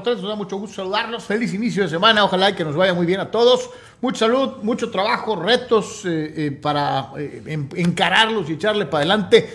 Deportes. Nos da mucho gusto saludarlos. Feliz inicio de semana. Ojalá que nos vaya muy bien a todos. Mucha salud, mucho trabajo, retos eh, eh, para eh, encararlos y echarle para adelante.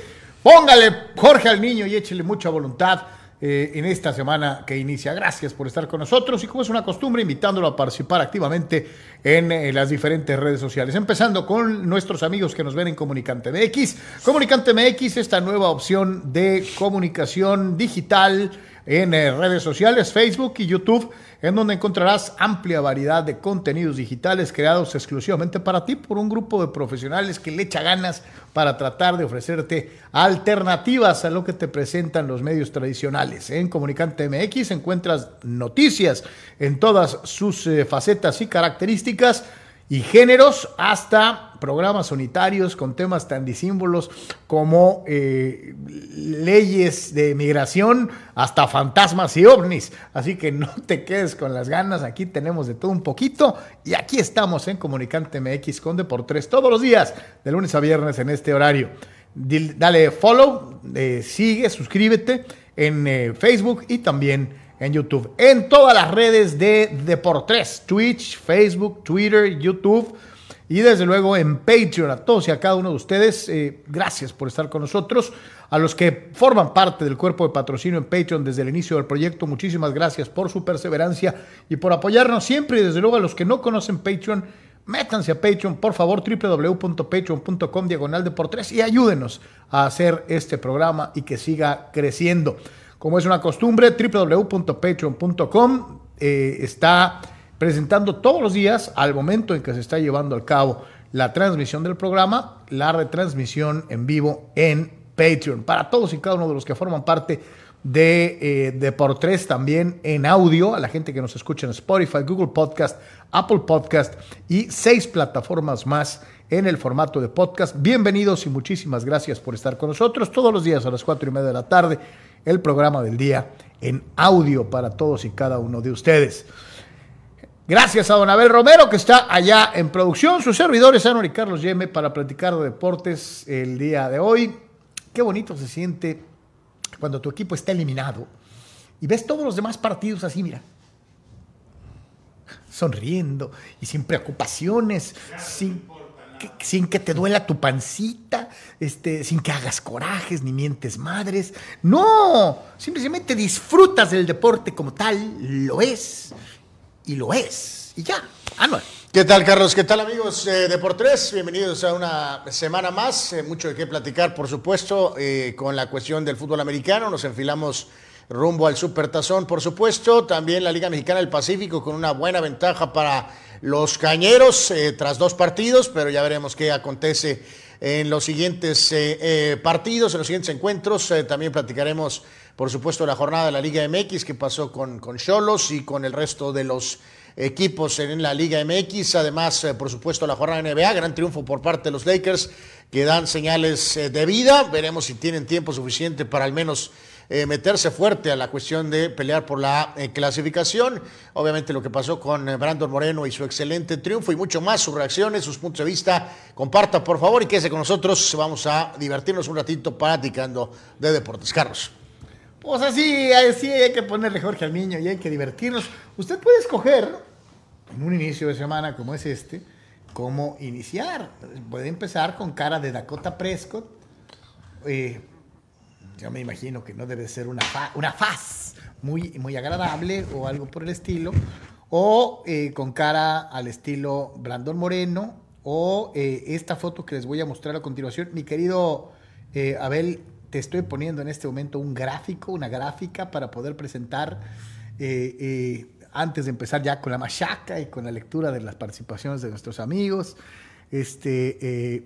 Póngale Jorge al niño y échele mucha voluntad. Eh, en esta semana que inicia. Gracias por estar con nosotros y como es una costumbre, invitándolo a participar activamente en, eh, las diferentes redes sociales. Empezando con nuestros amigos que nos ven en Comunicante MX. Comunicante MX, esta nueva opción de comunicación digital en eh, redes sociales, Facebook y YouTube en donde encontrarás amplia variedad de contenidos digitales creados exclusivamente para ti por un grupo de profesionales que le echa ganas para tratar de ofrecerte alternativas a lo que te presentan los medios tradicionales. En Comunicante MX encuentras noticias en todas sus eh, facetas y características y géneros hasta programas unitarios con temas tan disímbolos como eh, leyes de migración hasta fantasmas y ovnis. Así que no te quedes con las ganas, aquí tenemos de todo un poquito y aquí estamos en Comunicante MX con Deportes todos los días, de lunes a viernes en este horario. Dale follow, eh, sigue, suscríbete en eh, Facebook y también en YouTube. En todas las redes de Deportes, Twitch, Facebook, Twitter, YouTube y desde luego en Patreon. A todos y a cada uno de ustedes, eh, gracias por estar con nosotros. A los que forman parte del cuerpo de patrocinio en Patreon desde el inicio del proyecto, muchísimas gracias por su perseverancia y por apoyarnos siempre. Y desde luego a los que no conocen Patreon, métanse a Patreon, por favor, www.patreon.com diagonal de y ayúdenos a hacer este programa y que siga creciendo. Como es una costumbre, www.patreon.com eh, está presentando todos los días, al momento en que se está llevando a cabo la transmisión del programa, la retransmisión en vivo en Patreon. Para todos y cada uno de los que forman parte de, eh, de por tres también en audio, a la gente que nos escucha en Spotify, Google Podcast, Apple Podcast y seis plataformas más en el formato de podcast. Bienvenidos y muchísimas gracias por estar con nosotros todos los días a las cuatro y media de la tarde el programa del día en audio para todos y cada uno de ustedes. Gracias a don Abel Romero, que está allá en producción. Sus servidores, Ana y Carlos Yeme, para platicar de deportes el día de hoy. Qué bonito se siente cuando tu equipo está eliminado y ves todos los demás partidos así, mira. Sonriendo y sin preocupaciones, sin sin que te duela tu pancita, este, sin que hagas corajes ni mientes madres. No, simplemente disfrutas del deporte como tal, lo es y lo es. Y ya, Anual. ¿Qué tal, Carlos? ¿Qué tal, amigos de Deportes? Bienvenidos a una semana más. Eh, mucho de qué platicar, por supuesto, eh, con la cuestión del fútbol americano. Nos enfilamos rumbo al Supertazón, por supuesto. También la Liga Mexicana del Pacífico con una buena ventaja para los cañeros eh, tras dos partidos, pero ya veremos qué acontece en los siguientes eh, eh, partidos, en los siguientes encuentros. también platicaremos, por supuesto, la jornada de la Liga MX que pasó con Cholos y con el resto de los equipos en la Liga MX. Además, por supuesto, la jornada NBA, gran triunfo por parte de los Lakers que dan señales de vida. Veremos si tienen tiempo suficiente para al menos eh, meterse fuerte a la cuestión de pelear por la eh, clasificación. Obviamente lo que pasó con eh, Brandon Moreno y su excelente triunfo y mucho más, sus reacciones, sus puntos de vista. Comparta por favor y quédese con nosotros. Vamos a divertirnos un ratito platicando de deportes. Carlos. Pues así, así hay que ponerle Jorge al niño y hay que divertirnos. Usted puede escoger en un inicio de semana como es este, cómo iniciar. Puede empezar con cara de Dakota Prescott. Yo me imagino que no debe ser una, una faz muy, muy agradable o algo por el estilo, o eh, con cara al estilo Brandon Moreno o eh, esta foto que les voy a mostrar a continuación. Mi querido eh, Abel, te estoy poniendo en este momento un gráfico, una gráfica para poder presentar, antes de empezar ya con la machaca y con la lectura de las participaciones de nuestros amigos, este,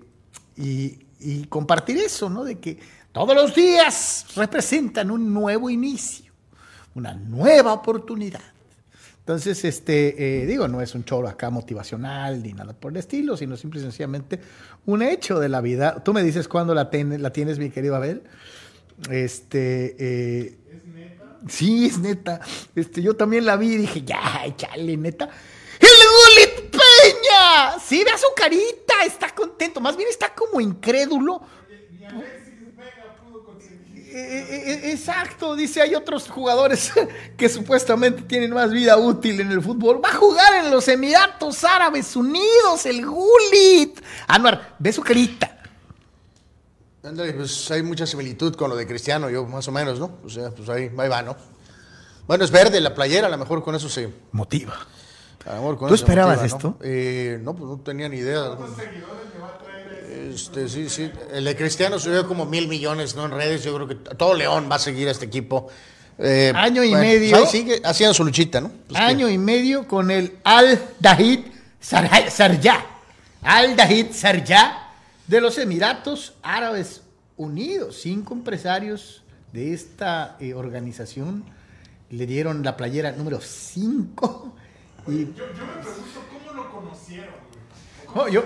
y, y compartir eso, ¿no? De que todos los días representan un nuevo inicio, una nueva oportunidad entonces, este, eh, digo, no es un choro acá motivacional ni nada por el estilo, sino simple y sencillamente un hecho de la vida. Tú me dices cuándo la, la tienes, mi querido Abel. Este, eh, ¿Es neta? Sí, es neta. Este, yo también la vi y dije, ya, chale, neta. ¡El Gulit Peña! Sí, ve a su carita, está contento. Más bien está como incrédulo exacto, dice, hay otros jugadores que supuestamente tienen más vida útil en el fútbol. Va a jugar en los Emiratos Árabes Unidos, el Gulit. Anuar, ve su carita. pues hay mucha similitud con lo de Cristiano, yo más o menos, ¿no? O sea, pues ahí, va, ¿no? Bueno, es verde la playera, a lo mejor con eso se... Motiva. ¿Tú esperabas esto? ¿no? pues no tenía ni idea. Este, sí, sí. El de Cristiano subió como mil millones ¿no? en redes. Yo creo que todo León va a seguir a este equipo. Eh, año y medio. Pues sigue haciendo su luchita, ¿no? Pues año y medio con el Al Dahid Sarja. Al Dahid Sarja de los Emiratos Árabes Unidos. Cinco empresarios de esta eh, organización le dieron la playera número 5. Y... Yo, me pregunto cómo lo conocieron. Oh, yo,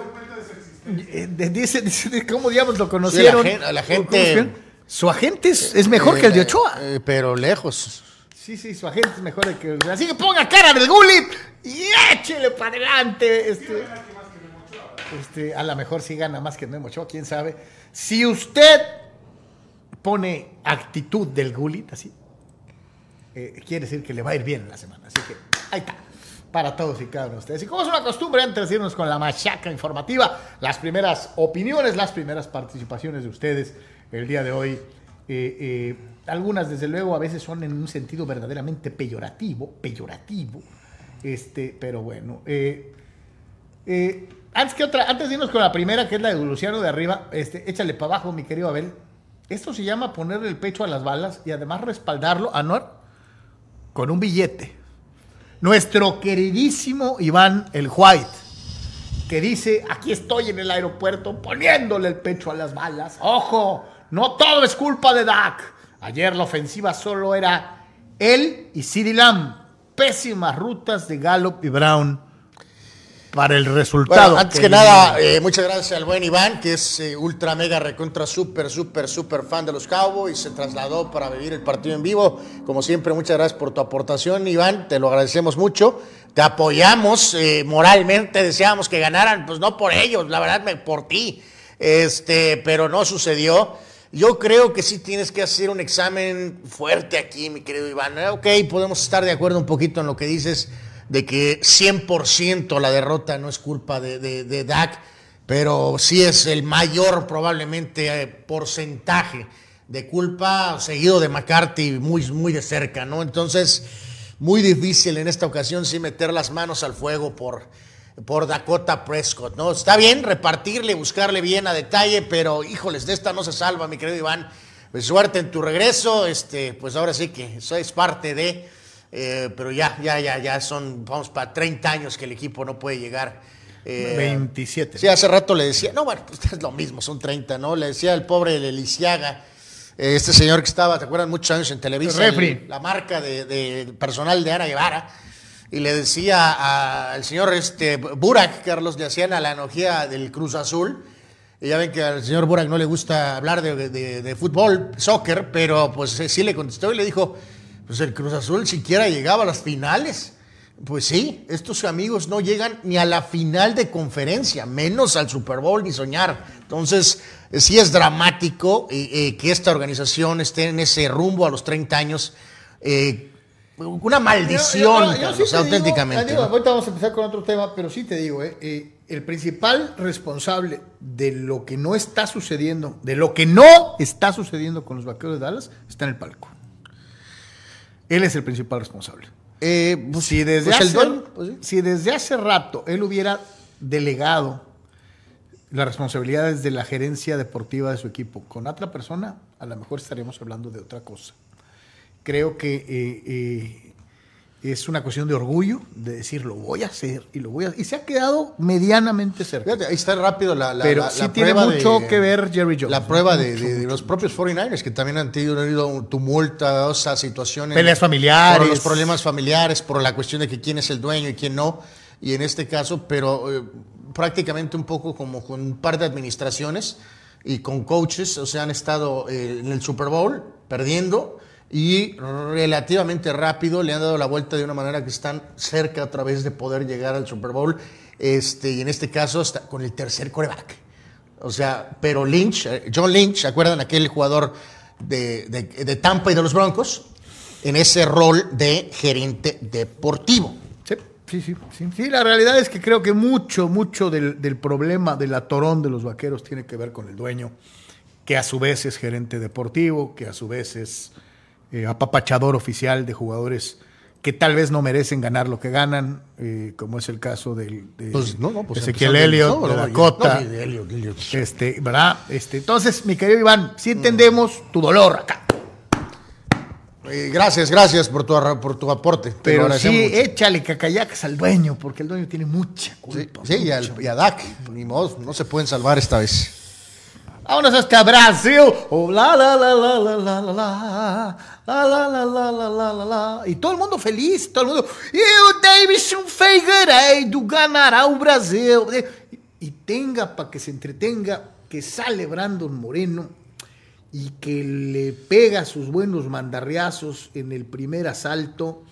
dice, dice, ¿cómo diablos lo conocieron? la, gente, su agente es, mejor que el de Ochoa. Eh, pero lejos. Sí, sí, su agente es mejor que el Así que ponga cara del Gulit y échele para adelante. Este, este, a lo mejor sí gana más que Memo Ochoa, quién sabe. Si usted pone actitud del Gulit así, eh, quiere decir que le va a ir bien en la semana. Así que ahí está para todos y cada uno de ustedes. Y como es una costumbre, antes de irnos con la machaca informativa, las primeras opiniones, las primeras participaciones de ustedes el día de hoy. Eh, eh, algunas, desde luego, a veces son en un sentido verdaderamente peyorativo, peyorativo, este, pero bueno. Eh, antes, que otra, antes de irnos con la primera, que es la de Luciano de arriba, este, échale para abajo, mi querido Abel. Esto se llama ponerle el pecho a las balas y además respaldarlo, Anuar, con un billete nuestro queridísimo Iván el White, que dice, aquí estoy en el aeropuerto poniéndole el pecho a las balas. Ojo, no todo es culpa de Dak. Ayer la ofensiva solo era él y CeeDee Lamb. Pésimas rutas de Gallup y Brown para el resultado. antes que nada, eh, muchas gracias al buen Iván, que es eh, ultra mega recontra super, super, super fan de los Cowboys. Se trasladó para vivir el partido en vivo. Como siempre, muchas gracias por tu aportación, Iván. Te lo agradecemos mucho. Te apoyamos eh, moralmente. Deseábamos que ganaran, pues no por ellos, la verdad, por ti. Este, pero no sucedió. Yo creo que sí tienes que hacer un examen fuerte aquí, mi querido Iván. Ok, podemos estar de acuerdo un poquito en lo que dices de que 100% la derrota no es culpa de, de, Dak, pero sí es el mayor probablemente eh, porcentaje de culpa seguido de McCarthy muy, muy de cerca, ¿no? Entonces, muy difícil en esta ocasión sí meter las manos al fuego por, por Dakota Prescott, ¿no? Está bien repartirle, buscarle bien a detalle, pero híjoles, de esta no se salva, mi querido Iván. Pues suerte en tu regreso, este, pues ahora sí que eso es parte de eh, pero ya, ya, ya, ya son, vamos, para 30 años que el equipo no puede llegar. 27. Eh, sí, hace rato le decía, no, bueno, pues es lo mismo, son 30, ¿no? Le decía el pobre Leliciaga, eh, este señor que estaba, ¿te acuerdas? Muchos años en Televisa, la marca de, personal de Ana Guevara, y le decía al señor este, Burak, Carlos, le hacían a la analogía del Cruz Azul, y ya ven que al señor Burak no le gusta hablar de, de fútbol, soccer, pero pues sí le contestó y le dijo, pues el Cruz Azul siquiera llegaba a las finales. Pues sí, estos amigos no llegan ni a la final de conferencia, menos al Super Bowl ni soñar. Entonces, eh, sí es dramático eh, eh, que esta organización esté en ese rumbo a los 30 años. una maldición, auténticamente. Ahorita vamos a empezar con otro tema, pero sí te digo, el principal responsable de lo que no está sucediendo, de lo que no está sucediendo con los vaqueros de Dallas, está en el palco. Él es el principal responsable. Eh, pues, si, desde pues hace, pues si desde hace rato él hubiera delegado la responsabilidad es de la gerencia deportiva de su equipo. Con otra persona, a lo mejor estaríamos hablando de otra cosa. Creo que eh, eh, es una cuestión de orgullo, de decir, lo voy a hacer y lo voy a Y se ha quedado medianamente cerca. Fíjate, ahí está rápido la, la Pero la- sí la tiene prueba mucho de- que ver Jerry Jones. La ¿no? prueba de, de- de los propios 49ers, que también han tenido tumultuosas situaciones. Peleas familiares. Por los problemas familiares, por la cuestión de que quién es el dueño y quién no. Y en este caso, pero eh, prácticamente un poco como con un par de administraciones y con coaches, o sea, han estado eh, en el Super Bowl perdiendo y relativamente rápido le han dado la vuelta de una manera que están cerca a través de poder llegar al Super Bowl. Este, y en este caso, hasta con el tercer coreback. O sea, pero Lynch, eh, John Lynch, ¿se acuerdan aquel jugador de, de- Tampa y de los Broncos? En ese rol de gerente deportivo. Sí, sí, sí, sí. Sí, la realidad es que creo que mucho, mucho del, del problema del atorón de los vaqueros tiene que ver con el dueño, que a su vez es gerente deportivo, que a su vez es eh, apapachador oficial de jugadores que tal vez no merecen ganar lo que ganan, eh, como es el caso del, de Pues, no, no, pues Ezequiel Elliott, no, de Dakota. sí. Este, ¿verdad? Este, entonces, mi querido Iván, si entendemos tu dolor acá. Eh, gracias, gracias por tu, por tu aporte. Te Pero sí, mucho. échale cacayacas al dueño, porque el dueño tiene mucha Sí, culpa. sí, y, al- y a Dak, ni modo, no se pueden salvar esta vez. Vámonos hasta Brasil. Oh, la, la, la, la, la, la, la, la. La, la, la, la, la, la, la. Y todo mundo feliz, todo el mundo. E o Davidson Figueiredo ganará o Brasil. Y tenga para que se entretenga que sale Brandon Moreno y que le pega sus buenos mandarriazos en el primer asalto.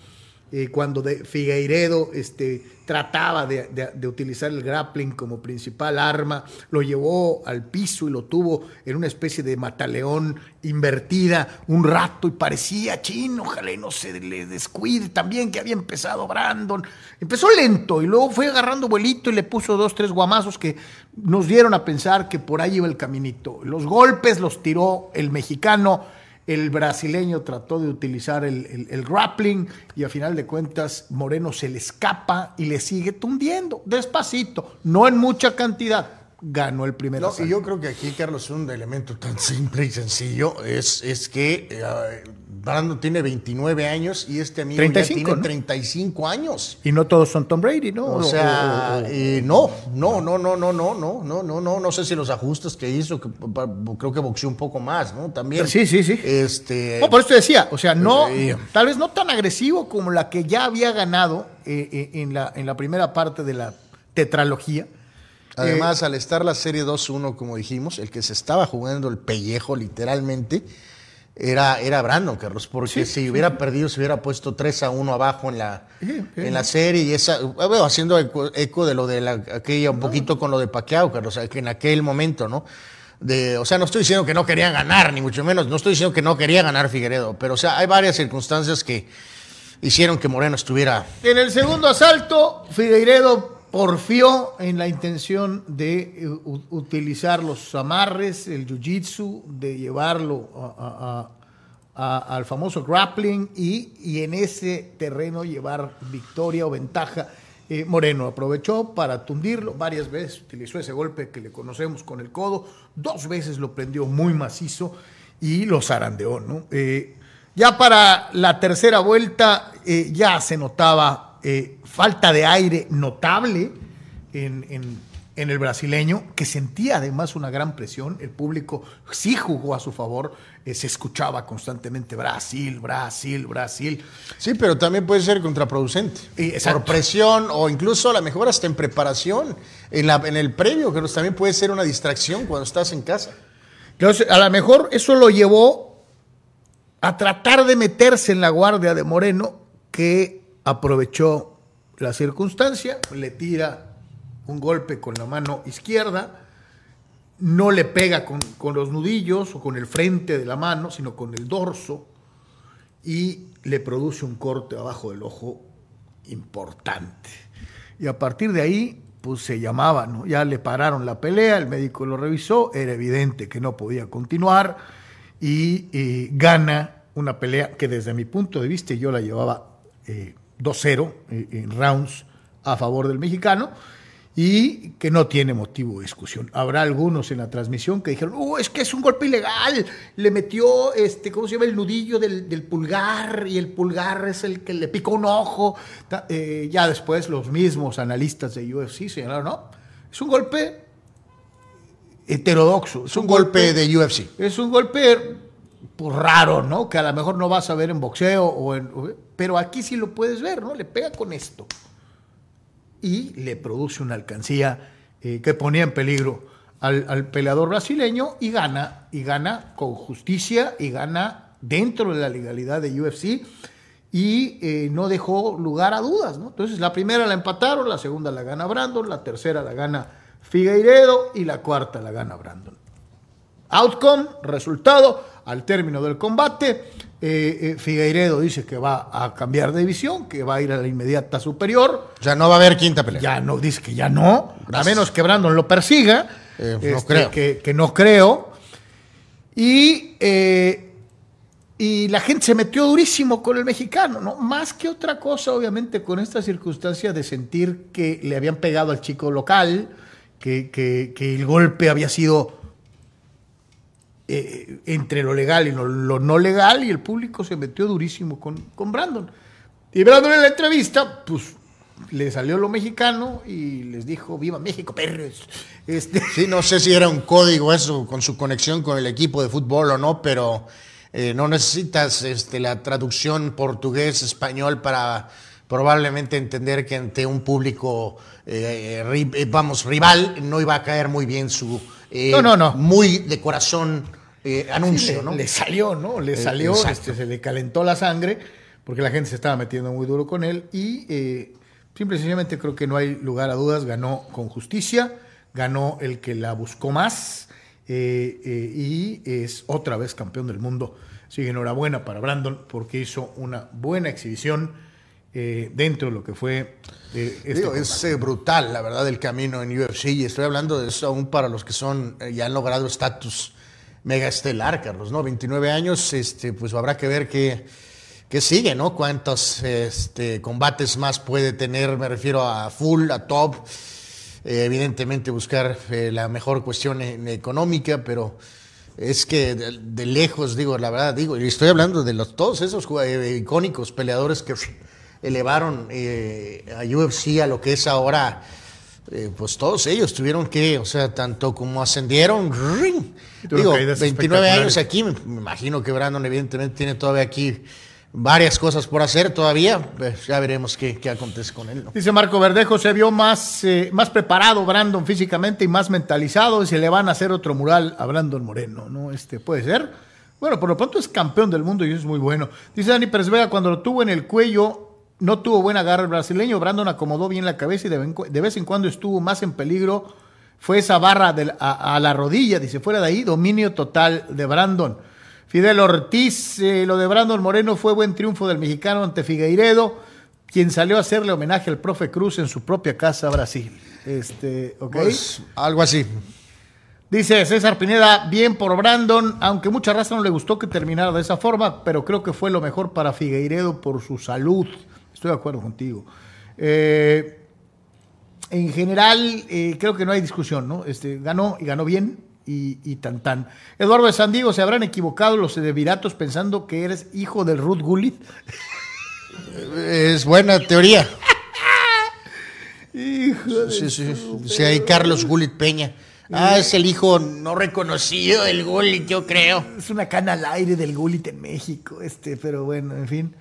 Eh, cuando de Figueiredo este, trataba de, de- de utilizar el grappling como principal arma, lo llevó al piso y lo tuvo en una especie de mataleón invertida un rato y parecía chino, ojalá y no se le descuide también que había empezado Brandon. Empezó lento y luego fue agarrando vuelito y le puso dos, tres guamazos que nos dieron a pensar que por ahí iba el caminito. Los golpes los tiró el mexicano. El brasileño trató de utilizar el, el- el grappling y a final de cuentas Moreno se le escapa y le sigue tundiendo despacito, no en mucha cantidad. Ganó el primer No, asalto. y yo creo que aquí, Carlos, un elemento tan simple y sencillo es, es que eh, Brandon tiene 29 años y este amigo 35, ya tiene ¿no? 35 años. Y no todos son Tom Brady, ¿no? O sea, o- o- eh, no, no, no, no, no, no, no, no, no, no, no sé si los ajustes que hizo, que creo que boxeó un poco más, ¿no? También. Sí, sí, sí. Este. No, por eso te decía, o sea, no, tal vez no tan agresivo como la que ya había ganado eh, eh, en, la, en la primera parte de la tetralogía. Además, al estar la serie 2-1, como dijimos, el que se estaba jugando el pellejo, literalmente, era, era Brandon, Carlos, porque si hubiera perdido, se hubiera puesto 3 a 1 abajo en la, Sí, en la serie, y esa, bueno, haciendo eco, eco de lo de la, aquella, un poquito con lo de Pacquiao, Carlos, que en aquel momento, ¿no? De, o sea, no estoy diciendo que no querían ganar, ni mucho menos, no estoy diciendo que no quería ganar Figueredo, pero o sea, hay varias circunstancias que hicieron que Moreno estuviera En el segundo asalto, Figueiredo porfió en la intención de eh, utilizar los amarres, el jiu-jitsu, de llevarlo al famoso grappling y, en ese terreno llevar victoria o ventaja. Eh, Moreno aprovechó para tundirlo varias veces, utilizó ese golpe que le conocemos con el codo, dos veces lo prendió muy macizo y lo zarandeó. Eh, ya para la tercera vuelta ya se notaba eh, falta de aire notable en, en- en el brasileño, que sentía además una gran presión. El público sí jugó a su favor, eh, se escuchaba constantemente Brasil, Brasil, Brasil. Sí, pero también puede ser contraproducente. Por presión o incluso a lo mejor hasta en preparación, en, la, en el previo, que también puede ser una distracción cuando estás en casa. Entonces, a lo mejor eso lo llevó a tratar de meterse en la guardia de Moreno, que aprovechó la circunstancia, le tira un golpe con la mano izquierda, no le pega con, con los nudillos o con el frente de la mano, sino con el dorso, y le produce un corte abajo del ojo importante. Y a partir de ahí, pues se llamaba. Ya le pararon la pelea, el médico lo revisó, era evidente que no podía continuar y eh, gana una pelea que desde mi punto de vista yo la llevaba eh, 2-0 eh, en rounds a favor del mexicano y que no tiene motivo de discusión. Habrá algunos en la transmisión que dijeron, oh, es que es un golpe ilegal, le metió, este, ¿cómo se llama? El nudillo del, pulgar y el pulgar es el que le picó un ojo. Eh, ya después los mismos analistas de UFC señalaron, no, es un golpe heterodoxo. Es un, golpe, de UFC. Es un golpe pues, raro, ¿no? Que a lo mejor no vas a ver en boxeo, o en, pero aquí sí lo puedes ver, ¿no? Le pega con esto y le produce una alcancía eh, que ponía en peligro al, peleador brasileño y gana, y gana con justicia y gana dentro de la legalidad de UFC y eh, no dejó lugar a dudas. ¿no? Entonces la primera la empataron, la segunda la gana Brandon, la tercera la gana Figueiredo y la cuarta la gana Brandon. Outcome, resultado, al término del combate, eh, eh, Figueiredo dice que va a cambiar de división, que va a ir a la inmediata superior. Ya no va a haber quinta pelea. Ya no, dice que ya no, a menos que Brandon lo persiga. Eh, no este, creo. Que, no creo. Y, y la gente se metió durísimo con el mexicano, ¿no? Más que otra cosa, obviamente, con esta circunstancia de sentir que le habían pegado al chico local, que, que el golpe había sido eh, entre lo legal y lo, no legal y el público se metió durísimo con, con Brandon. Y Brandon en la entrevista, pues le salió lo mexicano y les dijo, viva México, perros. Este... Sí, no sé si era un código eso con su conexión con el equipo de fútbol o no, pero eh, no necesitas este, la traducción portugués-español para probablemente entender que ante un público, eh, vamos, rival, no iba a caer muy bien su eh, no, no, no. muy de corazón eh, anuncio, ¿no? Le salió, ¿no? Le eh, salió, este, se le calentó la sangre porque la gente se estaba metiendo muy duro con él y simple y sencillamente creo que no hay lugar a dudas, ganó con justicia, ganó el que la buscó más y es otra vez campeón del mundo. Así que enhorabuena para Brandon porque hizo una buena exhibición dentro de lo que fue este es eh, brutal, la verdad, el camino en UFC. Y estoy hablando de eso aún para los que son eh, ya han logrado estatus mega estelar, Carlos, ¿no? 29 años, este, pues habrá que ver qué, qué sigue, ¿no? Cuántos este, combates más puede tener, me refiero a full, a top. Eh, evidentemente buscar la mejor cuestión económica, pero es que de, lejos, digo, la verdad, digo, y estoy hablando de los, todos esos icónicos peleadores que elevaron eh, a UFC a lo que es ahora, eh, pues todos ellos tuvieron que, o sea, tanto como ascendieron, digo, 29 años aquí, me, imagino que Brandon evidentemente tiene todavía aquí varias cosas por hacer todavía, pues ya veremos qué, acontece con él. Dice Marco Verdejo, se vio más, eh, más preparado Brandon físicamente y más mentalizado y se le van a hacer otro mural a Brandon Moreno, ¿no? Este puede ser. Bueno, por lo pronto es campeón del mundo y eso es muy bueno. Dice Dani Pérez Vega, cuando lo tuvo en el cuello, no tuvo buena agarre el brasileño. Brandon acomodó bien la cabeza y de vez en cuando estuvo más en peligro. Fue esa barra a, la rodilla, dice, fuera de ahí, dominio total de Brandon. Fidel Ortiz, eh, lo de Brandon Moreno fue buen triunfo del mexicano ante Figueiredo, quien salió a hacerle homenaje al profe Cruz en su propia casa, Brasil. Este, pues, algo así. Dice César Pineda, bien por Brandon, aunque mucha raza no le gustó que terminara de esa forma, pero creo que fue lo mejor para Figueiredo por su salud. Estoy de acuerdo contigo. Eh, en general, eh, creo que no hay discusión, ¿no? Este, ganó y ganó bien y, tan tan. Eduardo de Sandiego, ¿se habrán equivocado los de Viratos pensando que eres hijo del Ruth Gullit? Es buena teoría. hijo sí, sí, sí. hay Carlos Gullit Peña. Ah, es el hijo no reconocido del Gullit, yo creo. Es una cana al aire del Gullit en México, este, pero bueno, en fin.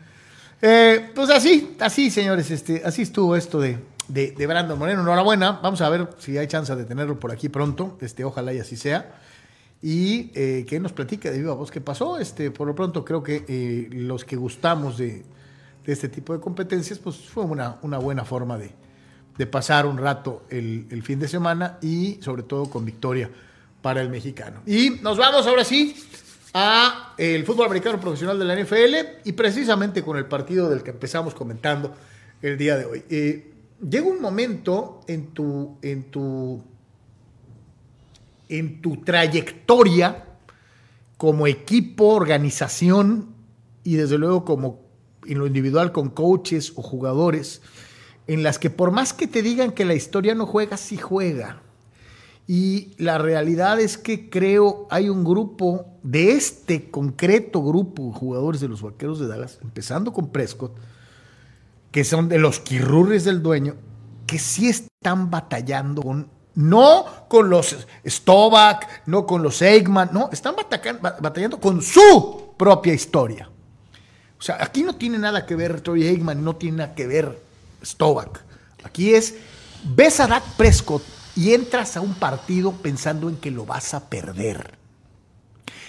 Eh, pues así, así, señores, este, así estuvo esto de, de, Brandon Moreno. Enhorabuena. Vamos a ver si hay chance de tenerlo por aquí pronto. Este, ojalá y así sea. Y eh, que nos platique de viva voz qué pasó. Este, por lo pronto creo que eh, los que gustamos de, este tipo de competencias, pues fue una, una buena forma de, pasar un rato el, el, fin de semana y sobre todo con victoria para el mexicano. Y nos vamos ahora sí a el fútbol americano profesional de la NFL y precisamente con el partido del que empezamos comentando el día de hoy. Eh, llega un momento en tu, en tu, en tu trayectoria como equipo, organización y desde luego como en lo individual con coaches o jugadores, en las que por más que te digan que la historia no juega, sí juega. Y la realidad es que creo hay un grupo de este concreto grupo de jugadores de los Vaqueros de Dallas, empezando con Prescott, que son de los quirurres del dueño, que sí están batallando con, no con los Stovak, no con los Eggman, no, están batallando con su propia historia. O sea, aquí no tiene nada que ver Troy Eggman, no tiene nada que ver Stovak. Aquí es, ves a Dak Prescott y entras a un partido pensando en que lo vas a perder.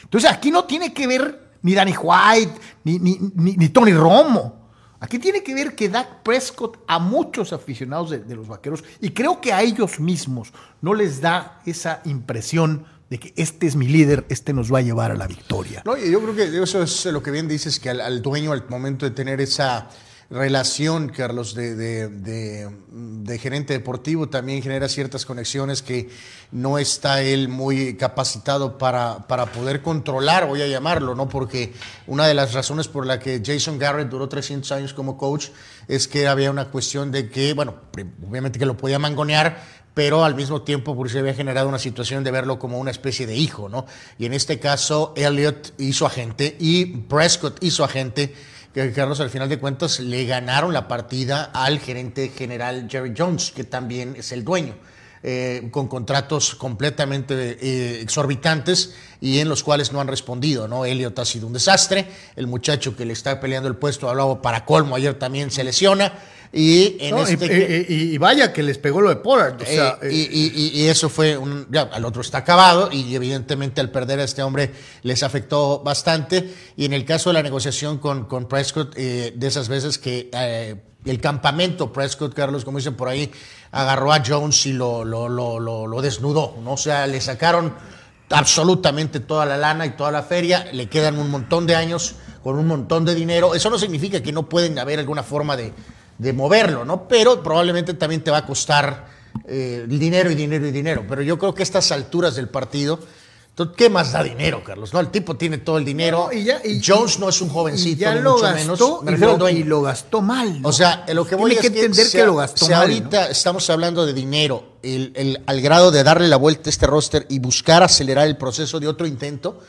Entonces aquí no tiene que ver ni Danny White, ni, ni, Tony Romo. Aquí tiene que ver que Dak Prescott a muchos aficionados de, los vaqueros, y creo que a ellos mismos no les da esa impresión de que este es mi líder, este nos va a llevar a la victoria. No, yo creo que eso es lo que bien dices, que al dueño al momento de tener esa relación, Carlos, de, de, gerente deportivo también genera ciertas conexiones que no está él muy capacitado para, para, poder controlar, voy a llamarlo, ¿no? Porque una de las razones por la que Jason Garrett duró 300 años como coach es que había una cuestión de que, bueno, obviamente que lo podía mangonear, pero al mismo tiempo por se había generado una situación de verlo como una especie de hijo, ¿no? Y en este caso, Elliot hizo agente y Prescott hizo agente que Carlos al final de cuentas le ganaron la partida al gerente general Jerry Jones, que también es el dueño. Eh, con contratos completamente eh, exorbitantes y en los cuales no han respondido, ¿no? Elliot ha sido un desastre, el muchacho que le está peleando el puesto, hablaba para colmo, ayer también se lesiona, y, en este y, vaya que les pegó lo de Pollard. Eh, y, eso fue un. Ya, al otro está acabado y evidentemente al perder a este hombre les afectó bastante. Y en el caso de la negociación con, con Prescott, de esas veces que el campamento Prescott, Carlos, como dicen por ahí, agarró a Jones y lo, lo, lo, lo, desnudó, ¿no? O sea, le sacaron absolutamente toda la lana y toda la feria, le quedan un montón de años con un montón de dinero. Eso no significa que no pueden haber alguna forma de, de moverlo, ¿no? Pero probablemente también te va a costar eh, dinero y dinero y dinero. Pero yo creo que a estas alturas del partido ¿Qué más da dinero, Carlos? No, el tipo tiene todo el dinero. y ya, Jones no es un jovencito, ya lo mucho gastó, menos. Y lo, gastó mal. O sea, lo que voy a que entender que, lo gastó mal. ahorita estamos hablando de dinero, el, al grado de darle la vuelta a este roster y buscar acelerar el proceso de otro intento,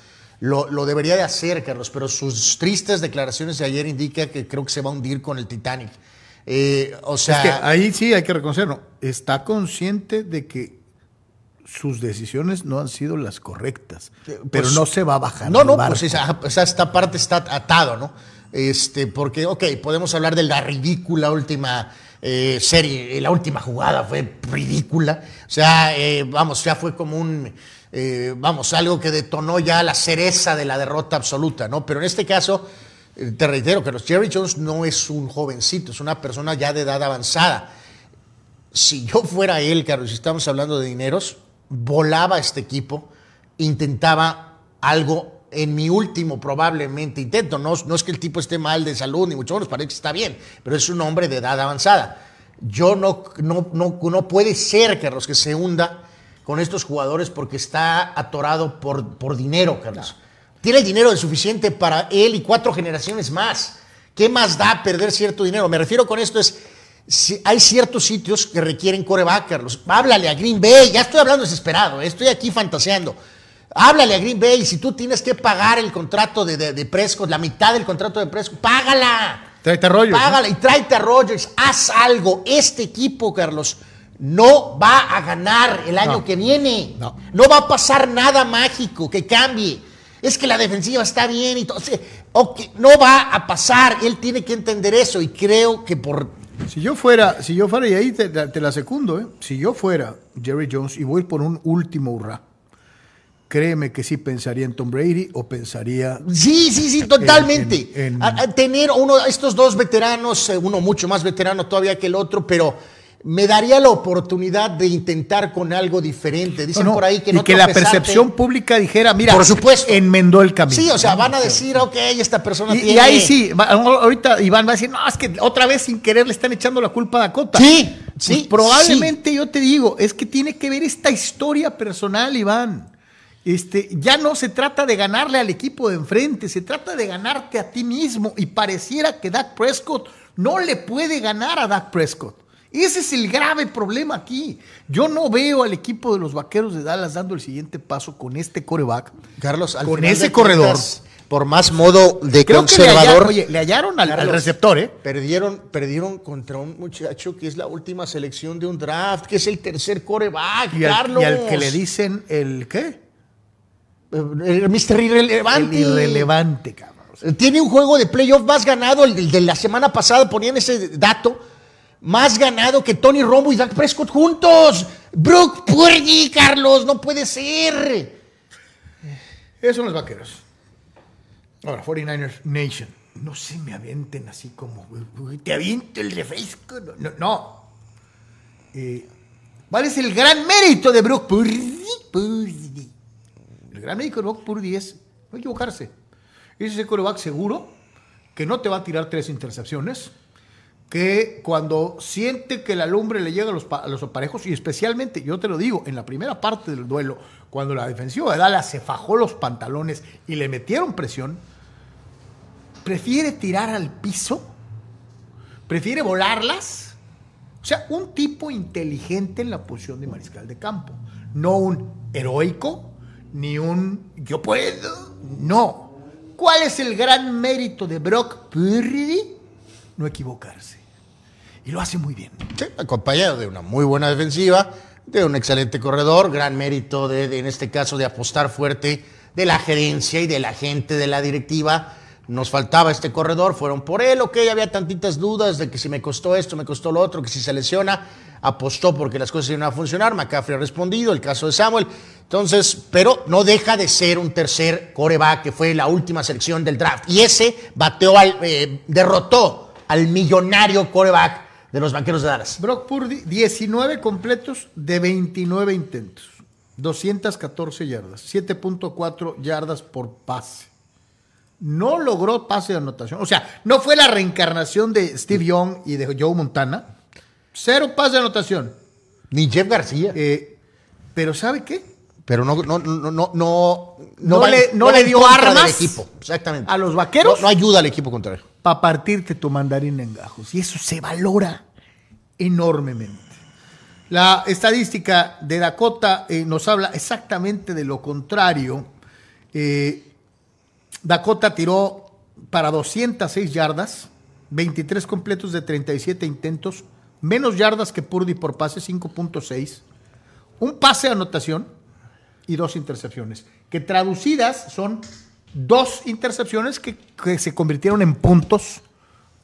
lo, lo, debería de hacer, Carlos, pero sus tristes declaraciones de ayer indican que creo que se va a hundir con el Titanic. Eh, o sea, es que ahí sí hay que reconocerlo. Está consciente de que sus decisiones no han sido las correctas, pero pues, no se va a bajar. No, no, pues esta parte está atado, ¿no? Este, porque, ok, podemos hablar de la ridícula última eh, serie, la última jugada fue ridícula, o sea, eh, vamos, ya fue como un, eh, vamos, algo que detonó ya la cereza de la derrota absoluta, ¿no? Pero en este caso, te reitero que Jerry Jones no es un jovencito, es una persona ya de edad avanzada. Si yo fuera él, Carlos, si estamos hablando de dineros, volaba este equipo, intentaba algo en mi último probablemente intento. No, no, es que el tipo esté mal de salud, ni mucho menos, parece que está bien, pero es un hombre de edad avanzada. Yo no, no, no, no puede ser, Carlos, que se hunda con estos jugadores porque está atorado por, por dinero, Carlos. Tiene el dinero suficiente para él y cuatro generaciones más. ¿Qué más da perder cierto dinero? Me refiero con esto es hay ciertos sitios que requieren coreback, Carlos. Háblale a Green Bay, ya estoy hablando desesperado, eh, estoy aquí fantaseando. Háblale a Green Bay, si tú tienes que pagar el contrato de, de, Prescott, la mitad del contrato de Prescott, págala. Tráete a Rogers. Págala y tráete a Rogers, haz algo. Este equipo, Carlos, no va a ganar el año que viene. No. no. va a pasar nada mágico que cambie. Es que la defensiva está bien y todo. no va a pasar. Él tiene que entender eso y creo que por si yo fuera, si yo fuera, y ahí te, la secundo, ¿eh? si yo fuera Jerry Jones y voy por un último hurra, créeme que sí pensaría en Tom Brady o pensaría. Sí, sí, sí, totalmente. tener uno, estos dos veteranos, eh, uno mucho más veterano todavía que el otro, pero me daría la oportunidad de intentar con algo diferente. Dicen por ahí que no Y que la percepción pública dijera, mira, por supuesto. enmendó el camino. Sí, o sea, van a decir, ok, esta persona y, tiene. Y ahí sí, ahorita Iván va a decir, no, es que otra vez sin querer le están echando la culpa a Dakota. Sí, pues sí. probablemente yo te digo, es que tiene que ver esta historia personal, Iván. Este, ya no se trata de ganarle al equipo de enfrente, se trata de ganarte a ti mismo. Y pareciera que Dak Prescott no le puede ganar a Dak Prescott. Ese es el grave problema aquí. Yo no veo al equipo de los vaqueros de Dallas dando el siguiente paso con este coreback. Carlos, al con final ese de corredor. cuentas, por más modo de Creo que le hallaron, conservador. oye, le hallaron al, receptor, ¿eh? Perdieron, perdieron contra un muchacho que es la última selección de un draft, que es el tercer coreback, Y al, Carlos. y al que le dicen el qué? El Mr. Irrelevante. El irrelevante, cabrón. Tiene un juego de playoff más ganado, el de la semana pasada ponían ese dato, más ganado que Tony Romo y Dak Prescott juntos. Brook Purdy, Carlos, no puede ser. Esos son los vaqueros. Ahora, 49ers Nation. No se me avienten así como, "Uy, te aviento el refresco. No. no. Eh, ¿Cuál es el gran mérito de Brock Purdy? Purdy. El gran mérito de Brock Purdy es no equivocarse. Es ese coreback seguro que no te va a tirar tres intercepciones, que cuando siente que la lumbre le llega a los, aparejos, y especialmente, yo te lo digo, en la primera parte del duelo, cuando la defensiva de Dallas se fajó los pantalones y le metieron presión, prefiere tirar al piso, prefiere volarlas. O sea, un tipo inteligente en la posición de mariscal de campo, no un heroico, ni un yo puedo, no. ¿Cuál es el gran mérito de Brock Purdy? No equivocarse. Y lo hace muy bien. Sí, acompañado de una muy buena defensiva, de un excelente corredor, gran mérito de, en este caso de apostar fuerte de la gerencia y de la gente de la directiva. Nos faltaba este corredor, fueron por él, ok, había tantitas dudas de que si me costó esto, me costó lo otro, que si se lesiona, apostó porque las cosas iban a funcionar, McCaffrey ha respondido, el caso de Samuel, entonces, pero no deja de ser un tercer coreback que fue la última selección del draft, y ese bateó al, eh, derrotó al millonario coreback de los banqueros de Dallas. Brock Purdy, 19 completos de 29 intentos. 214 yardas, 7.4 yardas por pase. No logró pase de anotación. O sea, no fue la reencarnación de Steve Young y de Joe Montana. Cero pase de anotación. Ni Jeff García. Eh, pero ¿sabe qué? pero no, no, no, no, no, No le- no le dio armas equipo. Exactamente. a los vaqueros. No, no ayuda al equipo contrario. Para partirte tu mandarín en gajos. Y eso se valora enormemente. La estadística de Dakota eh, nos habla exactamente de lo contrario. Eh, Dakota tiró para 206 yardas, 23 completos de 37 intentos, menos yardas que Purdy por pase, 5.6, un pase de anotación y dos intercepciones, que traducidas son dos intercepciones que, que se convirtieron en puntos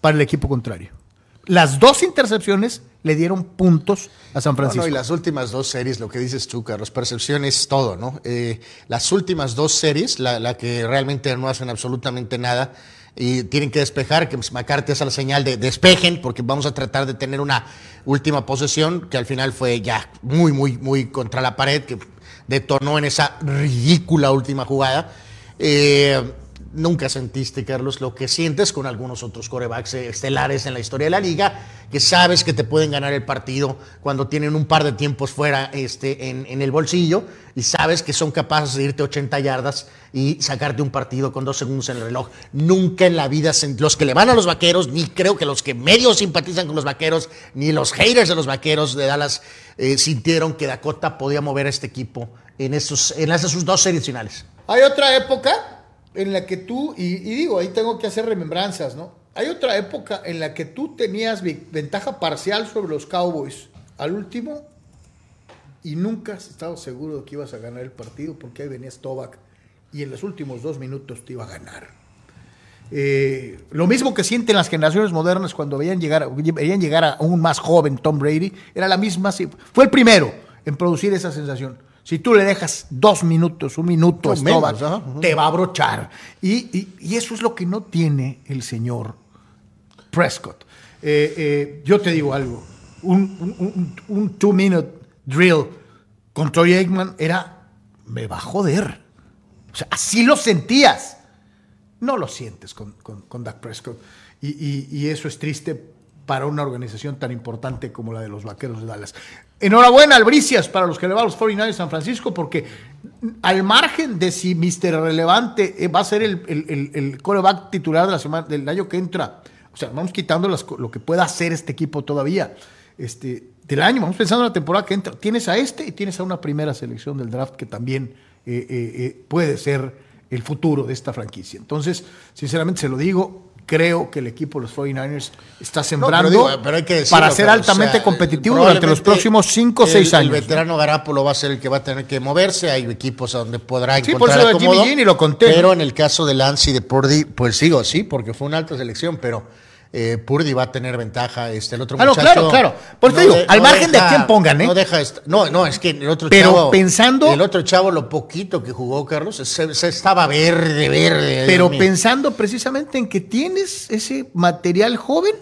para el equipo contrario. Las dos intercepciones le dieron puntos a San No, Francisco. no, y las últimas dos series, lo que dices tú, Carlos, percepción es todo, ¿no? Eh, las últimas dos series, la, la que realmente no hacen absolutamente nada y tienen que despejar, que McCarthy hace la señal de despejen, porque vamos a tratar de tener una última posesión que al final fue ya muy, muy, muy contra la pared, que detonó en esa ridícula última jugada. Eh, Nunca sentiste, Carlos, lo que sientes con algunos otros corebacks eh, estelares en la historia de la liga, que sabes que te pueden ganar el partido cuando tienen un par de tiempos fuera este, en, el bolsillo y sabes que son capaces de irte 80 yardas y sacarte un partido con dos segundos en el reloj. Nunca en la vida, los que le van a los vaqueros, ni creo que los que medio simpatizan con los vaqueros, ni los haters de los vaqueros de Dallas eh, sintieron que Dakota podía mover a este equipo en, esos, en sus dos series finales. Hay otra época en la que tú, y, digo, ahí tengo que hacer remembranzas, ¿no? Hay otra época en la que tú tenías ventaja parcial sobre los Cowboys al último y nunca has estado seguro de que ibas a ganar el partido porque ahí venía Stovak y en los últimos dos minutos te iba a ganar. Eh, lo mismo que sienten las generaciones modernas cuando veían llegar, veían llegar a un más joven Tom Brady, era la misma, fue el primero en producir esa sensación. Si tú le dejas dos minutos, un minuto menos, te va a abrochar. Y, y- y eso es lo que no tiene el señor Prescott. Eh, eh, yo te digo algo, un, un- un- un two-minute drill con Troy Aikman era, me va a joder. O sea, así lo sentías. No lo sientes con, con, con Dak Prescott. Y, y- y eso es triste para una organización tan importante como la de los Vaqueros de Dallas. Enhorabuena, Albricias, para los que le van a los 49 de San Francisco, porque al margen de si Mr. Relevante eh, va a ser el, el, el- el quarterback titular de la semana, del año que entra, o sea, vamos quitando lo que pueda hacer este equipo todavía. este, del año. Vamos pensando en la temporada que entra. Tienes a este y tienes a una primera selección del draft que también eh, eh, puede ser el futuro de esta franquicia. Entonces, sinceramente se lo digo, creo que el equipo de los 49ers está sembrando digo, pero hay que decirlo, para ser altamente o sea, competitivo durante los próximos 5 o el- 6 años. El ¿no? veterano Garapolo va a ser el que va a tener que moverse. Hay equipos a donde podrá Sí, por encontrar eso de Jimmy acomodo. Jean y lo conté, Pero en el caso de Lance y de Purdy, pues sigo, sí, porque fue una alta selección, pero eh, Purdy va a tener ventaja. Este, el otro Ah, no, muchacho claro, claro. Por eso digo, al margen de a quién pongan, ¿eh? No deja no, no, es que el otro Pero chavo. pensando- El otro chavo, lo poquito que jugó, Carlos, se, se estaba verde, verde. Pero pensando precisamente en que tienes ese material joven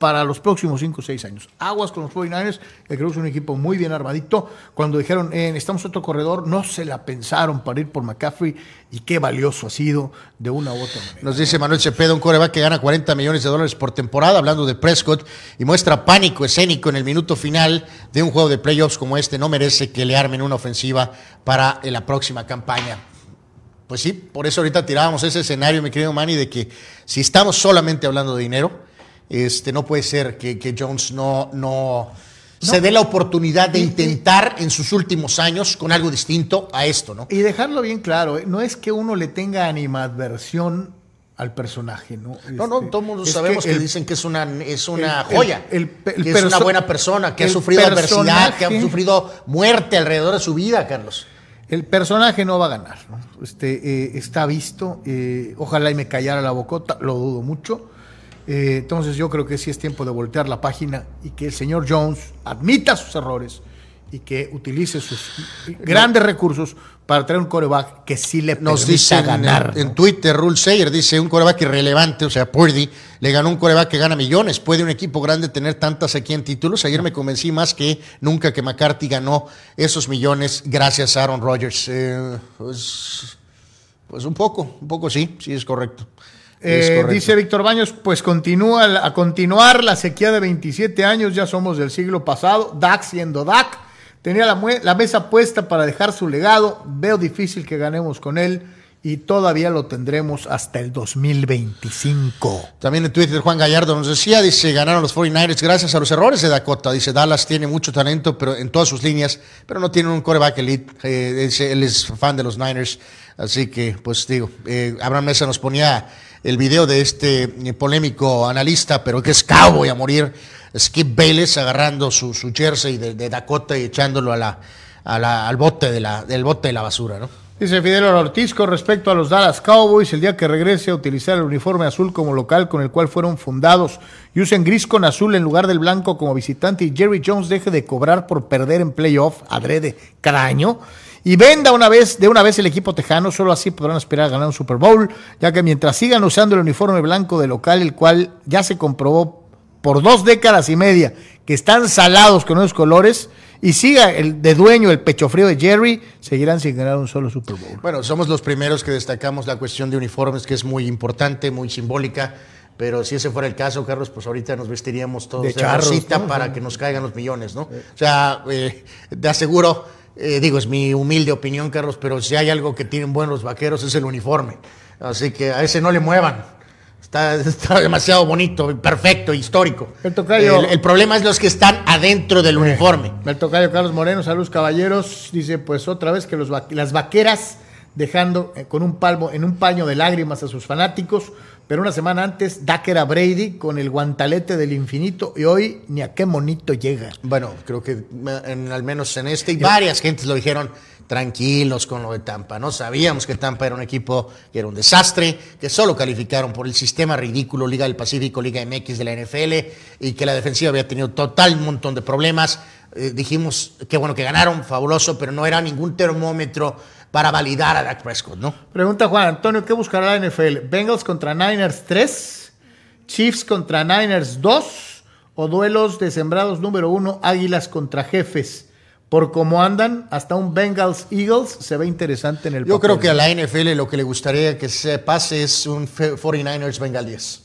para los próximos 5 o 6 años. Aguas con los 49ers, que creo que es un equipo muy bien armadito. Cuando dijeron, eh, necesitamos otro corredor, no se la pensaron para ir por McCaffrey y qué valioso ha sido de una u otra manera. Nos dice Manuel Cepeda, un coreback que gana 40 millones de dólares por temporada, hablando de Prescott, y muestra pánico escénico en el minuto final de un juego de playoffs como este. No merece que le armen una ofensiva para eh, la próxima campaña. Pues sí, por eso ahorita tirábamos ese escenario, mi querido Manny, de que si estamos solamente hablando de dinero, este, no puede ser que, que Jones no, no, se dé la oportunidad de intentar en sus últimos años con algo distinto a esto, ¿no? Y dejarlo bien claro, ¿eh? no es que uno le tenga animadversión al personaje, ¿no? No, no, Este, todos mundo sabemos que, el- dicen que es una, es una el- joya, el- que es una buena persona, que ha sufrido adversidad, que ha sufrido muerte alrededor de su vida, Carlos. El personaje no va a ganar, ¿no? Este, eh, está visto, eh, ojalá y me callara la bocota, lo dudo mucho. Eh, entonces yo creo que sí es tiempo de voltear la página y que el señor Jones admita sus errores y que utilice sus grandes recursos para traer un coreback que sí le Nos dicen ganar. en. Twitter, Rule Sayer dice, un coreback irrelevante, o sea, Purdy, le ganó un coreback que gana millones. ¿Puede un equipo grande tener tantas aquí en títulos? Ayer me convencí más que nunca que McCarthy ganó esos millones gracias a Aaron Rodgers. Eh, pues, pues un poco, un poco sí, sí es correcto. Eh, dice Víctor Baños, pues continúa a continuar la sequía de 27 años, ya somos del siglo pasado, Dak siendo Dak, tenía la, mesa puesta para dejar su legado, veo difícil que ganemos con él y todavía lo tendremos hasta el 2025. También en Twitter Juan Gallardo nos decía, dice, ganaron los 49ers gracias a los errores de Dakota. Dice, Dallas tiene mucho talento pero en todas sus líneas, pero no tiene un coreback elite. Eh, dice, él es fan de los Niners. Así que, pues digo, eh, Abraham Mesa nos ponía el video de este eh, polémico analista, pero que es cowboy a morir, Skip Bayless agarrando su, su jersey de, Dakota y echándolo a la, a la- al bote de la, del bote de la basura, ¿no? Dice Fidel Ortiz con respecto a los Dallas Cowboys, el día que regrese a utilizar el uniforme azul como local con el cual fueron fundados y usen gris con azul en lugar del blanco como visitante y Jerry Jones deje de cobrar por perder en playoff adrede cada año y venda una vez de una vez el equipo tejano, solo así podrán aspirar a ganar un Super Bowl, ya que mientras sigan usando el uniforme blanco de local, el cual ya se comprobó por dos décadas y media que están salados con esos colores y siga el de dueño el pecho frío de Jerry, seguirán sin ganar un solo Super Bowl. Bueno, somos los primeros que destacamos la cuestión de uniformes, que es muy importante, muy simbólica. Pero si ese fuera el caso, Carlos, pues ahorita nos vestiríamos todos De de, charros, rosita ¿no? para que nos caigan los millones, ¿no? O sea, eh, te aseguro, eh, digo, es mi humilde opinión, Carlos, pero si hay algo que tienen buenos los vaqueros es el uniforme. Así que a ese no le muevan. Está, está demasiado bonito, perfecto, histórico. El tocayo- el, el problema es los que están adentro del uniforme. El tocayo Carlos Moreno, saludos caballeros, dice pues otra vez que los las vaqueras dejando eh, con un palmo en un paño de lágrimas a sus fanáticos, pero una semana antes Dak era Brady con el guantalete del infinito y hoy ni a qué monito llega. Bueno, creo que al menos en este, y varias gentes lo dijeron tranquilos con lo de Tampa. No sabíamos que Tampa era un equipo que era un desastre, que solo calificaron por el sistema ridículo Liga del Pacífico, Liga MX de la NFL, y que la defensiva había tenido total montón de problemas. Eh, dijimos que bueno que ganaron, fabuloso, pero no era ningún termómetro para validar a Dak Prescott, ¿no? Pregunta Juan Antonio, ¿qué buscará la NFL? ¿Bengals contra Niners 3? ¿Chiefs contra Niners 2? ¿O duelos de sembrados número 1, Águilas contra Jefes? Por cómo andan, hasta un Bengals Eagles se ve interesante en el Yo creo que a la NFL lo que le gustaría que se pase es un fe- 49ers Bengal 10.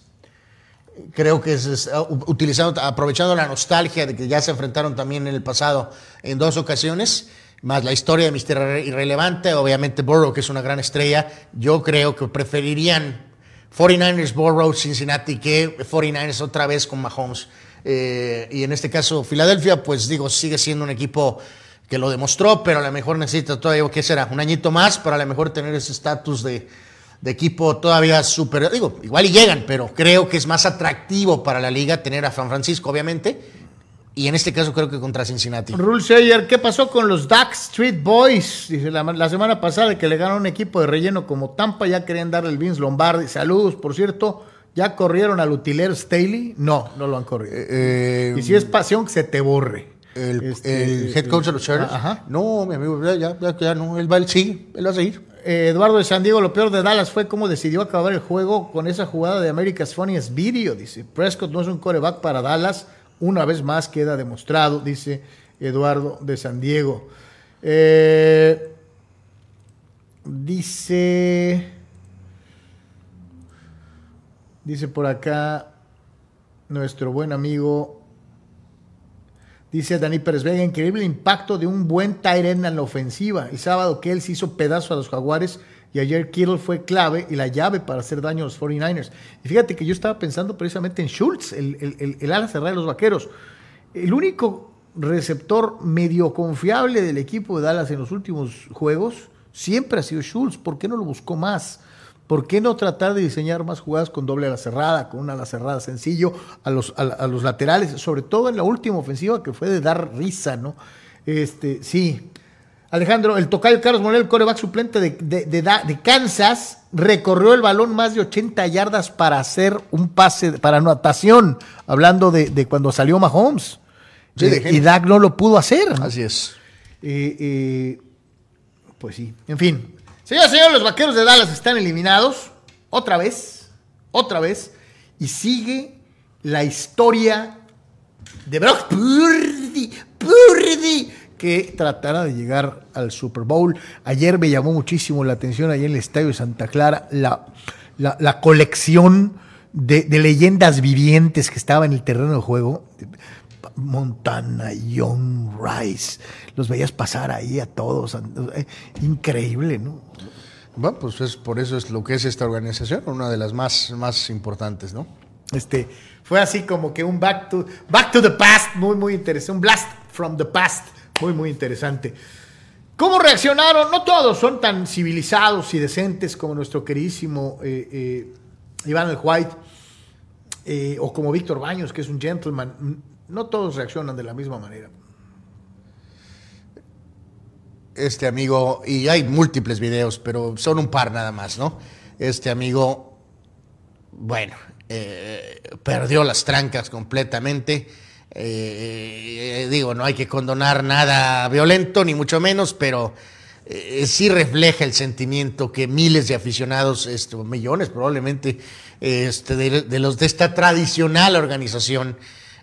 Creo que es, es, uh, utilizando, aprovechando la nostalgia de que ya se enfrentaron también en el pasado en dos ocasiones, más la historia de Mr. Irrelevante, obviamente Burrow, que es una gran estrella, yo creo que preferirían 49ers Burrow Cincinnati que 49ers otra vez con Mahomes. Eh, y en este caso, Filadelfia, pues digo, sigue siendo un equipo que lo demostró, pero a lo mejor necesita todavía, ¿qué será? Un añito más para a lo mejor tener ese estatus de, de equipo todavía superior. Digo, igual y llegan, pero creo que es más atractivo para la liga tener a San Francisco, obviamente. Y en este caso creo que contra Cincinnati. Rule Sayer, ¿qué pasó con los Duck Street Boys? Dice la, la semana pasada que le ganó un equipo de relleno como Tampa, ya querían darle el Vince Lombardi. Saludos, por cierto. ¿Ya corrieron al utilero Staley? No, no lo han corrido. Eh, y si es pasión, que se te borre. el, Este, el head coach de los Chargers. Ajá. No, mi amigo, ya, ya, ya, ya no. Él va, él sigue, él va a seguir. Eh, Eduardo de San Diego, lo peor de Dallas fue cómo decidió acabar el juego con esa jugada de America's Funniest Video. Dice, Prescott no es un coreback para Dallas. Una vez más queda demostrado, dice Eduardo de San Diego. Eh, dice, dice por acá nuestro buen amigo Dice Dani Pérez Vega, increíble impacto de un buen Tyrene en la ofensiva. Y sábado que él se hizo pedazo a los Jaguares y ayer Kittle fue clave y la llave para hacer daño a los 49ers. Y fíjate que yo estaba pensando precisamente en Schultz, el, el, el, ala cerrada de los Vaqueros. El único receptor medio confiable del equipo de Dallas en los últimos juegos siempre ha sido Schultz. ¿Por qué no lo buscó más? ¿Por qué no tratar de diseñar más jugadas con doble ala cerrada, con una ala cerrada sencillo a los, a los laterales? Sobre todo en la última ofensiva que fue de dar risa, ¿no? Este, sí. Alejandro, el tocayo Carlos Morel, el coreback suplente de, de, de, de, Kansas, recorrió el balón más de 80 yardas para hacer un pase, para anotación, hablando de, de cuando salió Mahomes. Sí, eh, y Dak no lo pudo hacer. Así es. Eh, eh, pues sí, en fin. Señoras y señores, los vaqueros de Dallas están eliminados. Otra vez. Otra vez. Y sigue la historia de Brock Purdy. Purdy. Que tratará de llegar al Super Bowl. Ayer me llamó muchísimo la atención, allá en el Estadio de Santa Clara, la, la, la colección de, de, leyendas vivientes que estaba en el terreno de juego. Montana, Young Rice, los veías pasar ahí a todos, increíble, ¿no? Bueno, pues es, por eso es lo que es esta organización, una de las más, más importantes, ¿no? Este, fue así como que un back to, back to the past, muy, muy interesante, un blast from the past, muy, muy interesante. ¿Cómo reaccionaron? No todos son tan civilizados y decentes como nuestro queridísimo eh, eh, Iván el White, eh, o como Víctor Baños, que es un gentleman no todos reaccionan de la misma manera. Este amigo, y hay múltiples videos, pero son un par nada más, ¿no? Este amigo, bueno, perdió las trancas completamente. Eh, digo, no hay que condonar nada violento, ni mucho menos, pero eh, sí refleja el sentimiento que miles de aficionados, este, millones probablemente, este, de, los de esta tradicional organización,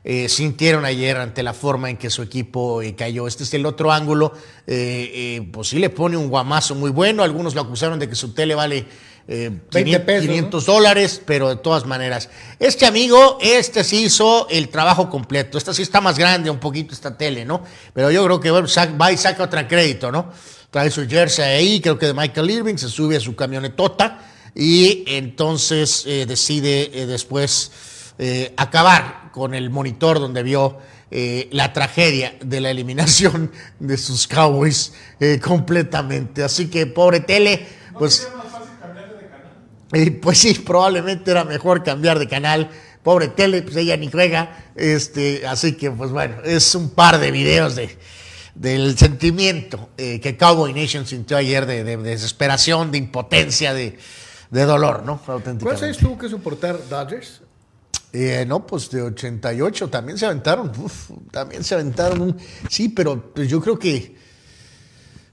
eh, sintieron ayer ante la forma en que su equipo eh, cayó. Este es el otro ángulo, eh, pues sí le pone un guamazo muy bueno, algunos lo acusaron de que su tele vale 500, pesos, 500 ¿no? dólares, pero de todas maneras, este amigo, este sí hizo el trabajo completo, esta sí está más grande un poquito esta tele, ¿no? Pero yo creo que bueno, va y saca otro crédito, ¿no? Trae su jersey ahí, creo que de Michael Irving, se sube a su camionetota y entonces decide después eh, acabar con el monitor donde vio eh, la tragedia de la eliminación de sus Cowboys eh, completamente. Así que pobre tele, pues... pues sí, probablemente era mejor cambiar de canal. Pobre tele, pues ella ni juega. Este, así que, pues bueno, es un par de videos de, del sentimiento que Cowboy Nation sintió ayer de, de, de desesperación, de impotencia, de, de dolor, ¿no? ¿Cuál sabes tú que soportar Dodgers? Eh, no, pues de 88 también se aventaron. Uf, también se aventaron. Un, sí, pero pues yo creo que.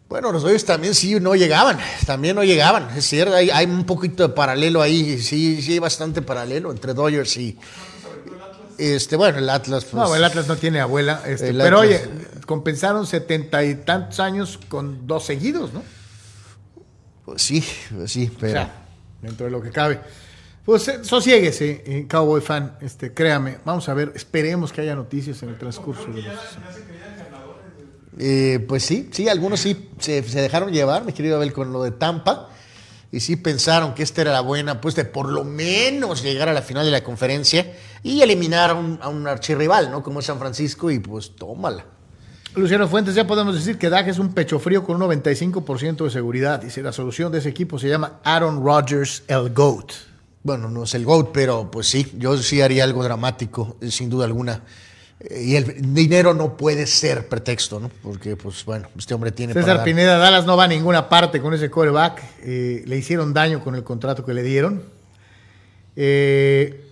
Bueno, los Dodgers también sí no llegaban. También no llegaban. Es cierto, hay, hay un poquito de paralelo ahí. Sí, sí, hay bastante paralelo entre Dodgers y. Este, bueno, el Atlas. Pues, no, el Atlas no tiene abuela. Este, pero Atlas, oye, compensaron setenta y tantos años con dos seguidos, ¿no? Pues sí, pues sí, pero. O sea, dentro de lo que cabe. Pues eh, sosiéguese, eh, Cowboy fan, este, créame. Vamos a ver, esperemos que haya noticias en el transcurso de los. Eh, pues sí, sí, algunos sí se, se, dejaron llevar, mi querido Abel, con lo de Tampa. y sí pensaron que esta era la buena, pues de por lo menos llegar a la final de la conferencia y eliminar a un, a un archirrival, ¿no? Como es San Francisco y pues tómala. Luciano Fuentes, ya podemos decir que Dak es un pecho frío con un 95% de seguridad. Dice, la solución de ese equipo se llama Aaron Rodgers, el GOAT. Bueno, no es el GOAT, pero pues sí, yo sí haría algo dramático, sin duda alguna. Y el dinero no puede ser pretexto, ¿no? Porque, pues bueno, este hombre tiene para César dar. Pineda, Dallas no va a ninguna parte con ese coreback. Eh, le hicieron daño con el contrato que le dieron. Eh,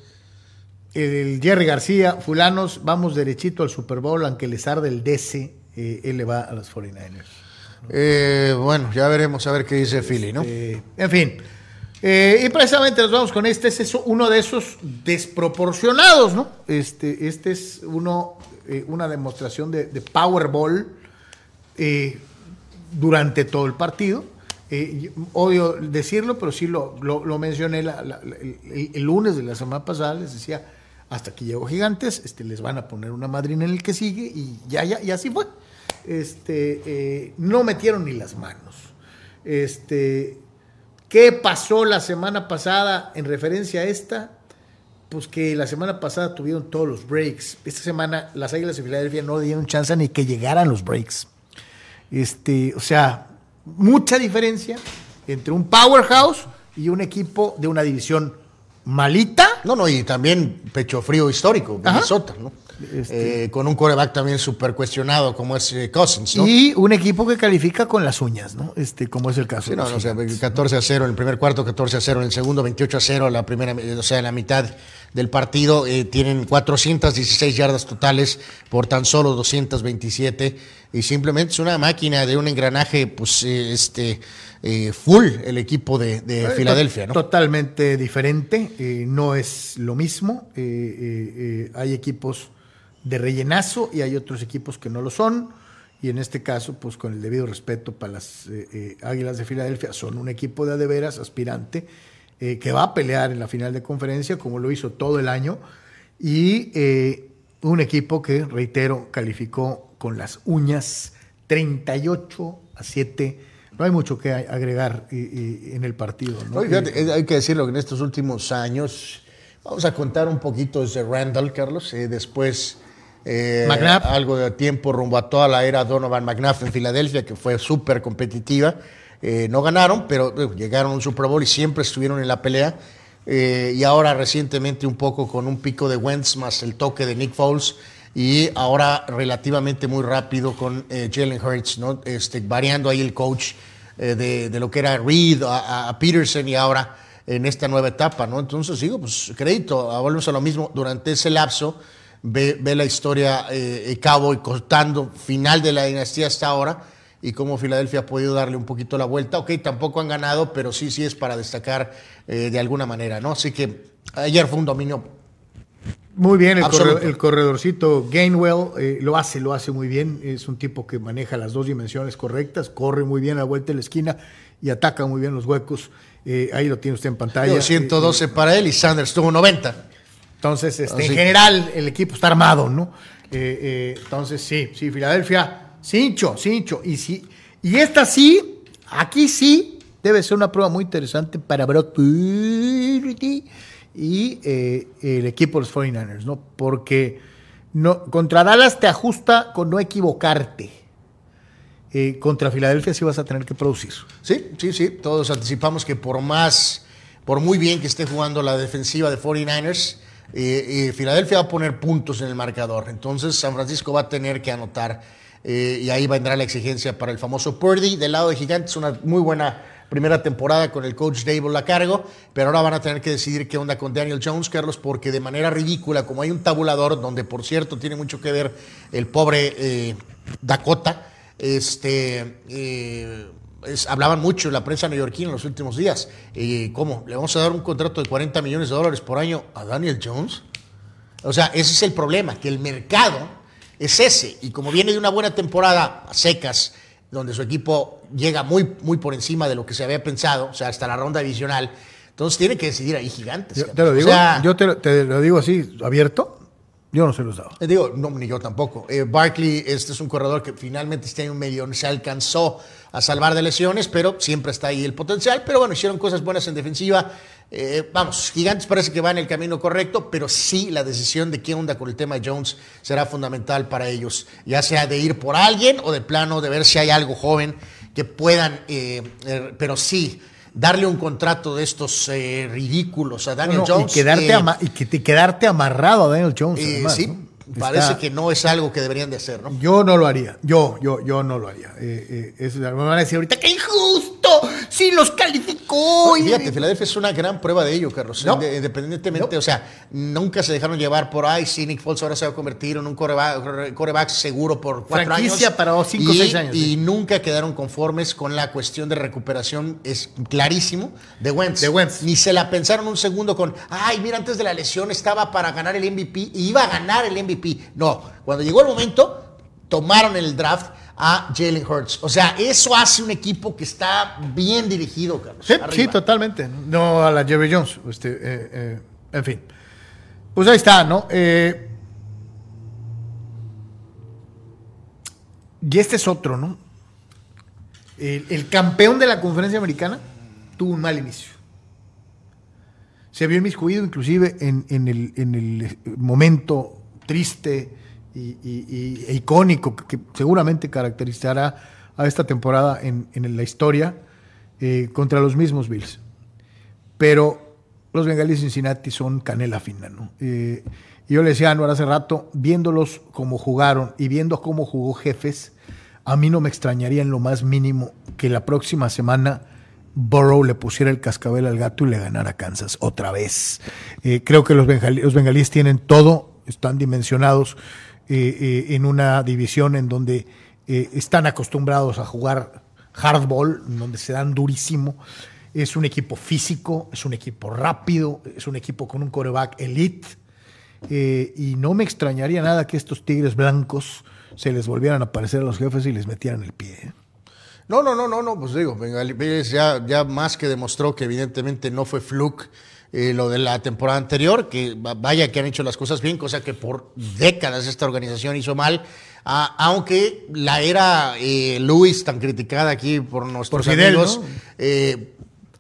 el Jerry García, fulanos, vamos derechito al Super Bowl, aunque les arde el DC, eh, él le va a los 49ers. Eh, bueno, ya veremos a ver qué dice Philly, ¿no? Eh, en fin. Eh, y precisamente nos vamos con este, este es uno de esos desproporcionados, ¿no? Este, este es uno, eh, una demostración de, de Powerball eh, durante todo el partido. Odio decirlo, pero sí lo, lo- mencioné el, el lunes de la semana pasada, les decía, hasta aquí llegó Gigantes, este, les van a poner una madrina en el que sigue y ya, ya, y así fue. Este, no metieron ni las manos. Este, ¿Qué pasó la semana pasada en referencia a esta? Pues que la semana pasada tuvieron todos los breaks. Esta semana las Águilas de Filadelfia no dieron chance ni que llegaran los breaks. Este, o sea, mucha diferencia entre un powerhouse y un equipo de una división malita. No, no, y también pecho frío histórico, Ajá. Minnesota, ¿no? Este- Eh, con un coreback también súper cuestionado como es eh, Cousins, ¿no? Y un equipo que califica con las uñas, ¿no? Este, como es el caso Sí, de no, los no, o sea, Gigantes. 14 a 0 en el primer cuarto, 14 a 0 en el segundo, 28 a 0 la primera, o sea, en la mitad del partido. eh, tienen 416 yardas totales por tan solo 227 y simplemente es una máquina de un engranaje, pues, eh, este, eh, full el equipo de, de Filadelfia, ¿no? to- Totalmente diferente, eh, no es lo mismo. hay equipos de rellenazo y hay otros equipos que no lo son. Y en este caso, pues con el debido respeto para las eh, eh, Águilas de Filadelfia, son un equipo de a de veras aspirante eh, que va a pelear en la final de conferencia, como lo hizo todo el año. Y un equipo que, reitero, calificó con las uñas 38 a 7. No hay mucho que agregar en el partido. ¿no? Hay que decirlo que en estos últimos años, vamos a contar un poquito desde Randall, Carlos, después eh, algo de tiempo rumbo a toda la era Donovan McNabb en Filadelfia, que fue súper competitiva. Eh, no ganaron, pero eh, llegaron a un Super Bowl y siempre estuvieron en la pelea. Y ahora recientemente un poco con un pico de Wentz más el toque de Nick Foles y ahora relativamente muy rápido con Jalen Hurts, ¿no? Este, variando ahí el coach de, de lo que era Reed a, a Peterson y ahora en esta nueva etapa, ¿no? Entonces digo, pues crédito, volvemos a lo mismo, durante ese lapso ve, ve la historia eh, eh, Cowboy contando final de la dinastía hasta ahora y cómo Filadelfia ha podido darle un poquito la vuelta. Ok, tampoco han ganado, pero sí, sí es para destacar eh, de alguna manera, ¿no? Así que ayer fue un dominio Muy bien, el, corredorcito Gainwell eh, lo hace, lo hace muy bien. Es un tipo que maneja las dos dimensiones correctas, corre muy bien a la vuelta de la esquina y ataca muy bien los huecos. Eh, ahí lo tiene usted en pantalla. Digo, 112 para él y Sanders tuvo 90. Entonces, este, en general, el equipo está armado, ¿no? Eh, eh, entonces, sí, sí, Filadelfia, cincho, cincho. Y, sí, y esta sí, aquí sí, debe ser una prueba muy interesante para Brock y eh, el equipo de los 49ers, ¿no? Porque no, contra Dallas te ajusta con no equivocarte. Eh, contra Filadelfia sí vas a tener que producir. Sí, sí, sí. Todos anticipamos que por más, por muy bien que esté jugando la defensiva de 49ers, eh, Filadelfia va a poner puntos en el marcador. Entonces San Francisco va a tener que anotar. eh, y ahí vendrá la exigencia para el famoso Purdy. Del lado de Gigantes, una muy buena primera temporada con el coach Dable a cargo, pero ahora van a tener que decidir qué onda con Daniel Jones, Carlos, porque de manera ridícula, como hay un tabulador, donde por cierto tiene mucho que ver el pobre eh, Dakota, este, eh, es- hablaban mucho en la prensa neoyorquina en los últimos días. Eh, ¿Cómo? ¿Le vamos a dar un contrato de 40 millones de dólares por año a Daniel Jones? O sea, ese es el problema, que el mercado es ese. Y como viene de una buena temporada a secas, donde su equipo llega muy, muy por encima de lo que se había pensado, o sea, hasta la ronda divisional, entonces tiene que decidir ahí gigantes. Yo te lo O digo, sea, yo te, te lo digo así, abierto. Yo no se los daba. Digo, no, ni yo tampoco. Eh, Barkley, este es un corredor que finalmente este año medio se alcanzó a salvar de lesiones, pero siempre está ahí el potencial. Pero bueno, hicieron cosas buenas en defensiva. Eh, vamos, Gigantes parece que va en el camino correcto, pero sí la decisión de qué onda con el tema de Jones será fundamental para ellos, ya sea de ir por alguien o de plano de ver si hay algo joven que puedan, eh, eh, pero sí darle un contrato de estos eh, ridículos a Daniel No, no, Jones. y, quedarte ama- y que te- quedarte amarrado a Daniel Jones. además, sí, ¿no? Parece Está- que no es algo que deberían de hacer, ¿no? Yo no lo haría. Yo, yo, yo no lo haría. Eh, eh, eso, me van a decir ahorita que injusto. Sí los calificó. Fíjate, Filadelfia es una gran prueba de ello, Carlos. No. Independientemente, No. o sea, nunca se dejaron llevar por ahí. Sí, Nick Foles ahora se va a convertir en un coreback, coreback seguro por cuatro Franquicia años. para cinco o seis años, Y sí. nunca quedaron conformes con la cuestión de recuperación, es clarísimo, de Wentz. De Wentz. Ni se la pensaron un segundo con, ay, mira, antes de la lesión estaba para ganar el MVP y iba a ganar el MVP. No, cuando llegó el momento, tomaron el draft a Jalen Hurts. O sea, eso hace un equipo que está bien dirigido, Carlos. Sí, totalmente. No a la Jerry Jones. Este, eh, eh, en fin. Pues ahí está, ¿no? Eh, y este es otro, ¿no? El, el campeón de la conferencia americana tuvo un mal inicio. Se vio inmiscuido inclusive en, en el, en el momento triste y, y- y- icónico que, seguramente caracterizará a esta temporada en, en la historia eh, contra los mismos Bills. Pero los bengalíes de Cincinnati son canela fina, ¿no? Eh, yo le decía a Anuar hace rato, viéndolos como jugaron y viendo cómo jugó Jefes, a mí no me extrañaría en lo más mínimo que la próxima semana Burrow le pusiera el cascabel al gato y le ganara Kansas otra vez. Eh, creo que los bengalíes tienen todo, están dimensionados eh, eh, en una división en donde eh, están acostumbrados a jugar hardball, en donde se dan durísimo. Es un equipo físico, es un equipo rápido, es un equipo con un coreback elite. Y no me extrañaría nada que estos tigres blancos se les volvieran a aparecer a los jefes y les metieran el pie. No, no, no, no, no, pues digo, Bengalíes ya, ya más que demostró que evidentemente no fue fluke eh, lo de la temporada anterior, que va- vaya que han hecho las cosas bien, cosa que por décadas esta organización hizo mal, ah, aunque la era eh, Luis tan criticada aquí por nuestros Por Fidel, amigos, ¿no? eh,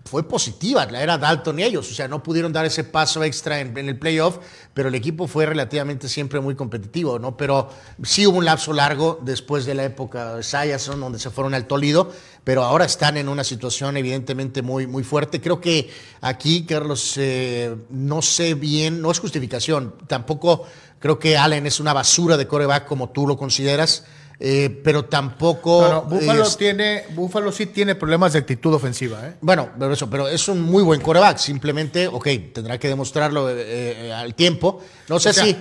fue positiva, la era Dalton y ellos, o sea, no pudieron dar ese paso extra en, en el playoff, pero el equipo fue relativamente siempre muy competitivo, ¿no? Pero sí hubo un lapso largo después de la época de Sayerson, donde se fueron al Tolido, pero ahora están en una situación evidentemente muy, muy fuerte. Creo que aquí, Carlos, eh, no sé bien, no es justificación, tampoco creo que Allen es una basura de coreback como tú lo consideras, eh, pero tampoco... No, no, Buffalo, es- tiene, Buffalo sí tiene problemas de actitud ofensiva. ¿eh? bueno, pero eso, pero es un muy buen coreback. Simplemente, ok, tendrá que demostrarlo eh, al tiempo. No sé O sea, si.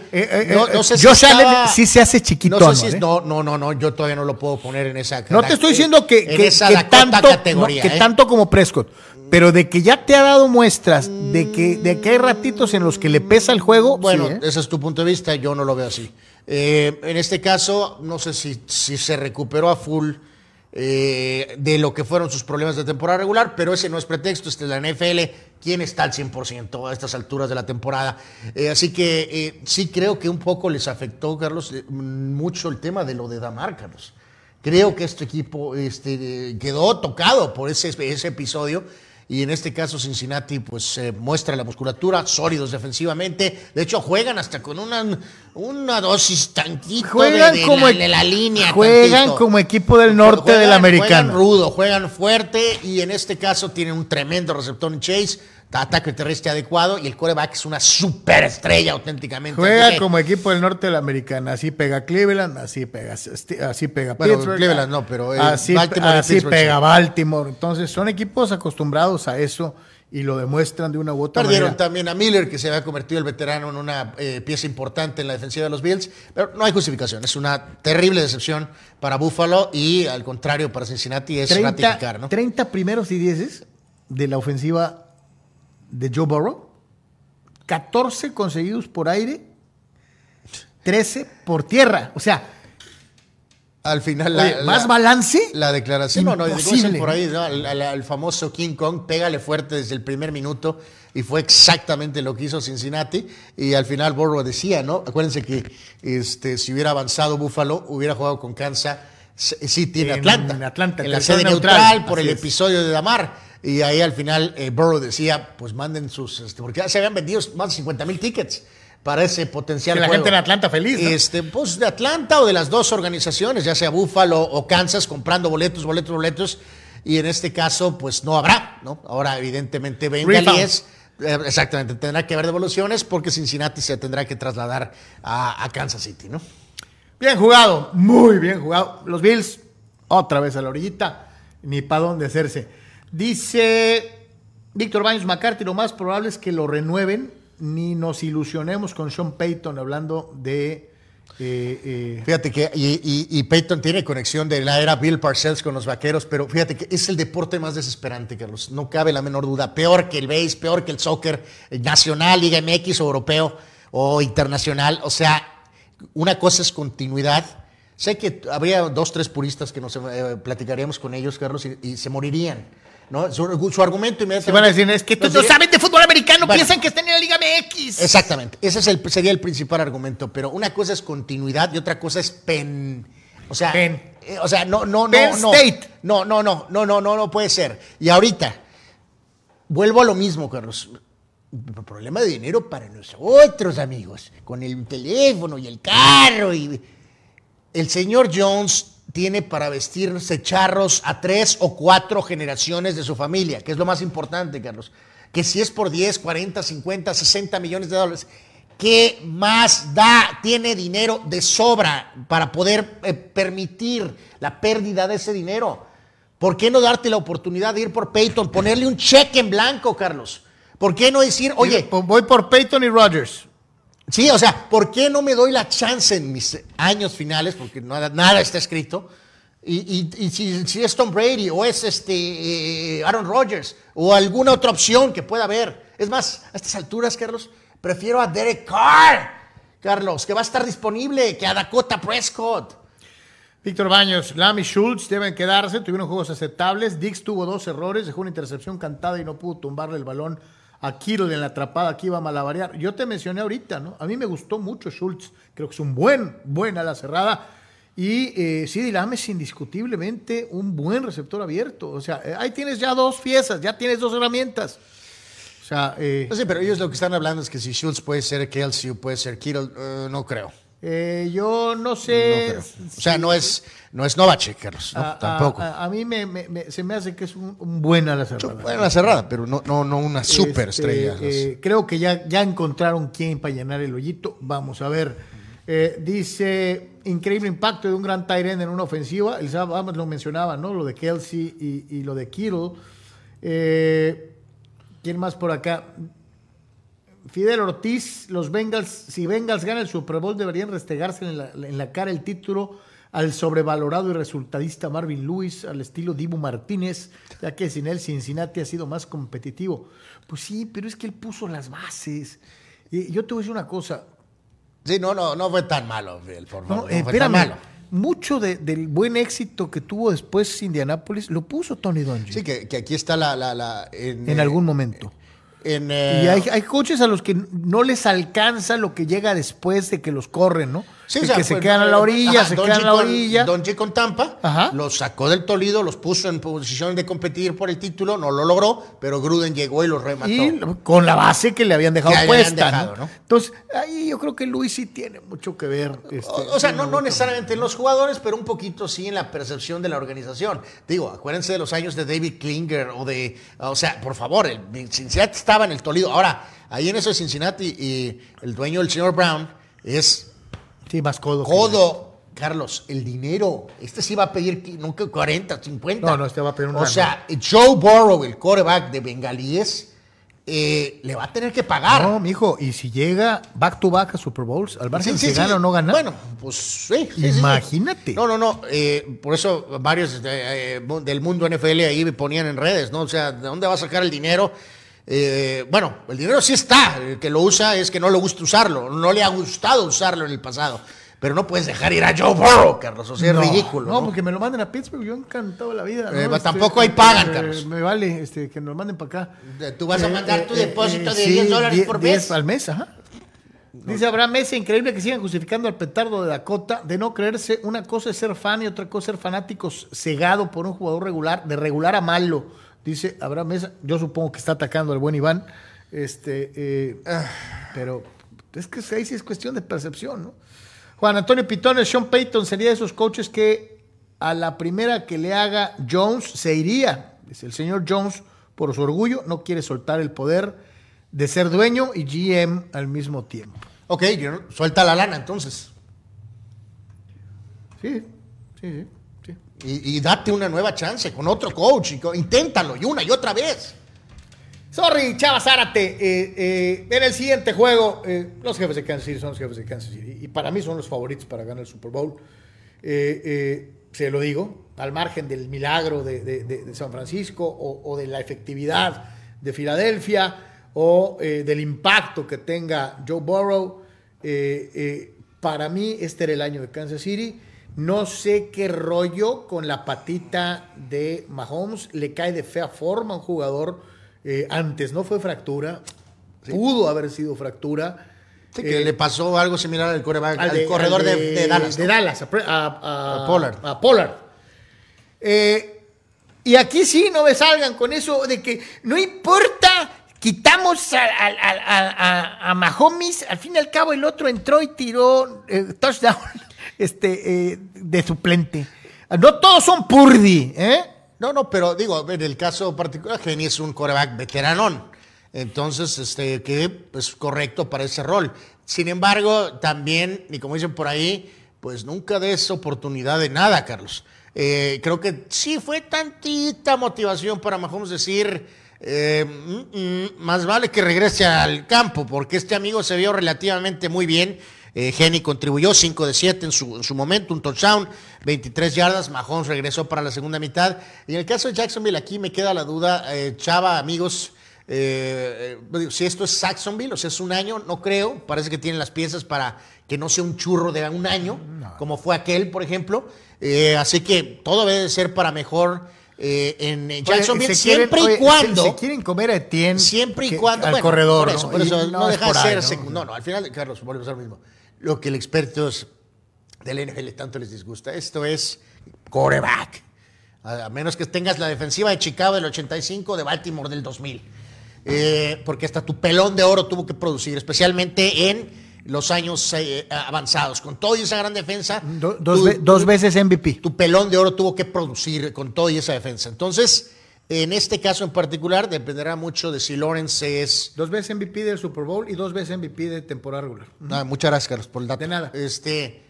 no, no sé si estaba- sí se hace chiquitón, No, sé si- no, no, no, no, yo todavía no lo puedo poner en esa. No te estoy diciendo que, que- tanto, categoría. no, que tanto como Prescott, pero de que ya te ha dado muestras de que, de que hay ratitos en los que le pesa el juego. Bueno, sí, ¿eh? ese es tu punto de vista, yo no lo veo así. Eh, en este caso, no sé si, se recuperó a full eh, de lo que fueron sus problemas de temporada regular, pero ese no es pretexto, este es la NFL, ¿quién está al 100% a estas alturas de la temporada? Eh, así que sí creo que un poco les afectó, Carlos, mucho el tema de lo de Damar, Carlos. Creo que este equipo este, quedó tocado por ese episodio y en este caso Cincinnati pues eh, muestra la musculatura, sólidos defensivamente, de hecho juegan hasta con una, una dosis tantito Juegan de, de como la, e- de la línea. juegan tantito. como equipo del norte Juegan- del americano. Juegan rudo, juegan fuerte y en este caso tienen un tremendo receptor en Chase, ataque terrestre adecuado y el coreback es una superestrella auténticamente. Juega como equipo del norte de la americana. Así pega Cleveland, así pega, así pega Bueno, Pittsburgh. Cleveland no, pero, eh, así, Baltimore así pega. Baltimore. Entonces son equipos acostumbrados a eso y lo demuestran de una u otra Perdieron manera. también a Miller, que se había convertido el veterano en una eh, pieza importante en la defensiva de los Bills, pero no hay justificación. Es una terrible decepción para Buffalo y al contrario para Cincinnati es 30, ratificar, ¿no? 30 primeros y dieces de la ofensiva de Joe Burrow, 14 conseguidos por aire, 13 por tierra. O sea, Al final, Oye, ¿más balance? La declaración, no, no, Imposible. por ahí, ¿no? Al famoso King Kong, pégale fuerte desde el primer minuto, y fue exactamente lo que hizo Cincinnati. Y al final Burrow decía, ¿no? Acuérdense que este, si hubiera avanzado Buffalo, hubiera jugado con Kansas City en, En Atlanta. Atlanta, en la territorio sede neutral, neutral, por el es. episodio de Damar. Y ahí al final eh, Burrow decía, pues manden sus, este, porque ya se habían vendido más de 50 mil tickets para ese potencial Que la juego. gente en Atlanta feliz, ¿no? Este, pues de Atlanta o de las dos organizaciones, ya sea Buffalo o Kansas, comprando boletos, boletos, boletos. Y en este caso, pues no habrá, ¿no? Ahora, evidentemente, Bengalíes, eh, exactamente, tendrá que haber devoluciones porque Cincinnati se tendrá que trasladar a, a Kansas City, ¿no? Bien jugado, muy bien jugado. Los Bills, otra vez a la orillita, ni para dónde hacerse. Dice Víctor Baños McCarthy, lo más probable es que lo renueven, ni nos ilusionemos con Sean Payton hablando de... eh, eh, Fíjate que, y, y- Peyton tiene conexión de la era Bill Parcells con los vaqueros, pero fíjate que es el deporte más desesperante, Carlos. No cabe la menor duda. Peor que el base, peor que el soccer eh, nacional, Liga MX o europeo o internacional. O sea, una cosa es continuidad. Sé que habría dos, tres puristas que nos platicaríamos con ellos, Carlos, y se morirían. ¿No? Su, su argumento inmediatamente. se van a decir, es que estos no diría- saben de fútbol americano, Bueno. piensan que están en la Liga MX. Exactamente, ese es el, sería el principal argumento, pero una cosa es continuidad y otra cosa es pen, o sea, Penn. eh, o sea, no, no, no, Penn no, State. no, no, no, no, no, no, no puede ser. Y ahorita vuelvo a lo mismo, Carlos. Problema de dinero para nosotros, amigos, con el teléfono y el carro y el señor Jones tiene para vestirse charros a tres o cuatro generaciones de su familia, que es lo más importante, Carlos. Que si es por 10, 40, 50, 60 millones de dólares, ¿qué más da? Tiene dinero de sobra para poder eh, permitir la pérdida de ese dinero. ¿Por qué no darte la oportunidad de ir por Peyton, ponerle un cheque en blanco, Carlos? ¿Por qué no decir, oye, Voy por Peyton y Rodgers. Sí, o sea, ¿por qué no me doy la chance en mis años finales? Porque nada, está escrito. Y, si, es Tom Brady o es este eh, Aaron Rodgers o alguna otra opción que pueda haber. Es más, a estas alturas, Carlos, prefiero a Derek Carr, Carlos, que va a estar disponible, que a Dakota Prescott. Víctor Baños, Lam Schultz deben quedarse, tuvieron juegos aceptables. Dix tuvo dos errores, dejó una intercepción cantada y no pudo tumbarle el balón a Kittle en la atrapada que iba a malabarear. Yo te mencioné ahorita, ¿no? A mí me gustó mucho Schultz, creo que es un buen, buen ala cerrada. Y eh, Sid Lam es indiscutiblemente un buen receptor abierto. O sea, eh, ahí tienes ya dos piezas, ya tienes dos herramientas. O sea, eh, No pero ellos lo que están hablando es que si Schultz puede ser Kelsey o puede ser Kittle, eh, no creo. Eh, yo no No sé. O sea, no es, no es Novacek, Carlos, no, a, tampoco. A, a mí me, me- me- se me hace que es un, un buen ala cerrada. Bueno, la cerrada, pero no, no, no una super Este, estrella. eh, creo que ya, ya encontraron quién para llenar el hoyito. Vamos a ver. Eh, dice, increíble impacto de un gran Tyren en una ofensiva. El sábado lo mencionaba, ¿no? Lo de Kelsey y, y lo de Kittle. Eh, ¿Quién más por acá? Fidel Ortiz, los Bengals, si Bengals gana el Super Bowl, deberían restregarse en la, en la cara el título al sobrevalorado y resultadista Marvin Lewis, al estilo Dibu Martínez, ya que sin él Cincinnati ha sido más competitivo. Pues sí, pero es que él puso las bases. Y yo te voy a decir una cosa, Sí, no, no, no fue tan malo, Fidel, por favor. no, No, eh, fue espérame, tan malo. mucho de- del buen éxito que tuvo después Indianapolis lo puso Tony Dungy Sí, que, que aquí está la... la, la- en eh, algún momento. En, eh, Y hay, hay coaches a los que no les alcanza lo que llega después de que los corren, ¿no? Sí, o sea, que se fue- quedan a la orilla, ajá, se Don quedan a la con- orilla. Don G con Tampa, Ajá. los sacó del Tolido, los puso en posición de competir por el título, no lo logró, pero Gruden llegó y los remató. y con la base que le habían dejado Que le habían puesta, dejado, ¿no? ¿no? Entonces, ahí yo creo que Luis sí tiene mucho que ver. este, O, o sea, no, no necesariamente en los jugadores, pero un poquito sí en la percepción de la organización. Digo, acuérdense de los años de David Klinger o de, o sea, por favor, el Cincinnati estaba en el Toledo. Ahora, ahí en eso de Cincinnati y el dueño, el señor Brown, es Sí, más codo. que- codo. Carlos, el dinero. Este sí va a pedir nunca 40, 50. No, no, este va a pedir un O rango. sea, Joe Burrow, el quarterback de Bengalíes, eh, le va a tener que pagar. No, mijo, y si llega back to back a Super Bowls, al margen Sí, si sí, gana o no gana. Bueno, pues sí. Imagínate. No, no, no. eh, por eso varios eh, eh, del mundo NFL ahí me ponían en redes, ¿no? O sea, ¿de dónde va a sacar el dinero? Eh, bueno, el dinero sí está. El que lo usa es que no le gusta usarlo. No le ha gustado usarlo en el pasado. pero no puedes dejar ir a Joe Burrow, Carlos. O sea, No, es ridículo. No, ¿no? porque me lo manden a Pittsburgh. Yo encantado de la vida. Eh, ¿no? tampoco ahí pagan, eh, Carlos. Me vale este, que nos manden para acá. Eh, Tú vas a mandar tu depósito de sí, 10 dólares 10 por 10 mes. al mes, ajá. Dice Abraham Mesa, increíble que sigan justificando al petardo de Dakota de no creerse. Una cosa es ser fan y otra cosa es ser fanático cegado por un jugador regular, de regular a malo. Dice Abraham Mesa, yo supongo que está atacando al buen Iván. Este, eh, pero es que ahí sí es cuestión de percepción, ¿no? Juan Antonio Pitones, Sean Payton sería de esos coaches que a la primera que le haga Jones se iría. Dice el señor Jones, por su orgullo, no quiere soltar el poder de ser dueño y GM al mismo tiempo. Ok, suelta la lana entonces. Sí, sí, sí. Y, date una nueva chance con otro coach. y inténtalo y una y otra vez. Sorry, Chava Zárate. Eh, eh, en el siguiente juego, eh, los jefes de Kansas City son los jefes de Kansas City. Y para mí son los favoritos para ganar el Super Bowl. Se lo digo, al margen del milagro de, San Francisco o, o de la efectividad de Filadelfia o del impacto que tenga Joe Burrow. para mí, este era el año de Kansas City. No sé qué rollo con la patita de Mahomes. Le cae de fea forma a un jugador. eh, antes no fue fractura. Pudo haber sido fractura. Sí, que Eh, le pasó algo similar al, coreback- al al de- corredor al de, de Dallas. de ¿no? Dallas, a, Pre- a- a- A Pollard. Eh, y aquí sí no me salgan con eso de que no importa, quitamos a, a, a- a- a Mahomes, al fin y al cabo el otro entró y tiró eh, touchdown este, eh, de suplente. No todos son Purdy, ¿eh? No, no, pero digo, en el caso particular, Geni es un coreback veteranón. Entonces, este, que es correcto para ese rol. Sin embargo, también, y como dicen por ahí, pues nunca des oportunidad de nada, Carlos. Eh, creo que sí fue tantita motivación para Mahomes decir, eh, mm, mm, más vale que regrese al campo, porque este amigo se vio relativamente muy bien. Eh, Geni contribuyó 5 de 7 en su, en su momento, un touchdown, 23 yardas. Mahomes regresó para la segunda mitad. Y en el caso de Jacksonville, aquí me queda la duda, eh, Chava, amigos. eh, eh, si esto es Jacksonville, o sea, es un año, no creo. Parece que tienen las piezas para que no sea un churro de un año, como fue aquel, por ejemplo. Así que todo debe de ser para mejor eh, en, en Jacksonville, Oye, se siempre oye, y cuando. Se, se quieren comer a Etienne. Siempre y que- cuando. Al bueno, corredor. Por eso, ¿no? por eso no, deja de ser. ahí, secu- no, no, al final, Carlos, volvemos a lo mismo. Lo que los expertos del NFL tanto les disgusta. Esto es coreback. A menos que tengas la defensiva de Chicago del 85, de Baltimore del 2000. Eh, porque hasta tu pelón de oro tuvo que producir, especialmente en los años eh, avanzados. Con toda esa gran defensa. Do- dos, tu- ve- dos veces MVP. tu pelón de oro tuvo que producir con toda esa defensa. Entonces, en este caso en particular, dependerá mucho de si Lawrence es. Dos veces MVP del Super Bowl y dos veces MVP de temporada regular. Ah, muchas gracias, Carlos, por el dato. De nada. Este,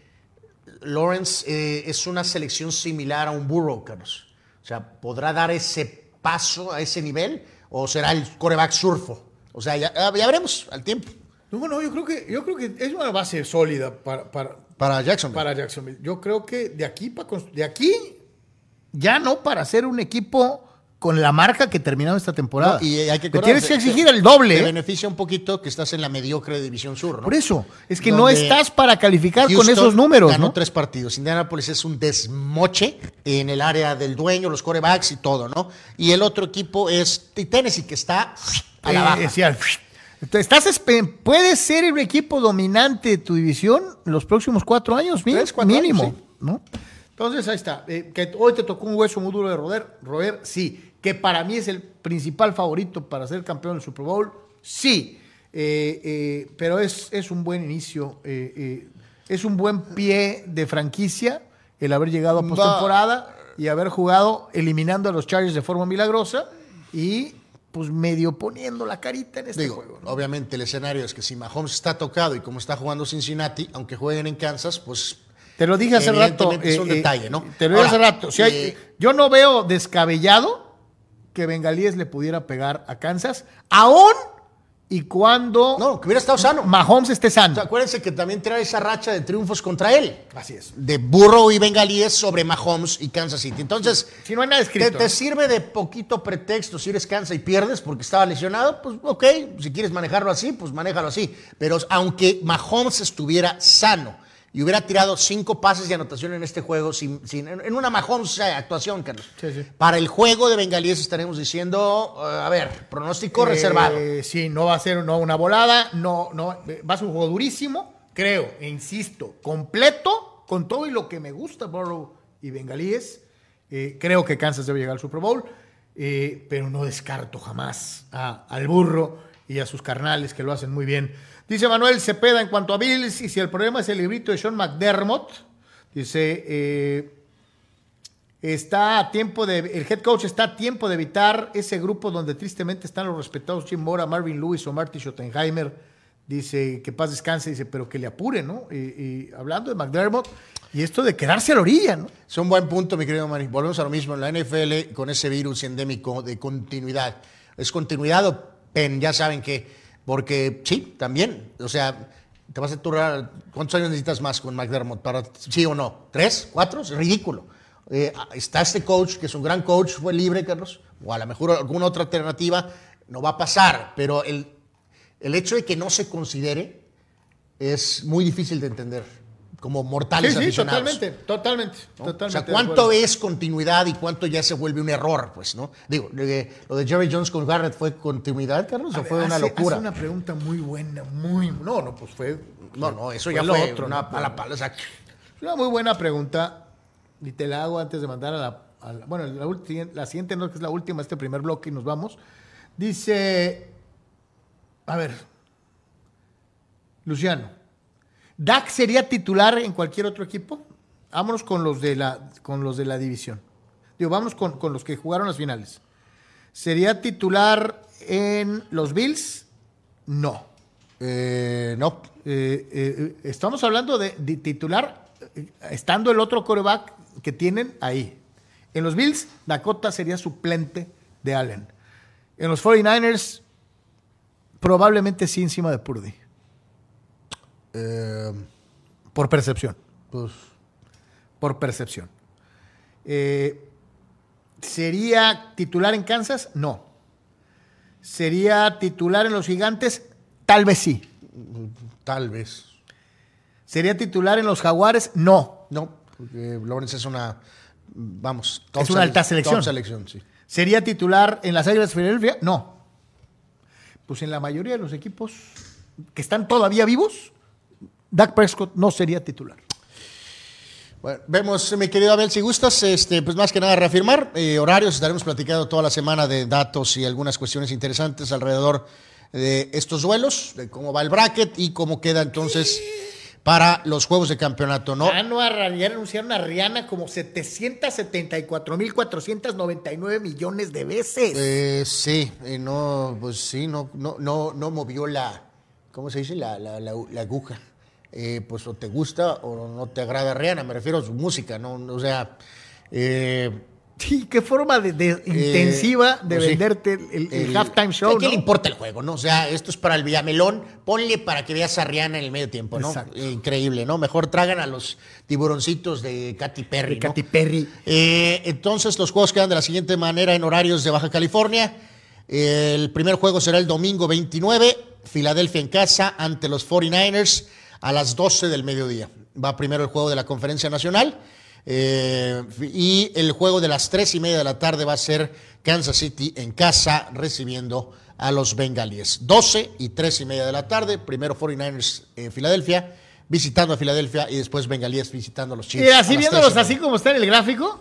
Lawrence eh, es una selección similar a un Burrow, Carlos. O sea, ¿podrá dar ese paso a ese nivel o será el coreback surfo? O sea, ya, ya veremos al tiempo. No, no, yo creo que, yo creo que es una base sólida para, para, Para Jackson. para Jacksonville. Yo creo que de aquí, para, de aquí ya no para ser un equipo con la marca que terminaron esta temporada. y hay que Te tienes que exigir te- el doble. Te ¿eh? beneficia un poquito que estás en la mediocre división sur, ¿no? Por eso, es que no estás para calificar con esos números. Ganó ¿no? tres partidos. Indianapolis es un desmoche en el área del dueño, los corebacks y todo, ¿no? Y el otro equipo es Tennessee, que está a la Eh, baja. ¿estás ¿Puedes ser el equipo dominante de tu división en los próximos cuatro años? mi- Tres, cuatro mínimo. años, sí. ¿no? Entonces, ahí está. Eh, que hoy te tocó un hueso muy duro de roer, roer, sí. Que para mí es el principal favorito para ser campeón del Super Bowl, sí. Eh, eh, pero es, es un buen inicio, eh, es un buen pie de franquicia el haber llegado a postemporada y haber jugado eliminando a los Chargers de forma milagrosa y pues medio poniendo la carita en este Digo, juego. ¿no? obviamente el escenario es que si Mahomes está tocado y como está jugando Cincinnati, aunque jueguen en Kansas, pues Te lo dije hace rato. Es un detalle, ¿no? Te lo dije hace rato. Si hay- eh, yo no veo descabellado que Bengalíes le pudiera pegar a Kansas, aún y cuando no, que hubiera estado sano. Mahomes esté O sano. sea, acuérdense que también trae esa racha de triunfos contra él. Así es. De Burrow y Bengalíes sobre Mahomes y Kansas City. Entonces, Si no hay nada te, escrito. te ¿no? sirve de poquito pretexto si eres Kansas y pierdes porque estaba lesionado, pues ok, si quieres manejarlo así, pues manéjalo así. Pero aunque Mahomes estuviera sano y hubiera tirado cinco pases de anotación en este juego sin, sin- en una eh, actuación, Carlos. Sí, sí. Para el juego de Bengalíes estaremos diciendo, eh, a ver, pronóstico Eh, reservado. Sí, no va a ser no, una volada, no, no, va a ser un juego durísimo, creo, e insisto, completo, con todo y lo que me gusta Burrow y Bengalíes. Eh, creo que Kansas debe llegar al Super Bowl, eh, pero no descarto jamás a- al burro y a sus carnales que lo hacen muy bien. Dice Manuel Cepeda en cuanto a Bills, y si el problema es el librito de Sean McDermott, dice, eh, Está a tiempo de, el head coach está a tiempo de evitar ese grupo donde tristemente están los respetados Jim Mora, Marvin Lewis o Marty Schottenheimer. Dice que paz descanse, dice, pero que le apure, ¿no? Y, hablando de McDermott, y esto de quedarse a la orilla, ¿no? Es un buen punto, mi querido Mari. Volvemos a lo mismo en la NFL con ese virus endémico de continuidad. ¿Es continuidad o pen? Ya saben que, porque sí, también. O sea, te vas a durar, ¿cuántos años necesitas más con McDermott? Para, ¿Sí o no? ¿Tres? ¿Cuatro? Es ridículo. Eh, está este coach, que es un gran coach, fue libre, Carlos, o a lo mejor alguna otra alternativa, no va a pasar, pero el, el hecho de que no se considere es muy difícil de entender como mortales Sí, sí, totalmente, totalmente, ¿no? totalmente. O sea, ¿cuánto es continuidad y cuánto ya se vuelve un error? Pues, ¿no? Digo, lo de, lo de Jerry Jones con Garrett fue continuidad, Carlos, o ver, fue una locura. hace una pregunta muy buena, muy. No, no, pues fue. No, no, eso fue ya lo fue otro, una pala pala. O sea, Una muy buena pregunta y te la hago antes de mandar a la... a la- bueno, la, ulti- la siguiente no, que es la última, este primer bloque y nos vamos. Dice, a ver, Luciano, ¿Dak sería titular en cualquier otro equipo? Vámonos con los de la, con los de la división. Digo, vámonos con, con los que jugaron las finales. ¿Sería titular en los Bills? No. eh, no. Eh, eh, estamos hablando de, de titular, estando el otro coreback que tienen ahí. En los Bills, Dakota sería suplente de Allen. En los 49ers, probablemente sí encima de Purdy, Eh, por percepción. pues, Por percepción. Eh, ¿Sería titular en Kansas? No. ¿Sería titular en los Gigantes? Tal vez sí. tal vez. ¿Sería titular en los Jaguares? No. No, porque Lawrence es una, vamos, Es una alta selección. top selección, sí. ¿Sería titular en las Águilas de Filadelfia? No. Pues en la mayoría de los equipos que están todavía vivos, Dak Prescott no sería titular. Bueno, vemos, mi querido Abel, si gustas, este, pues más que nada reafirmar eh, horarios, estaremos platicando toda la semana de datos y algunas cuestiones interesantes alrededor de estos duelos, de cómo va el bracket y cómo queda entonces para los juegos de campeonato, ¿no? Ah, no, a- ya anunciaron a Rihanna como 774.499 millones de veces. Eh, sí, eh, no, pues sí, no, no, no, no movió la, ¿cómo se dice? La, la, la- la aguja. Eh, pues o te gusta o no te agrada Rihanna, me refiero a su música, ¿no? O sea, eh, Sí, qué forma de, de intensiva de pues sí. venderte el, el halftime ¿A show, quién ¿no? le importa el juego, no? O sea, esto es para el Villamelón. Ponle para que veas a Rihanna en el medio tiempo, ¿no? Exacto. Eh, Increíble, ¿no? Mejor tragan a los tiburoncitos de Katy Perry, De ¿no? Katy Perry. Eh, entonces, los juegos quedan de la siguiente manera en horarios de Baja California. El primer juego será el domingo 29, Filadelfia en casa ante los 49ers a las 12 del mediodía. Va primero el juego de la Conferencia Nacional. eh, y el juego de las 3 y media de la tarde va a ser Kansas City en casa recibiendo a los Bengalíes. 12 y 3 y media de la tarde. Primero 49ers en Filadelfia, visitando a Filadelfia y después Bengalíes visitando a los Chiefs. Y así viéndolos 3 y media. así como está en el gráfico,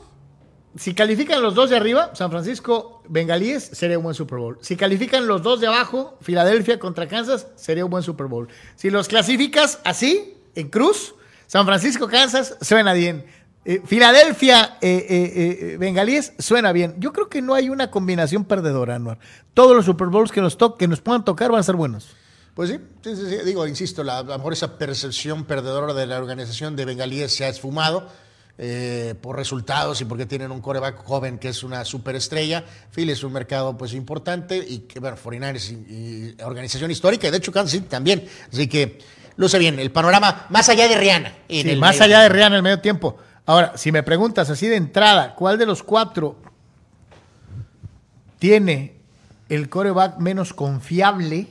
si califican los dos de arriba, San Francisco, Bengalíes, sería un buen Super Bowl. Si califican los dos de abajo, Filadelfia contra Kansas, sería un buen Super Bowl. Si los clasificas así, en cruz, San Francisco, Kansas, suena bien. Eh, Filadelfia, eh, eh, eh, Bengalíes, suena bien. Yo creo que no hay una combinación perdedora, Anuar. Todos los Super Bowls que nos, to- que nos puedan tocar van a ser buenos. Pues sí, sí, sí, sí. digo, insisto, la- a lo mejor esa percepción perdedora de la organización de Bengalíes se ha esfumado eh, por resultados y porque tienen un coreback joven que es una superestrella. Philly es un mercado pues importante y que, bueno, 49ers y, y organización histórica y de hecho Kansas City también. Así que luce bien el panorama más allá de Rihanna. en Sí, el más medio. allá de Rihanna en el medio tiempo. Ahora, si me preguntas así de entrada, ¿cuál de los cuatro tiene el coreback menos confiable?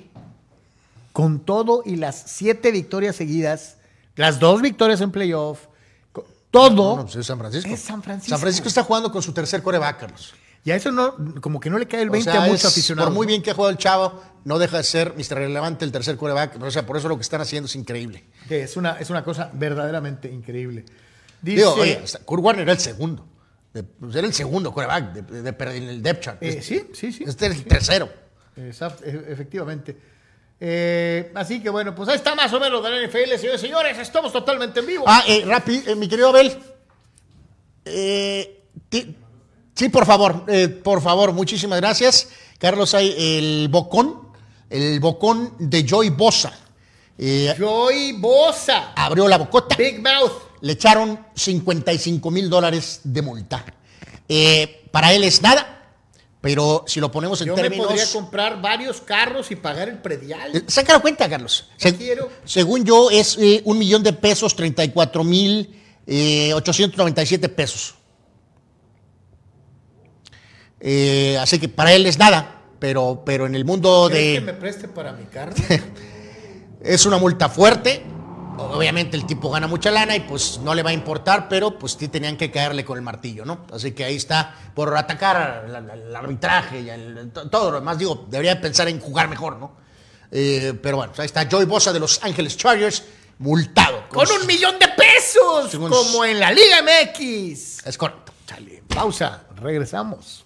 Con todo y las siete victorias seguidas, Las dos victorias en playoff. Todo. No, pues es San Francisco. Es San Francisco. San Francisco está jugando con su tercer coreback, Carlos. Y a eso no, como que no le cae el O 20 sea, a muchos aficionados. Por muy ¿no? bien que ha jugado el chavo, no deja de ser Mr. Relevante el tercer coreback. O sea, por eso lo que están haciendo es increíble. Que es una, es una cosa verdaderamente increíble. Dice, Digo, oye, Kurt Warner era el segundo. De- pues era el segundo coreback de, de- de- en el depth chart. eh, sí, sí, sí. Este es el tercero. Exact- e- efectivamente. Eh, así que bueno, pues ahí está más o menos de la NFL, señores y señores. Estamos totalmente en vivo. Ah, eh, Rappi, eh, mi querido Abel. Eh, ti- sí, por favor, por favor, muchísimas gracias. Carlos, hay el bocón, el bocón de Joy Bosa. Joey Bosa. abrió la bocota. Big Mouth. le echaron 55 mil dólares de multa. Para él es nada, pero si lo ponemos en Yo me términos... podría comprar varios carros y pagar el predial. Eh, Saca la cuenta, Carlos. Quiero. Según yo, es eh, un millón de pesos, 34 mil eh, 897 pesos. Eh, así que para él es nada, pero, pero en el mundo ¿Crees que de... me preste para mi carro? Es una multa fuerte. Obviamente el tipo gana mucha lana y pues no le va a importar, pero pues sí tenían que caerle con el martillo, ¿no? Así que ahí está, por atacar al arbitraje y todo lo demás, digo, debería pensar en jugar mejor, ¿no? Eh, pero bueno, ahí está Joey Bosa de Los Ángeles Chargers, multado. Con un millón de pesos, Según- como en la Liga MX. Es correcto. Chale, pausa, regresamos.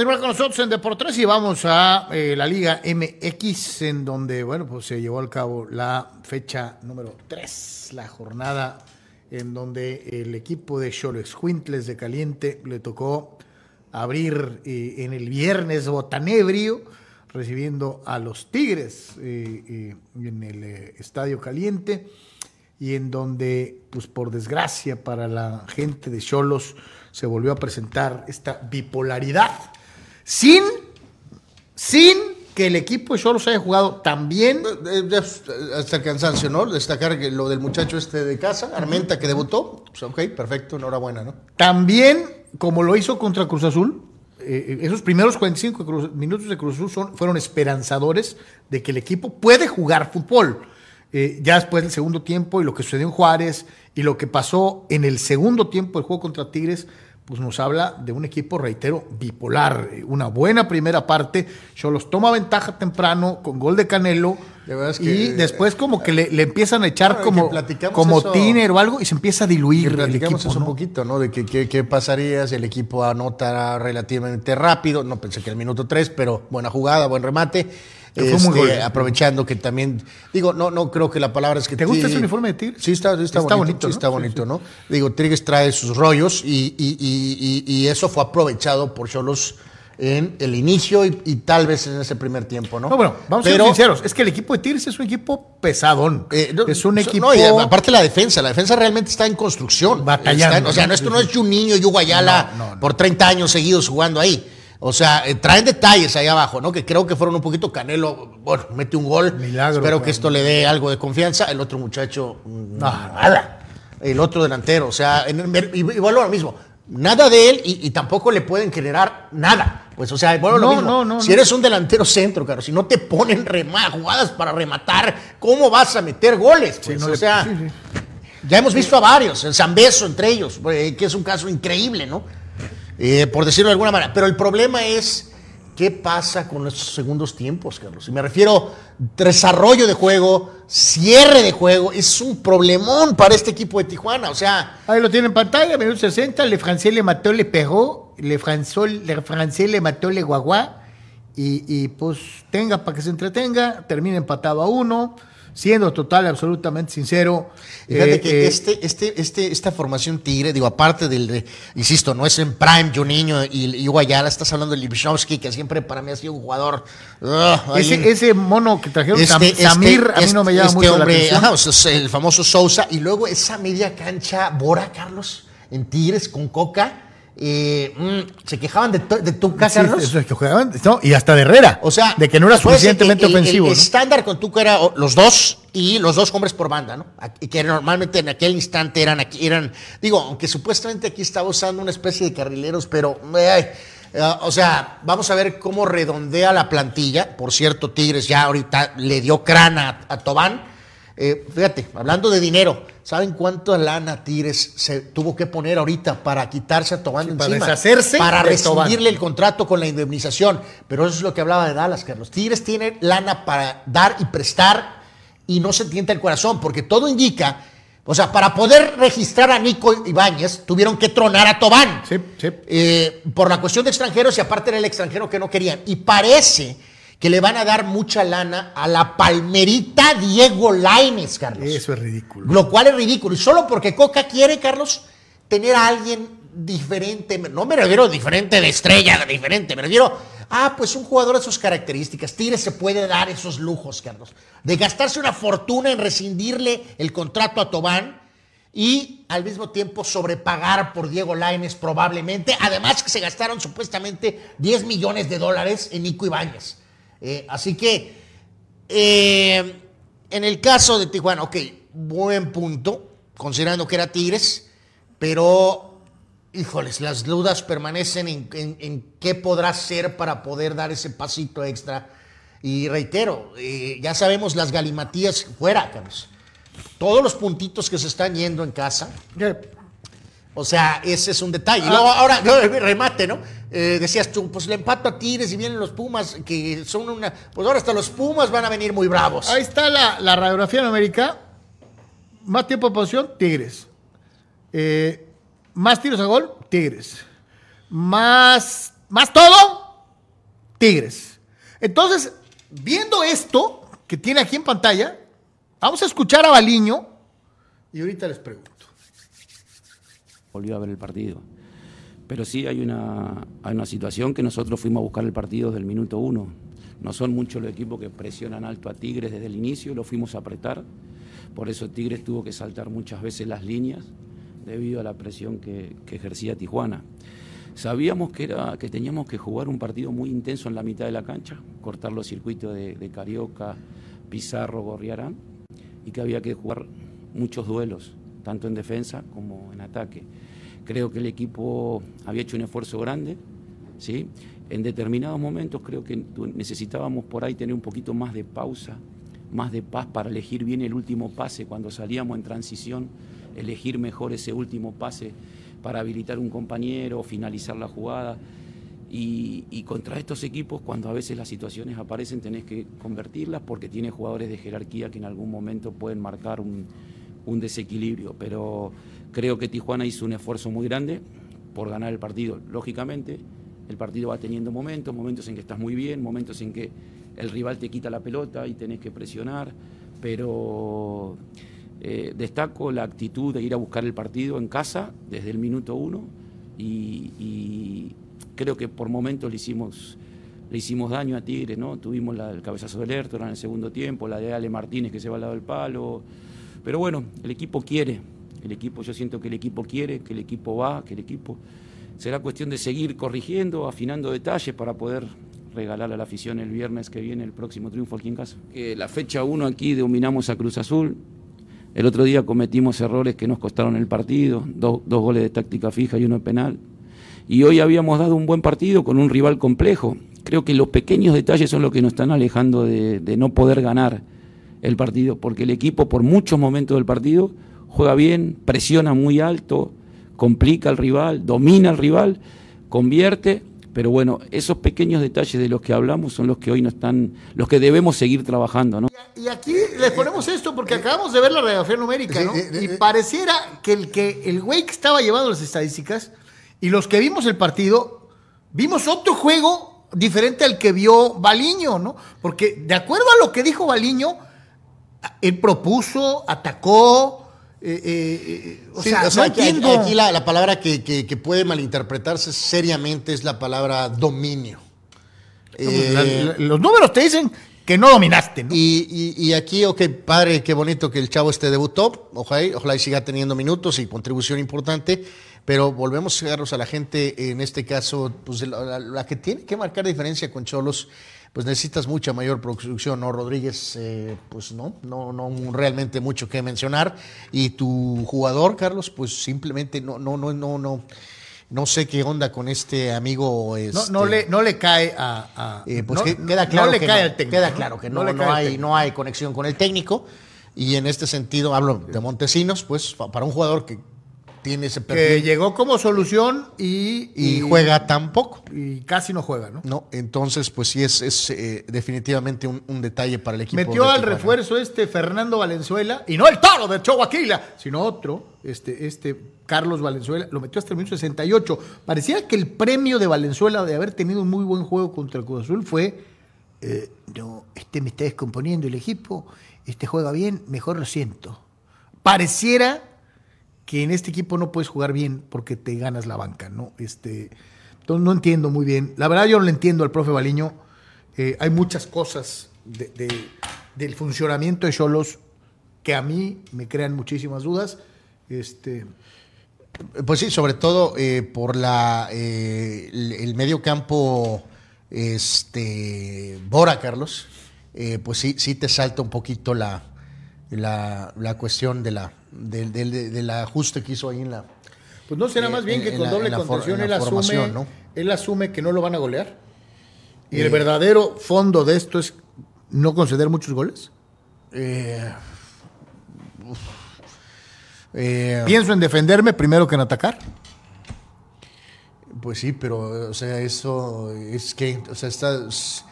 Continuar con nosotros en Deportes y vamos a eh, la Liga MX, en donde, bueno, pues se llevó al cabo la fecha número 3, la jornada en donde el equipo de Cholos Quintles de Caliente le tocó abrir eh, en el viernes botanebrio, recibiendo a los Tigres eh, en el Estadio Caliente y en donde, pues por desgracia para la gente de Cholos, se volvió a presentar esta bipolaridad sin, sin que el equipo de Cholos haya jugado tan bien. Eh, eh, Hasta el cansancio, ¿no? Destacar que lo del muchacho este de casa, Armenta, que debutó. Pues, ok, perfecto, enhorabuena, ¿no? También como lo hizo contra Cruz Azul, eh, esos primeros 45 Cruz- minutos de Cruz Azul son- fueron esperanzadores de que el equipo puede jugar fútbol. Eh, ya después del segundo tiempo y lo que sucedió en Juárez y lo que pasó en el segundo tiempo del juego contra Tigres, pues nos habla de un equipo, reitero, bipolar. Eh, Una buena primera parte, Cholos toma ventaja temprano con gol de Canelo y después como que le, le empiezan a echar como, como eso- tiner o algo y se empieza a diluir platicamos equipo. eso un poquito, ¿no? De que qué qué pasaría si el equipo anota relativamente rápido. No pensé que el minuto 3, pero buena jugada, buen remate. Muy Este, aprovechando que también, digo, no, no creo que la palabra es que ¿Te gusta ese uniforme de Tigres? Sí, está, está, Está bonito, bonito, sí está bonito, sí. ¿no? Digo, Tigres trae sus rollos y, y- y- y- y eso fue aprovechado por Cholos en el inicio y, y tal vez en ese primer tiempo, ¿no? No, bueno, vamos a Pero- ser sinceros. Es que el equipo de Tigres es un equipo pesadón. Eh, no, es un equipo. No, y aparte la defensa, la defensa realmente está en construcción. Batallando, Está- o sea, ¿no? esto no es un niño y Hugo Ayala no. por 30 años seguidos jugando ahí. O sea, eh, traen detalles ahí abajo, ¿no? Que creo que fueron un poquito Canelo. Bueno, mete un gol. Milagro, Espero que esto le dé algo de confianza. El otro muchacho, No. nada. El otro delantero, o sea, en el- igual lo mismo. Nada de él y, y tampoco le pueden generar nada. Pues, o sea, bueno, lo No, mismo. no, no, si eres un delantero centro, claro, si no te ponen jugadas para rematar, ¿cómo vas a meter goles? Pues, o le- sea, sí, sí. ya hemos visto a varios, el Zambeso entre ellos, eh, que es un caso increíble, ¿no? Eh, por decirlo de alguna manera. Pero el problema es, ¿qué pasa con estos segundos tiempos, Carlos? Y me refiero desarrollo de juego, cierre de juego, es un problemón para este equipo de Tijuana. O sea, Ahí lo tiene en pantalla, minuto 60. Le francés le mató, le pegó. Le, franzó, le le mató, le guaguá. Y, y, pues tenga para que se entretenga. Termina empatado a uno. Siendo total, absolutamente sincero. Fíjate eh, que eh, este, este, este, esta formación Tigre, digo, aparte del, de- insisto, no es en Prime, Juninho y, y Guayala, estás hablando de Lipshovsky, que siempre para mí ha sido un jugador. ese, mono que trajeron, Sam- este, Samir, a mí este- no me llama este mucho hombre, la atención. ajá, o sea, es el famoso Sousa, y luego esa media cancha, Bora, Carlos, en Tigres con Coca, eh, mm, se quejaban de, de Tuca, Sí, Carlos. eso es que jugaban, no, y hasta de Herrera. O sea, de que no era suficientemente que el- ofensivo. El, ¿no? estándar con Tuca era los dos y los dos hombres por banda, ¿no? Y que normalmente en aquel instante eran aquí, eran, digo, aunque supuestamente aquí estaba usando una especie de carrileros, pero, eh, o sea, vamos a ver cómo redondea la plantilla. Por cierto, Tigres ya ahorita le dio crana a, a Tobán. Eh, fíjate, hablando de dinero, ¿saben cuánto lana Tigres se tuvo que poner ahorita para quitarse a Tobán para encima? deshacerse Para de Tobán. rescindirle el contrato con la indemnización. Pero eso es lo que hablaba de Dallas, Carlos. Tigres tiene lana para dar y prestar y no se tienta el corazón, porque todo indica, o sea, para poder registrar a Nico Ibáñez, tuvieron que tronar a Tobán. Sí, sí. Eh, por la cuestión de extranjeros y aparte era el extranjero que no querían. Y parece que le van a dar mucha lana a la palmerita Diego Laines, Carlos. Eso es ridículo. Lo cual es ridículo. Y solo porque Coca quiere, Carlos, tener a alguien diferente. No me refiero diferente de estrella, diferente. Me refiero, ah, pues un jugador de sus características. Tigres se puede dar esos lujos, Carlos. De gastarse una fortuna en rescindirle el contrato a Tobán y al mismo tiempo sobrepagar por Diego Laines probablemente. Además que se gastaron supuestamente 10 millones de dólares en Nico Ibáñez. Eh, así que eh, en el caso de Tijuana, ok, buen punto, considerando que era Tigres, pero, híjoles, las dudas permanecen en, qué podrá ser para poder dar ese pasito extra. Y reitero, eh, ya sabemos las galimatías fuera, Carlos. Todos los puntitos que se están yendo en casa. O sea, ese es un detalle. Y luego ahora, remate, ¿no? Eh, decías tú, pues le empato a Tigres y vienen los Pumas, que son una... Pues ahora hasta los Pumas van a venir muy bravos. Ahí está la, la radiografía numérica. Más tiempo de posición, Tigres. Eh, más tiros a gol, Tigres. Más, más todo, Tigres. Entonces, viendo esto que tiene aquí en pantalla, vamos a escuchar a Baliño y ahorita les pregunto. Volvió a ver el partido. Pero sí hay una, hay una situación que nosotros fuimos a buscar el partido desde el minuto uno. No son muchos los equipos que presionan alto a Tigres desde el inicio, lo fuimos a apretar. Por eso Tigres tuvo que saltar muchas veces las líneas debido a la presión que, que ejercía Tijuana. Sabíamos que, era, que teníamos que jugar un partido muy intenso en la mitad de la cancha, cortar los circuitos de, de Carioca, Pizarro, Gorriarán, y que había que jugar muchos duelos, tanto en defensa como en ataque. Creo que el equipo había hecho un esfuerzo grande, ¿sí? En determinados momentos creo que necesitábamos por ahí tener un poquito más de pausa, más de paz para elegir bien el último pase cuando salíamos en transición, elegir mejor ese último pase para habilitar un compañero, finalizar la jugada. Y, contra estos equipos, cuando a veces las situaciones aparecen, tenés que convertirlas porque tiene jugadores de jerarquía que en algún momento pueden marcar un, desequilibrio. Pero creo que Tijuana hizo un esfuerzo muy grande por ganar el partido. Lógicamente, el partido va teniendo momentos, momentos en que estás muy bien, momentos en que el rival te quita la pelota y tenés que presionar, pero eh, destaco la actitud de ir a buscar el partido en casa desde el minuto uno y creo que por momentos le hicimos, le hicimos daño a Tigre, ¿no? Tuvimos la, el cabezazo de Lertora en el segundo tiempo, la de Ale Martínez que se va al lado del palo. Pero bueno, el equipo quiere, el equipo, yo siento que el equipo quiere, que el equipo va, que el equipo. Será cuestión de seguir corrigiendo, afinando detalles para poder regalar a la afición el viernes que viene el próximo triunfo aquí en casa. La fecha 1 aquí dominamos a Cruz Azul. El otro día cometimos errores que nos costaron el partido, dos goles de táctica fija y uno de penal y hoy habíamos dado un buen partido con un rival complejo. Creo que los pequeños detalles son los que nos están alejando de, no poder ganar el partido, porque el equipo por muchos momentos del partido juega bien, presiona muy alto, complica al rival, domina al rival, convierte, pero bueno, esos pequeños detalles de los que hablamos son los que hoy no están, los que debemos seguir trabajando, ¿no? Y aquí les ponemos esto porque acabamos de ver la radiografía numérica, ¿no? Y pareciera que el que el güey que estaba llevando las estadísticas y los que vimos el partido, vimos otro juego diferente al que vio Baliño, ¿no? Porque de acuerdo a lo que dijo Baliño, él propuso, atacó. Eh, eh, eh o, sea, aquí, la, palabra que, puede malinterpretarse seriamente es la palabra dominio. Eh, los números te dicen que no dominaste, ¿no? Y, y, aquí, ok, padre, qué bonito que el chavo este debutó. Ojalá, ojalá y siga teniendo minutos y contribución importante. Pero volvemos, a la gente, en este caso, pues la, que tiene que marcar diferencia con Cholos, pues necesitas mucha mayor producción, ¿no? Rodríguez, eh, pues no, no, no realmente mucho que mencionar. Y tu jugador, Carlos, pues simplemente no, no, no, no, no. No sé qué onda con este amigo. Este, no, le, no le cae a. Eh, pues queda claro que no, Queda claro que no, no, hay, no hay conexión con el técnico. Y en este sentido, hablo de Montesinos, pues para un jugador que tiene ese Que llegó como solución y, y, juega tan poco. Y casi no juega, ¿no? No, entonces pues sí es, es eh, definitivamente un, detalle para el equipo. Metió al refuerzo este Fernando Valenzuela, y no el toro de Choaquila, sino otro, este, este Carlos Valenzuela, lo metió hasta el minuto 68. Parecía que el premio de Valenzuela de haber tenido un muy buen juego contra el Cruz Azul fue, eh, no, este me está descomponiendo el equipo, este juega bien, mejor lo siento. Pareciera que en este equipo no puedes jugar bien porque te ganas la banca, ¿no? Este, entonces no entiendo muy bien. La verdad yo no le entiendo al profe Baliño. Eh, hay muchas cosas del funcionamiento de Cholos que a mí me crean muchísimas dudas. Este, pues sí, sobre todo eh, por la eh, el, medio campo este Bora Carlos, pues sí, sí te salta un poquito la, la, la cuestión de la del, del, ajuste que hizo ahí en la. Pues no será más bien que con doble contención él, asume, él asume que no lo van a golear. ¿Y el eh, verdadero fondo de esto es no conceder muchos goles? Eh, eh, Pienso en defenderme primero que en atacar. Pues sí, pero, o sea, eso es que, o sea, estás.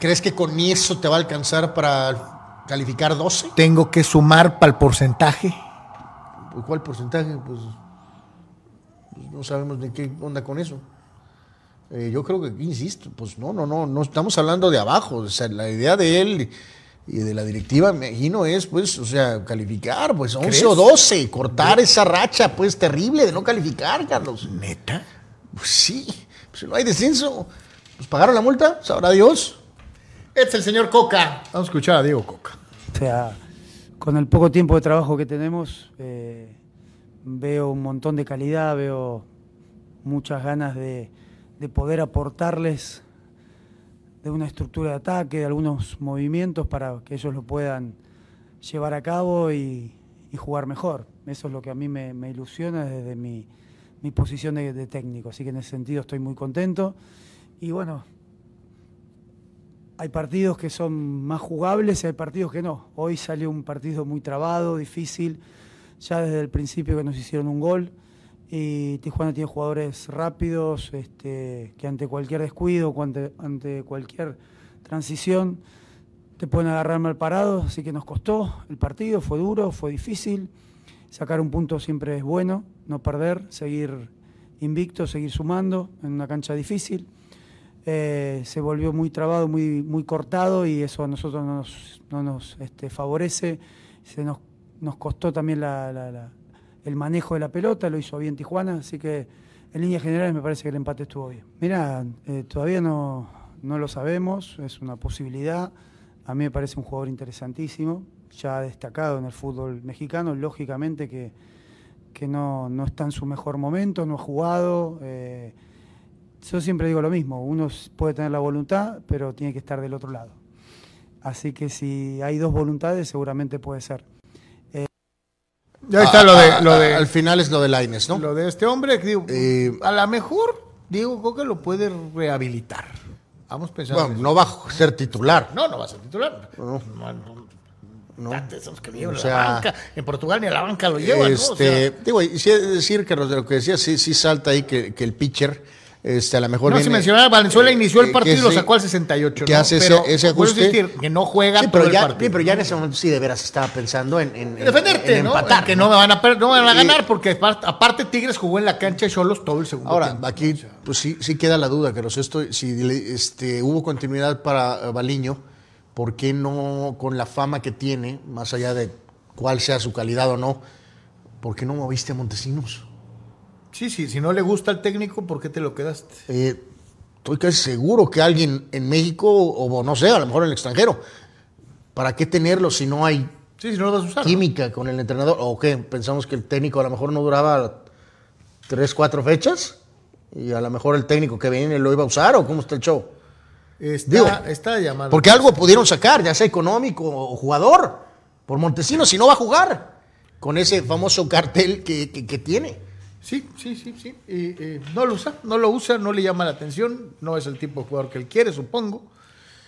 ¿Crees que con eso te va a alcanzar para calificar 12. Tengo que sumar para el porcentaje. ¿Cuál porcentaje? Pues, pues, no sabemos de qué onda con eso. Eh, yo creo que, insisto, pues no, no, no, no estamos hablando de abajo. O sea, la idea de él y de la directiva, me imagino, es, pues, o sea, calificar, pues 11 o 12, cortar esa racha, pues, terrible de no calificar, Carlos. ¿Neta? Pues sí, pues no hay descenso. Pues pagaron la multa, sabrá Dios. Este es el señor Coca. Vamos a escuchar a Diego Coca. O sea, con el poco tiempo de trabajo que tenemos, eh, veo un montón de calidad, veo muchas ganas de, poder aportarles de una estructura de ataque, de algunos movimientos para que ellos lo puedan llevar a cabo y, y jugar mejor. Eso es lo que a mí me, me ilusiona desde mi, mi posición de, de técnico. Así que en ese sentido estoy muy contento. Y bueno, hay partidos que son más jugables y hay partidos que no. Hoy salió un partido muy trabado, difícil, ya desde el principio que nos hicieron un gol. Y Tijuana tiene jugadores rápidos, este, que ante cualquier descuido, ante, ante cualquier transición, te pueden agarrar mal parado, así que nos costó el partido, fue duro, fue difícil. Sacar un punto siempre es bueno, no perder, seguir invicto, seguir sumando en una cancha difícil. Eh, se volvió muy trabado, muy, muy cortado y eso a nosotros no nos, no nos este, favorece. Se nos, nos costó también la, el manejo de la pelota, lo hizo bien Tijuana, así que en líneas generales me parece que el empate estuvo bien. Mira, eh, todavía no, no lo sabemos, es una posibilidad. A mí me parece un jugador interesantísimo, ya destacado en el fútbol mexicano, lógicamente que, que no, no está en su mejor momento, no ha jugado. Eh, yo siempre digo lo mismo, uno puede tener la voluntad, pero tiene que estar del otro lado. Así que si hay dos voluntades, seguramente puede ser. Eh, ya está lo de, lo de, Al final es lo de Laines, ¿no? Lo de este hombre, digo, Eh, a lo mejor Diego Coca lo puede rehabilitar. Vamos pensando. Bueno, en no va a ser titular. No, no va a ser titular. No. No, no, No. tantos esos que llevan O a sea, la banca. En Portugal ni a la banca lo llevan, ¿no? O Este, sea, digo, y sí decir que lo que decía, sí, sí salta ahí que, que el pitcher, este, a lo mejor no se viene- mencionaba, Valenzuela eh, inició el partido y lo sacó al 68. que ¿no? hace ese- Pero ese ajuste. insistir, que no juega Sí, todo pero el ya, partido. sí, pero ya en ese momento sí de veras estaba pensando en, en- en- defenderte, en ¿no? empatar, En que ¿no? no me van a, no me van a Y- ganar porque aparte, Tigres jugó en la cancha de Cholos todo el segundo Ahora, tiempo. aquí pues sí, sí queda la duda, que esto, si este, hubo continuidad para eh, Baliño, ¿por qué no con la fama que tiene, más allá de cuál sea su calidad o no, ¿por qué no moviste a Montesinos? Sí, sí, si no le gusta al técnico, ¿por qué te lo quedaste? Eh, estoy casi seguro que alguien en México, o no sé, a lo mejor en el extranjero, ¿para qué tenerlo si no hay Sí, si no lo vas a usar. ¿no? química con el entrenador? ¿O qué? Pensamos que el técnico a lo mejor no duraba tres, cuatro fechas y a lo mejor el técnico que viene lo iba a usar o cómo está el show. Está, Digo, está llamado. Porque algo pudieron sacar, ya sea económico o jugador, por Montesinos, si no va a jugar con ese famoso cartel que, que- que tiene. Sí, sí, sí, sí. Eh, no lo usa, no lo usa, no le llama la atención, no es el tipo de jugador que él quiere, supongo.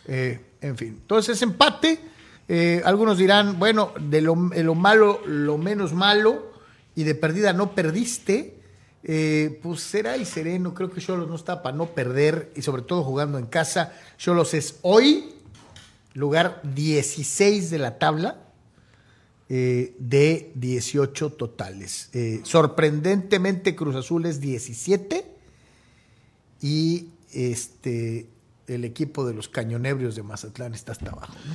Eh, en fin, entonces empate. Eh, algunos dirán, bueno, de lo, de lo malo, lo menos malo, y de perdida no perdiste. Eh, pues será y sereno, creo que Cholos no está para no perder, y sobre todo jugando en casa. Cholos es hoy lugar 16 de la tabla eh, de 18 totales. Eh, sorprendentemente Cruz Azul es 17 y este el equipo de los cañonebrios de Mazatlán está hasta abajo. ¿no?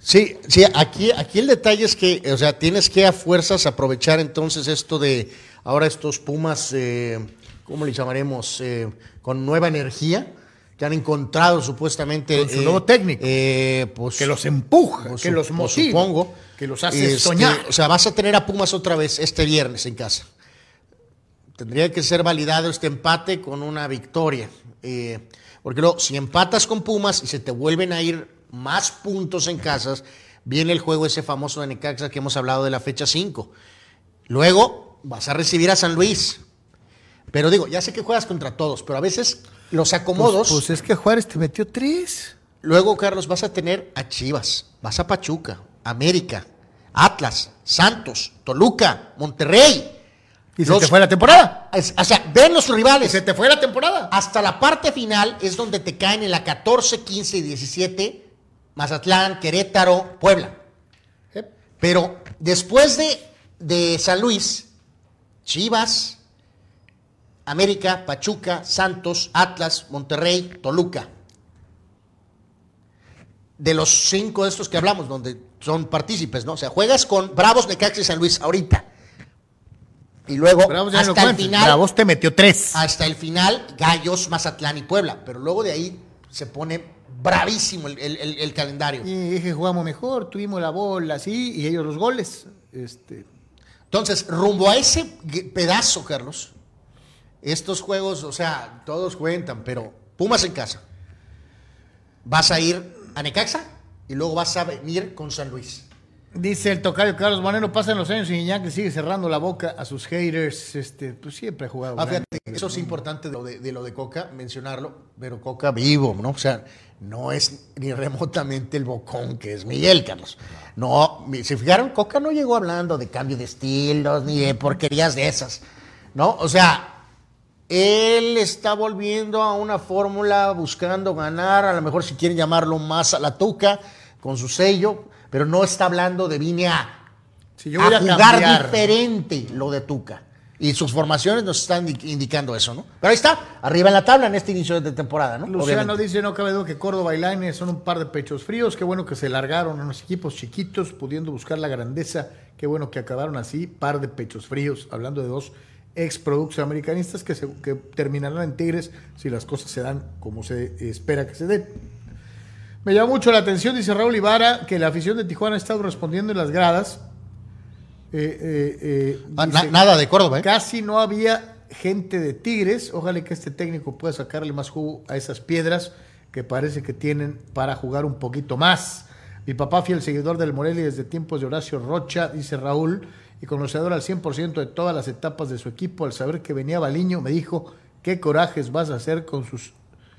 Sí, sí, aquí, aquí el detalle es que, o sea, tienes que a fuerzas aprovechar entonces esto de ahora estos Pumas, eh, ¿cómo le llamaremos? Eh, con nueva energía, que han encontrado supuestamente. Con su nuevo técnico. eh, pues, Que los empuja, pues, que los pues, motiva, supongo. que los hace Este, soñar. O sea, vas a tener a Pumas otra vez este viernes en casa. Tendría que ser validado este empate con una victoria. eh, porque luego, si empatas con Pumas y se te vuelven a ir más puntos en casas, viene el juego ese famoso de Necaxa que hemos hablado de la fecha 5. Luego vas a recibir a San Luis. Pero digo, ya sé que juegas contra todos, pero a veces los acomodos. Pues, pues es que Juárez te metió tres. Luego, Carlos, vas a tener a Chivas, vas a Pachuca, América, Atlas, Santos, Toluca, Monterrey. Y se Los- te fue la temporada. Es- O sea, ven los Y rivales. se te fue la temporada. Hasta la parte final es donde te caen en la 14, 15 y 17 Mazatlán, Querétaro, Puebla. Pero después de, de San Luis, Chivas, América, Pachuca, Santos, Atlas, Monterrey, Toluca. De los cinco de estos que hablamos, donde son partícipes, ¿no? O sea, juegas con Bravos, Necaxa y San Luis ahorita. Y luego, Bravos ya no hasta el final, Bravos te metió tres. hasta el final, Gallos, Mazatlán y Puebla. Pero luego de ahí se pone bravísimo el, el- el- el calendario. Y dije, jugamos mejor, tuvimos la bola, sí, y ellos los goles. Este, Entonces, rumbo a ese pedazo, Carlos, estos juegos, o sea, todos cuentan, pero Pumas en casa. ¿Vas a ir a Necaxa? y luego vas a venir con San Luis. Dice el tocayo Carlos Manero, pasan los años y Iñaki sigue cerrando la boca a sus haters. Este, pues siempre ha jugado. Ah, fíjate, eso es importante de lo de, de lo de Coca, mencionarlo, pero Coca vivo, ¿no? O sea, no es ni remotamente el bocón que es Miguel, Carlos. No, se fijaron, Coca no llegó hablando de cambio de estilos ni de porquerías de esas, ¿no? O sea, él está volviendo a una fórmula buscando ganar, a lo mejor si quieren llamarlo más a la tuca, con su sello, pero no está hablando de vine a, Si yo voy a a jugar cambiar. diferente lo de Tuca. Y sus formaciones nos están indi- indicando eso, ¿no? Pero ahí está, arriba en la tabla en este inicio de temporada, ¿no? Luciano Obviamente. dice, no cabe duda que Córdoba y Lainez son un par de pechos fríos. Qué bueno que se largaron a unos equipos chiquitos, pudiendo buscar la grandeza. Qué bueno que acabaron así, par de pechos fríos. Hablando de dos ex productos americanistas que, se- que terminarán en Tigres si las cosas se dan como se espera que se den. Me llama mucho la atención, dice Raúl Ibarra, que la afición de Tijuana ha estado respondiendo en las gradas. Eh, eh, eh, Ah, dice- na- nada de Córdoba, ¿eh? Casi no había gente de Tigres. Ojalá que este técnico pueda sacarle más jugo a esas piedras que parece que tienen para jugar un poquito más. Mi papá, fiel seguidor del Morelia desde tiempos de Horacio Rocha, dice Raúl, y conocedor al 100% de todas las etapas de su equipo, al saber que venía Baliño, me dijo, ¿qué corajes vas a hacer con sus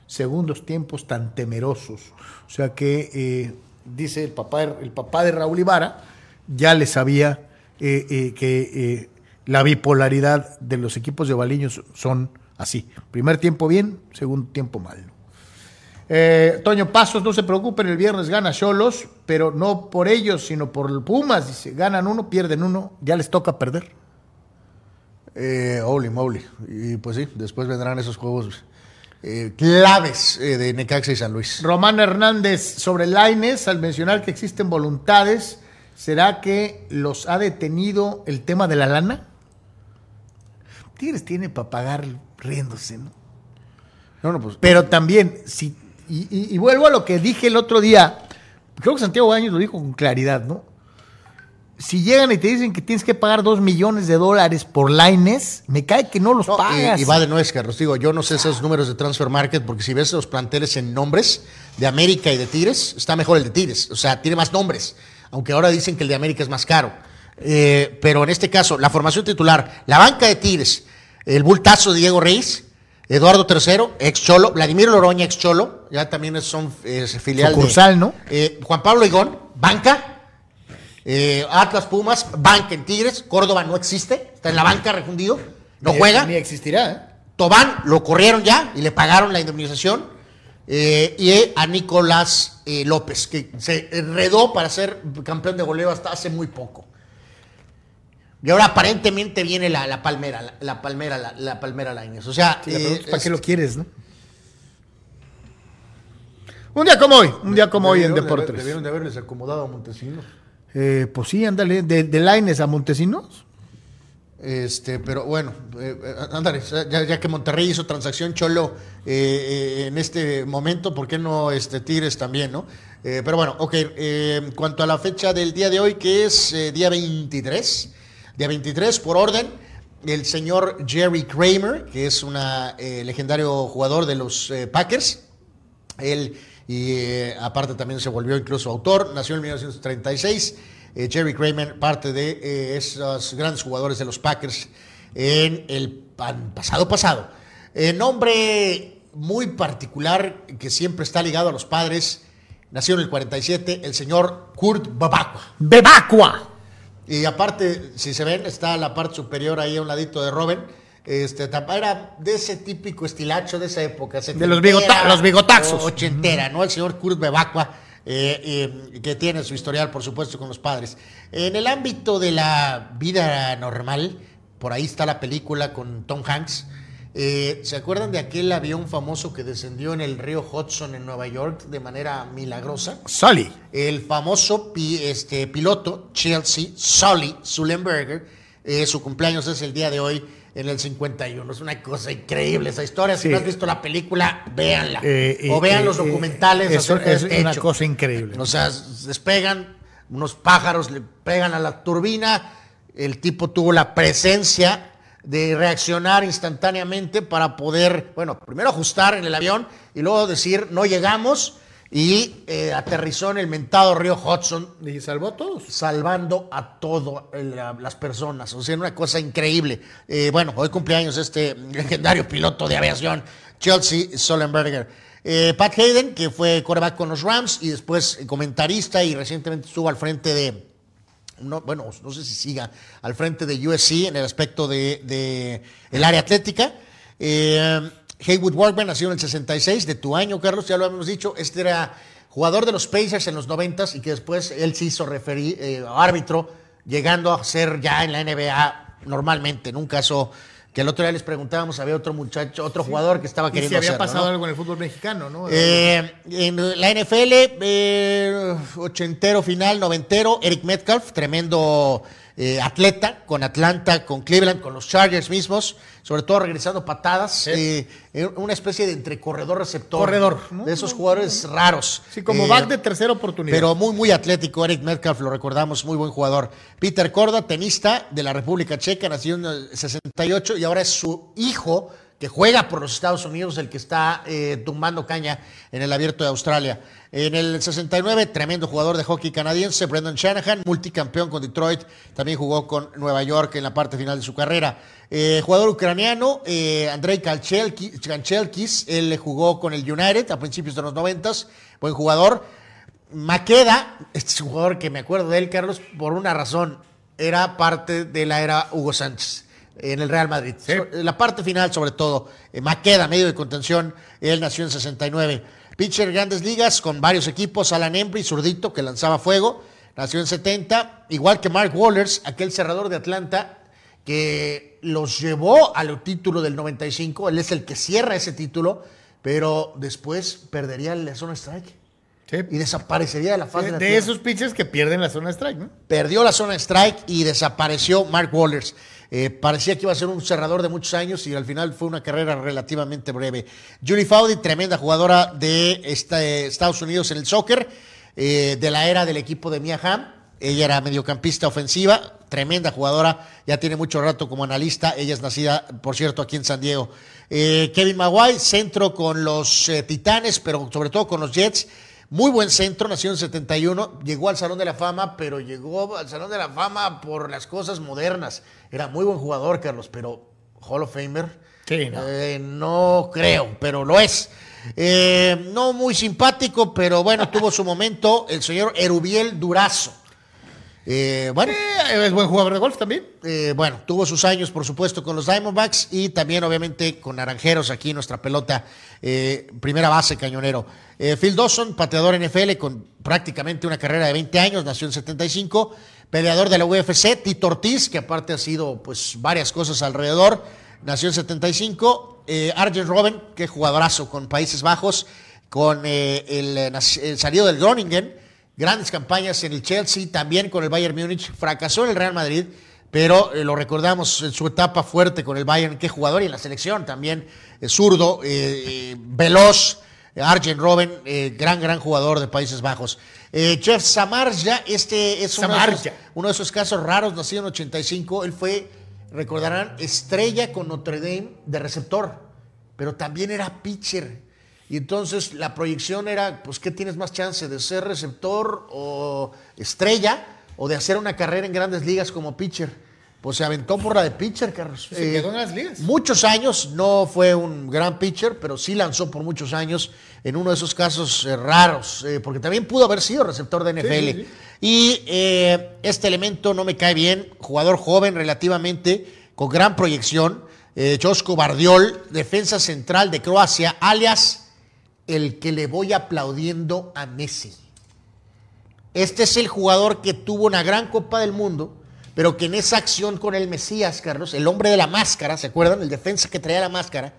segundos tiempos tan temerosos? O sea que, eh, dice el papá, el papá de Raúl Ibarra, ya le sabía eh, eh, que la bipolaridad de los equipos de Baliños son así. Primer tiempo bien, segundo tiempo mal. Toño Pasos, no se preocupen, el viernes gana Cholos, pero no por ellos, sino por el Pumas. Dice, ganan uno, pierden uno, ya les toca perder. Eh, holy moly. Y pues sí, después vendrán esos juegos eh, claves eh, de Necaxa y San Luis. Román Hernández sobre Laines, al mencionar que existen voluntades, ¿será que los ha detenido el tema de la lana? Tigres tiene para pagar riéndose, ¿no? No, no, pues. Pero también, si, y, y- y vuelvo a lo que dije el otro día, creo que Santiago Baños lo dijo con claridad, ¿no? Si llegan y te dicen que tienes que pagar dos millones de dólares por Laines, me cae que no los No, pagas. y, y va de nuez, Carlos. Digo, yo no sé esos números de Transfer Market, porque si ves los planteles en nombres de América y de Tigres, está mejor el de Tigres. O sea, tiene más nombres. Aunque ahora dicen que el de América es más caro. Eh, pero en este caso, la formación titular, la banca de Tigres, el bultazo de Diego Reyes, Eduardo III, ex Cholo, Vladimir Loroña, ex Cholo, ya también son es filial de- Sucursal, ¿no? Eh, Juan Pablo Higón, banca. Eh, Atlas Pumas, banca en Tigres. Córdoba no existe, está en la banca refundido, no Ni- juega. Ni existirá, ¿eh? Tobán lo corrieron ya y le pagaron la indemnización. Eh, y a Nicolás eh, López, que se enredó para ser campeón de goleo hasta hace muy poco. Y ahora aparentemente viene la, la palmera, la, la palmera, la, la palmera Lainez. O sea, Sí, la eh, pregunta es, ¿para qué lo quieres, no? Un día como hoy, un día como hoy en Deportes. Debieron de haberles acomodado a Montesinos. Eh, pues sí, ándale, de, de Laines a Montesinos. Este, pero bueno, eh, eh, ándale, ya, ya que Monterrey hizo transacción Cholo eh, eh, en este momento, ¿por qué no este, Tigres también, no? Eh, pero bueno, ok, eh, en cuanto a la fecha del día de hoy, que es eh, día 23, día 23, por orden, el señor Jerry Kramer, que es un legendario jugador de los eh, Packers, él, y eh, aparte también se volvió incluso autor, nació en 1936. eh, Jerry Kramer, parte de eh, esos grandes jugadores de los Packers en el pasado pasado. Eh, nombre muy particular que siempre está ligado a los padres. Nació en el 47, el señor Kurt Babacqua. ¡Bebacua! Y aparte, si se ven, está la parte superior ahí a un ladito de Robin. Este, tapa- era de ese típico estilacho de esa época. De los bigota- los bigotaxos. Ochentera, ¿no? El señor Kurt Bebacqua, eh, eh, que tiene su historial, por supuesto, con los padres. En el ámbito de la vida normal, por ahí está la película con Tom Hanks. Eh, ¿Se acuerdan de aquel avión famoso que descendió en el río Hudson en Nueva York de manera milagrosa? Sully. el famoso pi- este, piloto Chelsea, Sully Sullenberger, eh, su cumpleaños es el día de hoy en el 51. Es una cosa increíble esa historia. Si Sí. no has visto la película, véanla. Eh, o vean los documentales eso acerca de es este una hecho. cosa increíble. O sea, despegan unos pájaros, le pegan a la turbina. El tipo tuvo la presencia de reaccionar instantáneamente para poder, bueno, primero ajustar en el avión y luego decir, no llegamos. y eh, aterrizó en el mentado río Hudson. Y salvó a todos. Salvando a todas las personas. O sea, una cosa increíble. Eh, bueno, hoy cumpleaños este legendario piloto de aviación, Chelsea Solenberger. Eh, Pat Hayden, que fue quarterback con los Rams y después comentarista y recientemente estuvo al frente de, no, bueno, no sé si siga, al frente de USC en el aspecto de, el área atlética. Eh, Haywood Workman nació en el 66, de tu año, Carlos, ya lo hemos dicho. Este era jugador de los Pacers en los 90 y que después él se hizo referir, eh, árbitro, llegando a ser ya en la NBA normalmente, en un caso que el otro día les preguntábamos, había otro muchacho, otro jugador que estaba queriendo y si había pasado ¿no? algo en el fútbol mexicano, ¿no? Eh, en la NFL, eh, ochentero final, noventero, Eric Metcalf, tremendo eh, atleta con Atlanta, con Cleveland, con los Chargers mismos, sobre todo regresando patadas, eh, una especie de entre corredor receptor. Corredor, De esos jugadores raros. Sí, como Eh, back de tercera oportunidad. pero muy, muy atlético, Eric Metcalf, lo recordamos, muy buen jugador. Peter Korda, tenista de la República Checa, nació en el 68 y ahora es su hijo que juega por los Estados Unidos, el que está tumbando caña en el abierto de Australia. En el 69, tremendo jugador de hockey canadiense, Brendan Shanahan, multicampeón con Detroit, también jugó con Nueva York en la parte final de su carrera. Eh, jugador ucraniano, eh, Andrei Kanchelkis, él jugó con el United a principios de los 90, buen jugador. Maqueda, este es un jugador que me acuerdo de él, Carlos, por una razón, era parte de la era Hugo Sánchez en el Real Madrid. La parte final, sobre todo, eh, Maqueda, medio de contención, él nació en 69. Pitcher grandes ligas con varios equipos, Alan Embry, zurdito, que lanzaba fuego, nació en 70, igual que Mark Wallers, aquel cerrador de Atlanta, que los llevó al título del 95, él es el que cierra ese título, pero después perdería la zona strike Sí. y desaparecería de la faz de, de, la de tierra. esos pitchers que pierden la zona strike, ¿no? Perdió la zona strike y desapareció Mark Wallers. Eh, parecía que iba a ser un cerrador de muchos años y al final fue una carrera relativamente breve. Julie Faudy, tremenda jugadora de este- Estados Unidos en el soccer, eh, de la era del equipo de Mia Hamm. Ella era mediocampista ofensiva, tremenda jugadora, ya tiene mucho rato como analista. Ella es nacida, por cierto, aquí en San Diego. Eh, Kevin Maguire, centro con los eh, Titanes, pero sobre todo con los Jets. Muy buen centro, nació en 71, llegó al Salón de la Fama, pero llegó al Salón de la Fama por las cosas modernas. Era muy buen jugador, Carlos, pero Hall of Famer. Sí, no. Eh, no creo, pero lo es. Eh, no muy simpático, pero bueno, tuvo su momento el señor Erubiel Durazo. Eh, bueno, Eh, es buen jugador de golf también. eh, bueno, tuvo sus años, por supuesto, con los Diamondbacks y también, obviamente, con Naranjeros aquí nuestra pelota, primera base cañonero. Phil Dawson, pateador NFL con prácticamente una carrera de 20 años, nació en 75, peleador de la UFC, Tito Ortiz, que aparte ha sido pues varias cosas alrededor, nació en 75, eh, Arjen Robben, que jugadorazo con Países Bajos, con el, el salido del Groningen, grandes campañas en el Chelsea, también con el Bayern Múnich, fracasó en el Real Madrid, pero eh, lo recordamos en su etapa fuerte con el Bayern, qué jugador, y en la selección también, eh, zurdo, eh, veloz, Arjen Robben, gran, gran jugador de Países Bajos. Jeff Samarja, este es uno de, esos, uno de esos casos raros, nacido en 85, él fue, recordarán, estrella con Notre Dame de receptor, pero también era pitcher. Y entonces la proyección era, pues, ¿qué tienes más chance? ¿De ser receptor o estrella o de hacer una carrera en grandes ligas como pitcher? Pues se aventó por la de pitcher, Carlos. Se Eh, quedó en las ligas. Muchos años, no fue un gran pitcher, pero sí lanzó por muchos años en uno de esos casos eh, raros, eh, porque también pudo haber sido receptor de NFL. sí, sí. Y eh, este elemento no me cae bien, jugador joven relativamente, con gran proyección, eh, Josko Bardiol, defensa central de Croacia, alias el que le voy aplaudiendo a Messi. Este es el jugador que tuvo una gran Copa del Mundo, pero que en esa acción con el Mesías, Carlos, el hombre de la máscara, ¿se acuerdan? El defensa que traía la máscara,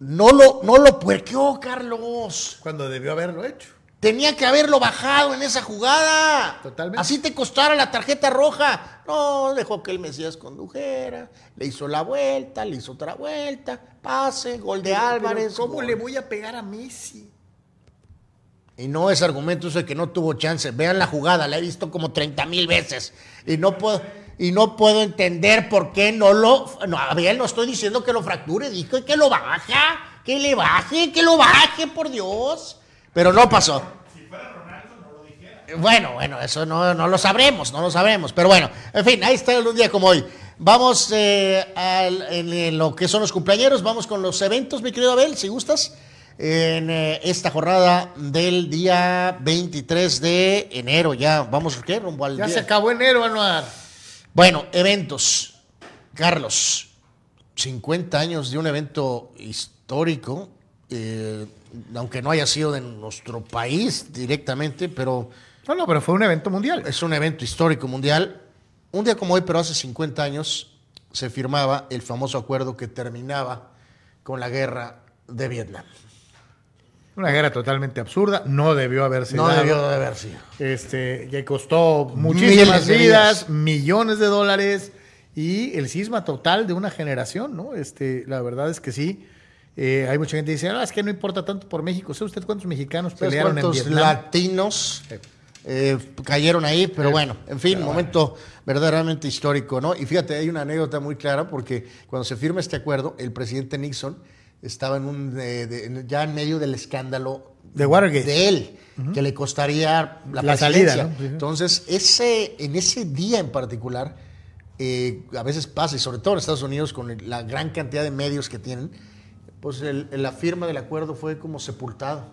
no lo, no lo puerqueó, Carlos. Cuando debió haberlo hecho. Tenía que haberlo bajado en esa jugada. Totalmente. Así te costara la tarjeta roja. No, dejó que el Mesías condujera, le hizo la vuelta, le hizo otra vuelta, pase, gol de Álvarez. Pero ¿Cómo gol. le voy a pegar a Messi? Y no es argumento eso de que no tuvo chance. Vean la jugada, la he visto como 30 mil veces. Y no puedo, y no puedo entender por qué no lo. No, a ver, no estoy diciendo que lo fracture, dijo que lo baja, que le baje, que lo baje, por Dios. pero no pasó. Bueno, bueno, eso no, no, lo sabremos, no lo sabremos. Pero bueno, en fin, ahí está un día como hoy. Vamos eh, al, en, lo que son los cumpleaños, vamos con los eventos, mi querido Abel, si gustas, en eh, esta jornada del día 23 de enero. Ya, vamos, ¿qué? Rumbo al Ya se acabó enero, Anuar. Bueno, eventos. Carlos, 50 años de un evento histórico, eh, aunque no haya sido de nuestro país directamente, pero No, no, pero fue un evento mundial. es un evento histórico mundial. Un día como hoy, pero hace 50 años, se firmaba el famoso acuerdo que terminaba con la guerra de Vietnam. Una guerra totalmente absurda, no debió haberse No dado. debió de haber sido. Este, que costó muchísimas vidas, vidas. millones de dólares y el cisma total de una generación, ¿no? Este, la verdad es que sí. Eh, hay mucha gente que dice, ah, es que no importa tanto por México. ¿Sabe usted cuántos mexicanos ¿Sabes pelearon en Vietnam? latinos eh, cayeron ahí? Pero bueno, en fin, momento verdaderamente histórico, ¿no? Y fíjate, hay una anécdota muy clara porque cuando se firma este acuerdo, el presidente Nixon estaba en un, eh, de- ya en medio del escándalo De Watergate. de él, que le costaría la, salida. Entonces, ese, en ese día en particular, eh, a veces pasa, y sobre todo en Estados Unidos, con la gran cantidad de medios que tienen, pues el- la firma del acuerdo fue como sepultado,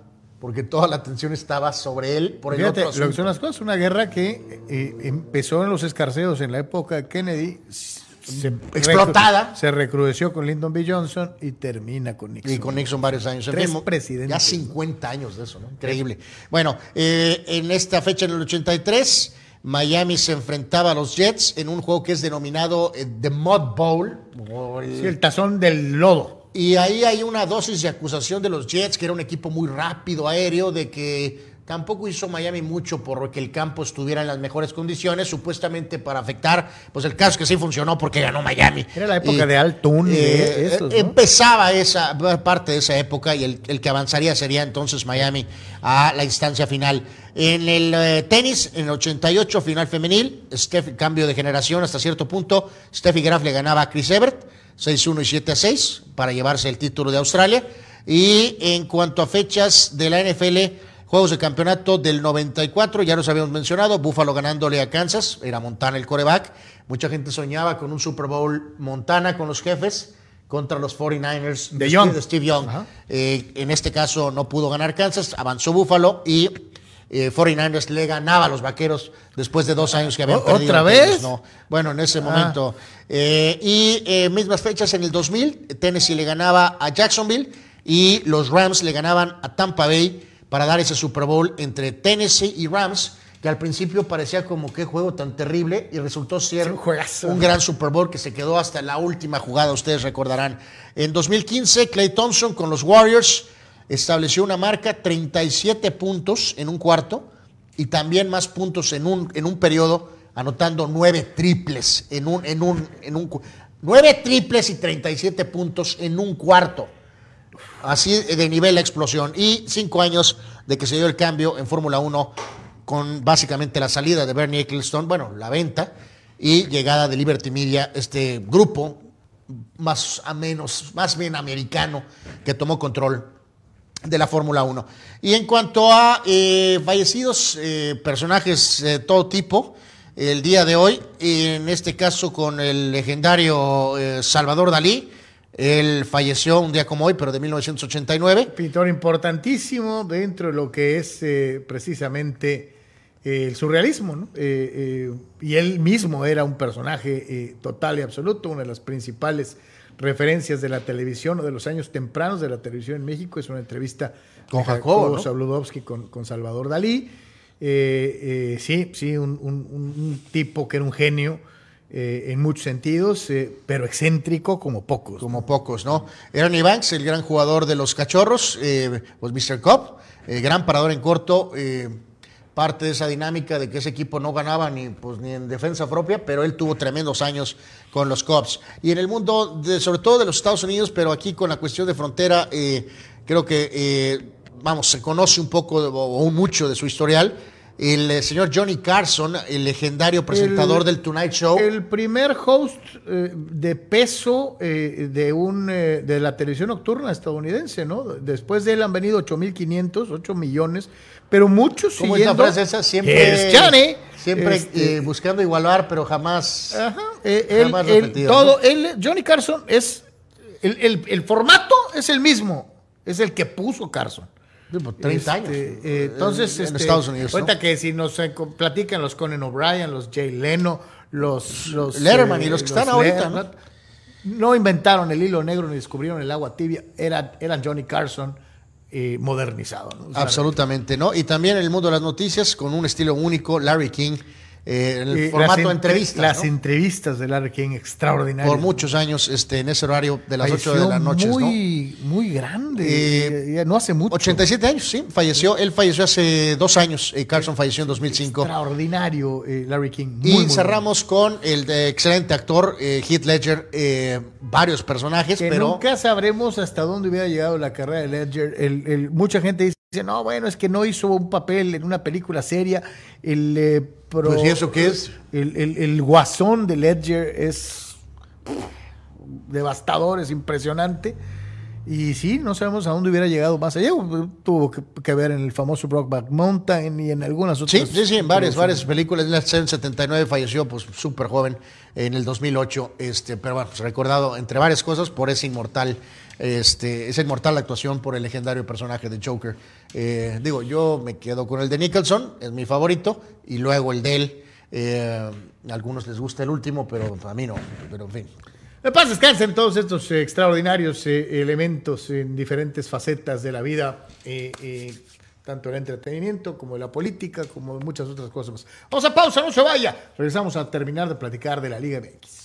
porque toda la atención estaba sobre él por el Fíjate, otro lo que son las cosas, una guerra que eh, empezó en los escarceos en la época de Kennedy, se Explotada. recru- se recrudeció con Lyndon B. Johnson y termina con Nixon. Y con Nixon varios años. Tres fin, presidentes, Ya ¿no? 50 años de eso, ¿no? Increíble. Bueno, eh, en esta fecha, en el 83, Miami se enfrentaba a los Jets en un juego que es denominado eh, The Mud Bowl. o el- Sí, el tazón del lodo. Y ahí hay una dosis de acusación de los Jets, que era un equipo muy rápido, aéreo, de que tampoco hizo Miami mucho por que el campo estuviera en las mejores condiciones, supuestamente para afectar, pues el caso es que sí funcionó porque ganó Miami. Era la época de Al Toon, de estos, ¿no? Empezaba esa parte de esa época y el, el que avanzaría sería entonces Miami a la instancia final. En el eh, tenis, en el 88, final femenil, Steph, cambio de generación hasta cierto punto, Steffi Graf le ganaba a Chris Evert, 6-1 y 7-6, para llevarse el título de Australia. Y en cuanto a fechas de la NFL, Juegos de campeonato del 94, ya los habíamos mencionado, Buffalo ganándole a Kansas, era Montana el coreback. Mucha gente soñaba con un Super Bowl Montana con los jefes contra los 49ers De Young. Steve, Young. Eh, en este caso no pudo ganar Kansas, avanzó Buffalo y eh, 49ers le ganaba a los vaqueros después de dos años que habían ¿Otra perdido. vez? Entonces, No. Bueno, en ese Ah. momento. Eh, y eh, mismas fechas en el 2000, Tennessee le ganaba a Jacksonville y los Rams le ganaban a Tampa Bay para dar ese Super Bowl entre Tennessee y Rams, que al principio parecía como qué juego tan terrible y resultó ser un un gran Super Bowl que se quedó hasta la última jugada, ustedes recordarán. En 2015, Clay Thompson con los Warriors estableció una marca 37 puntos en un cuarto y también más puntos en un, en un periodo, anotando nueve triples en un, en un, en un nueve triples y 37 puntos en un cuarto. Así de nivel la explosión. Y cinco años de que se dio el cambio en Fórmula 1 con básicamente la salida de Bernie Ecclestone, bueno, la venta y llegada de Liberty Media, este grupo más a menos, más bien americano que tomó control de la Fórmula 1. Y en cuanto a eh, fallecidos, eh, personajes de todo tipo, el día de hoy, en este caso con el legendario eh, Salvador Dalí, él falleció un día como hoy, pero de 1989. Pintor importantísimo dentro de lo que es eh, precisamente eh, el surrealismo. Eh, eh, y él mismo era un personaje eh, total y absoluto, una de las principales referencias de la televisión o de los años tempranos de la televisión en México. Es una entrevista Con de Jacobo, ¿no? Con, con Salvador Dalí. Eh, eh, sí, sí, un, un- un- un tipo que era un genio eh, en muchos sentidos, pero excéntrico como pocos. como pocos, ¿no? Ernie Banks, el gran jugador de los cachorros, pues Mr. Eh, gran parador en corto, eh, parte de esa dinámica de que ese equipo no ganaba ni, pues, ni en defensa propia, pero él tuvo tremendos años con los Cubs. Y en el mundo, de- sobre todo de los Estados Unidos, pero aquí con la cuestión de frontera, eh, creo que, eh, vamos, se conoce un poco de- o, mucho de su historial. el eh, señor Johnny Carson, el legendario presentador El- del Tonight Show. El primer host de peso de un de la televisión nocturna estadounidense, ¿no? Después de él han venido 8.500, 8 millones, pero muchos ¿Cómo es la siguiendo. frase esa? Siempre, Es Johnny. siempre Este, eh, buscando igualar, pero jamás. Ajá, eh, jamás él- repetido, todo, ¿no? él- Johnny Carson es el, el- el formato es el mismo, es el que puso Carson. Sí, pues, 30 años. Este, eh, entonces, en este, Estados Unidos. ¿no? Ahorita que si nos eh, platican los Conan O'Brien, los Jay Leno, los, los Letterman y los que están ahorita, ¿no? inventaron el hilo negro ni descubrieron el agua tibia, era, eran Johnny Carson eh, modernizado. ¿no? Absolutamente, ¿no? Y también en el mundo de las noticias, con un estilo único, Larry King, eh, en el eh, formato las de en- entrevistas. Las ¿no? entrevistas de Larry King extraordinarias. Por muchos años, este, en ese horario de las 8 de Falleció la noche, ¿no? muy, muy grande. Eh, no hace mucho. 87 años, sí, falleció. Él falleció hace dos años. eh, Carson falleció en 2005. Extraordinario, Larry King. Muy, Y muy cerramos con el de excelente actor, eh, Heath Ledger, varios personajes, Que pero nunca sabremos hasta dónde hubiera llegado la carrera de Ledger. El- el- mucha gente dice, no, bueno, es que no hizo un papel en una película seria. El, Pues, ¿y eso qué es? El, el- el guasón de Ledger es devastador, es impresionante. Y sí, no sabemos a dónde hubiera llegado más allá. Tuvo que, que ver en el famoso Brockback Mountain y en algunas otras. Sí, sí, sí, en varias, varias películas. En el 79 falleció, pues súper joven, en el 2008. Este, pero bueno, pues, recordado entre varias cosas por ese inmortal, este, esa inmortal actuación por el legendario personaje de Joker. Eh, digo, yo me quedo con el de Nicholson, es mi favorito, y luego el de él. Eh, a algunos les gusta el último, pero a mí no. Pero en fin. Me paz descansen todos estos eh, extraordinarios eh, elementos en diferentes facetas de la vida, eh, eh, tanto el entretenimiento como la política, como muchas otras cosas más. Vamos a pausa, no se vaya. Regresamos a terminar de platicar de la Liga MX.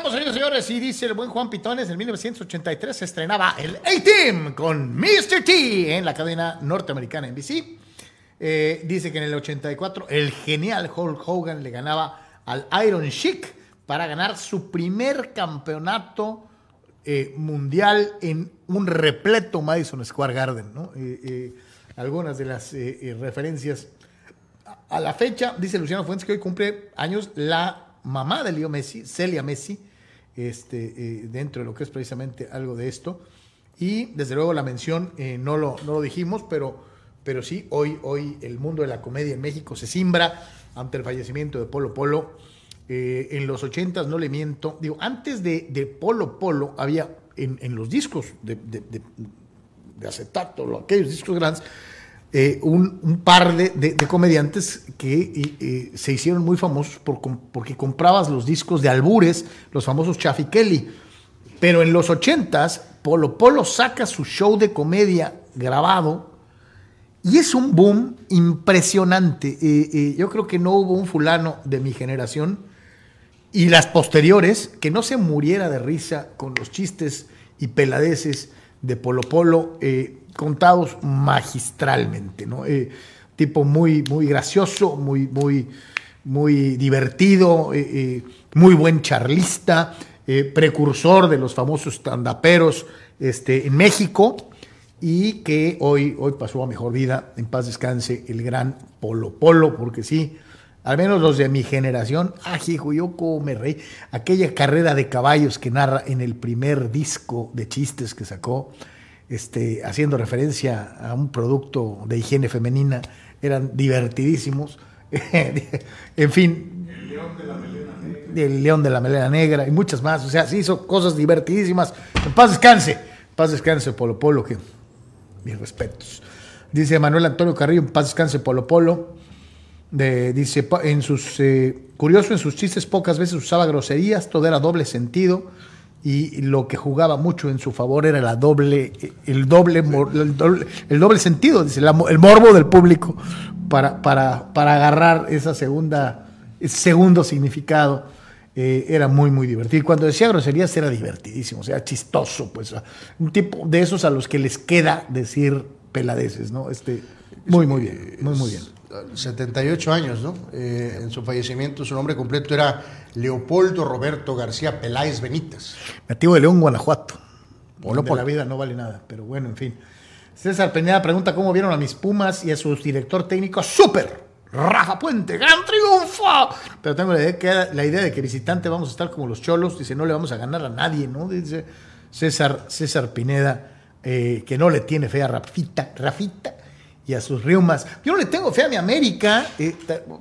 Regresamos, señores señores, y dice el buen Juan Pitones, en 1983 se estrenaba el A-Team con Mr. T en la cadena norteamericana NBC. Eh, dice que en el 84 el genial Hulk Hogan le ganaba al Iron Sheik para ganar su primer campeonato eh, mundial en un repleto Madison Square Garden. ¿no? Eh, eh, algunas de las referencias a la fecha, dice Luciano Fuentes que hoy cumple años la mamá de Leo Messi, Celia Messi, este, eh, dentro de lo que es precisamente algo de esto. Y desde luego la mención, eh, no, lo, no lo dijimos, pero, pero sí, hoy, hoy el mundo de la comedia en México se simbra ante el fallecimiento de Polo Polo. eh, en los ochentas, no le miento. Digo, antes de, Polo Polo había en, en los discos de, de, de- de acetato, aquellos discos grandes, eh, un, par de, comediantes que eh, eh, se hicieron muy famosos porque comprabas los discos de albures, los famosos Chaffy Kelly. Pero en los ochentas, Polo Polo saca su show de comedia grabado y es un boom impresionante. Yo creo que no hubo un fulano de mi generación y las posteriores que no se muriera de risa con los chistes y peladeces de Polo Polo contados magistralmente, ¿no? Eh, tipo muy, muy gracioso, muy, muy, muy divertido, eh, eh, muy buen charlista, precursor de los famosos tandaperos este, en México y que hoy, hoy pasó a mejor vida, en paz descanse, el gran Polo Polo, porque sí, al menos los de mi generación, hijo, yo como me aquella carrera de caballos que narra en el primer disco de chistes que sacó, este, haciendo referencia a un producto de higiene femenina, eran divertidísimos. en fin, el león de la melena negra y muchas más. O sea, se hizo cosas divertidísimas. En paz descanse, en paz descanse Polo Polo, que mis respetos. Dice Manuel Antonio Carrillo, en paz descanse Polo Polo. De- dice, en sus, eh, curioso, en sus chistes pocas veces usaba groserías, todo era doble sentido y lo que jugaba mucho en su favor era la doble, el doble, el doble, el doble sentido, dice, la el morbo del público para, para, para agarrar esa segunda, ese segundo significado. eh, era muy, muy divertido. Y cuando decía groserías era divertidísimo, o sea, chistoso, pues. Un tipo de esos a los que les queda decir peladeces, ¿no? Este, muy, muy bien, muy, muy bien. 78 años, ¿no? Eh, en su fallecimiento, su nombre completo era Leopoldo Roberto García Peláez Benítez. Nativo de León, Guanajuato. Polo, polo. la vida no vale nada, pero bueno, en fin. César Peñada pregunta cómo vieron a mis Pumas y a su director técnico. ¡Súper! Rafa Puente, gran triunfo. Pero tengo la idea, que, la idea de que visitante vamos a estar como los cholos. Dice, no le vamos a ganar a nadie, ¿no? Dice César, César Pineda, eh, que no le tiene fe a Rafita, Rafita y a sus riumas. Yo no le tengo fe a mi América. eh,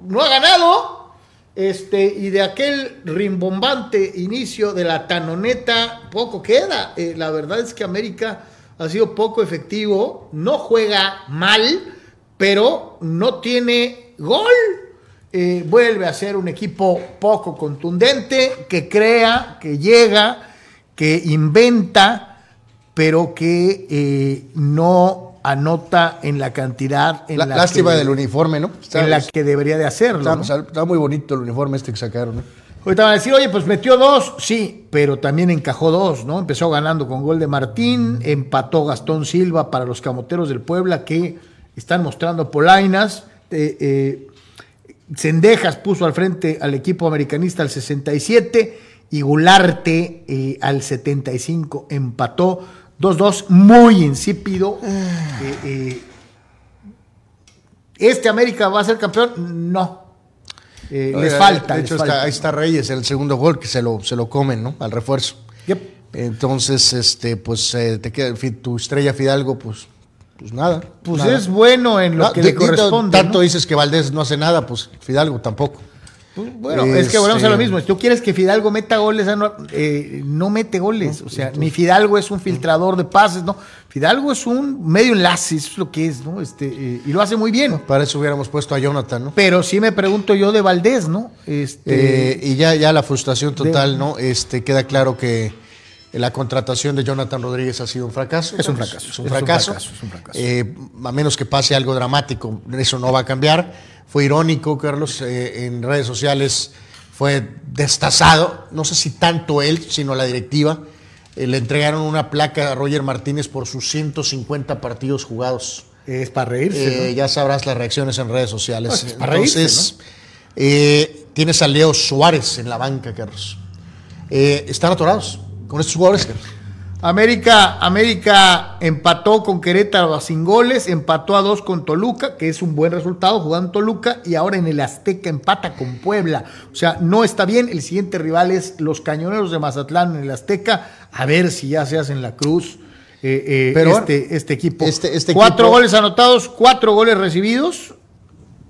no ha ganado. Este, y de aquel rimbombante inicio de la tanoneta, poco queda. Eh, la verdad es que América ha sido poco efectivo, no juega mal, pero no tiene gol. Eh, vuelve a ser un equipo poco contundente, que crea, que llega, que inventa, pero que no anota en la cantidad en La- la lástima que- del uniforme, ¿no? en la que debería de hacerlo. Está, ¿no? está muy bonito el uniforme este que sacaron, ¿no? Ahorita van a decir, oye, pues metió dos, sí, pero también encajó dos, ¿no? Empezó ganando con gol de Martín, empató Gastón Silva para los camoteros del Puebla que están mostrando polainas. Eh, eh, Cendejas puso al frente al equipo americanista al 67 y Gularte eh, al 75 empató 2-2, muy insípido. Eh, eh, ¿Este América va a ser campeón? No. Eh, les falta. De les hecho, está- falta. ahí está Reyes, el segundo gol que se lo, se lo comen, ¿no? Al refuerzo. Yep. Entonces, este, pues te queda tu estrella Fidalgo, pues, pues nada. Pues nada. es bueno en lo No, que le di- corresponde. Tanto ¿no? dices que Valdés no hace nada, pues Fidalgo tampoco. Bueno, es que volvemos a lo Este- mismo. Si tú quieres que Fidalgo meta goles, ah, no, eh, no mete goles. O sea, ni Fidalgo es un filtrador de pases, ¿no? Fidalgo es un medio enlace, eso es lo que es, ¿no? Este, eh, y lo hace muy bien. Para eso hubiéramos puesto a Jonathan, ¿no? Pero sí me pregunto yo de Valdés, ¿no? Este, Eh, y ya, ya la frustración total, ¿no? Este, queda claro que la contratación de Jonathan Rodríguez ha sido un fracaso. Es un fracaso, Es un es un fracaso. fracaso, es un fracaso. Eh, a menos que pase algo dramático, eso no va a cambiar. Fue irónico, Carlos, eh, en redes sociales fue destazado, no sé si tanto él, sino la directiva. Eh, le entregaron una placa a Roger Martínez por sus 150 partidos jugados. es para reírse, Eh, ¿no? Ya sabrás las reacciones en redes sociales. Pues, es para reírse, eh, tienes a Leo Suárez en la banca, Carlos. Están atorados con estos jugadores, Carlos. América, América empató con Querétaro a sin goles, empató a dos con Toluca, que es un buen resultado jugando Toluca, y ahora en el Azteca empata con Puebla. O sea, no está bien. El siguiente rival es los Cañoneros de Mazatlán en el Azteca. A ver si ya se hacen la cruz. eh, eh, Pero este, este equipo. este- este cuatro equipo- goles anotados, cuatro goles recibidos,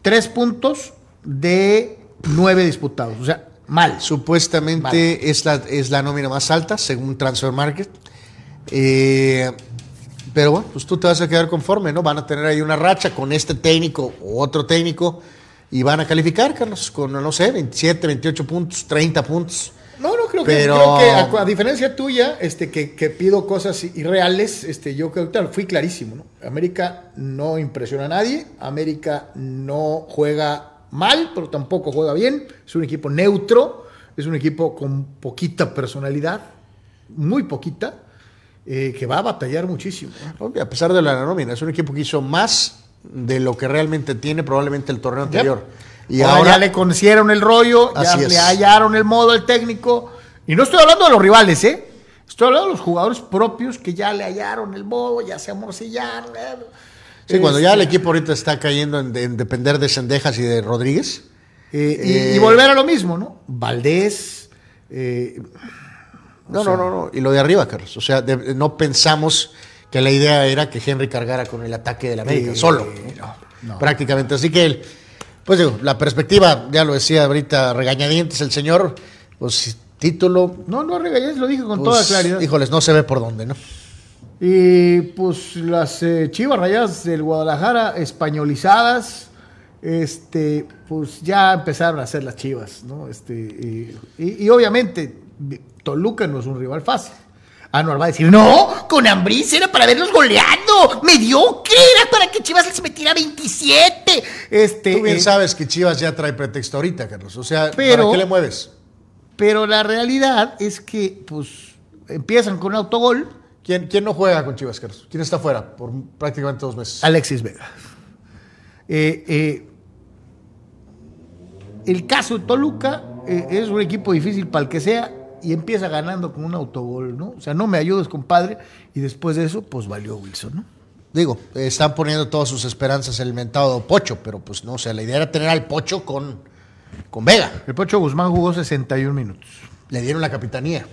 tres puntos de nueve disputados. O sea, Mal. Supuestamente Es, la, es la nómina más alta, según Transfer Market. Eh, pero bueno, pues tú te vas a quedar conforme, ¿no? Van a tener ahí una racha con este técnico o otro técnico y van a calificar, Carlos, con, no sé, 27, 28 puntos, 30 puntos. No, no, creo Pero- que, creo que a, a diferencia tuya, este, que, que pido cosas irreales, este, yo creo que fui clarísimo, ¿no? América no impresiona a nadie, América no juega mal, pero tampoco juega bien, es un equipo neutro, es un equipo con poquita personalidad, muy poquita, eh, que va a batallar muchísimo. A pesar de la nómina, es un equipo que hizo más de lo que realmente tiene probablemente el torneo anterior. Y ahora, ya le conocieron el rollo, ya es. le hallaron el modo al técnico. Y no estoy hablando de los rivales, ¿eh? Estoy hablando de los jugadores propios que ya le hallaron el modo, ya se amorcillaron. Sí, cuando ya el Este, equipo ahorita está cayendo en, en depender de Sendejas y de Rodríguez. eh, y, eh, y volver a lo mismo, ¿no? Valdés. eh, No, no, no, no. Y lo de arriba, Carlos. O sea, de- no pensamos que la idea era que Henry cargara con el ataque de la América, eh, solo. ¿no? Prácticamente. Así que, el- pues digo, la perspectiva, ya lo decía ahorita, regañadientes el señor, pues título. no, no regañes, lo dije con pues, toda claridad. Híjoles, no se ve por dónde, ¿no? Y pues las eh, chivas rayadas del Guadalajara españolizadas, este, pues ya empezaron a hacer las chivas, ¿no? Este, y, y- y obviamente Toluca no es un rival fácil. Anuar va a decir, no, con Ambriz era para verlos goleando, mediocre, era para que Chivas les metiera 27. Este, Tú bien eh, sabes que Chivas ya trae pretexto ahorita, Carlos. O sea, Pero- ¿para qué le mueves? Pero la realidad es que, pues, empiezan con un autogol, ¿Quién, quién no juega con Chivas, Carlos? ¿Quién está fuera por prácticamente dos meses? Alexis Vega. Eh, eh, el caso de Toluca es un equipo difícil para el que sea y empieza ganando con un autogol, ¿no? O sea, no me ayudes, compadre. Y después de eso, pues valió Wilson, ¿no? Digo, están poniendo todas sus esperanzas en el mentado Pocho, pero pues no, o sea, la idea era tener al Pocho con, con Vega. El Pocho Guzmán jugó 61 minutos. Le dieron la capitanía.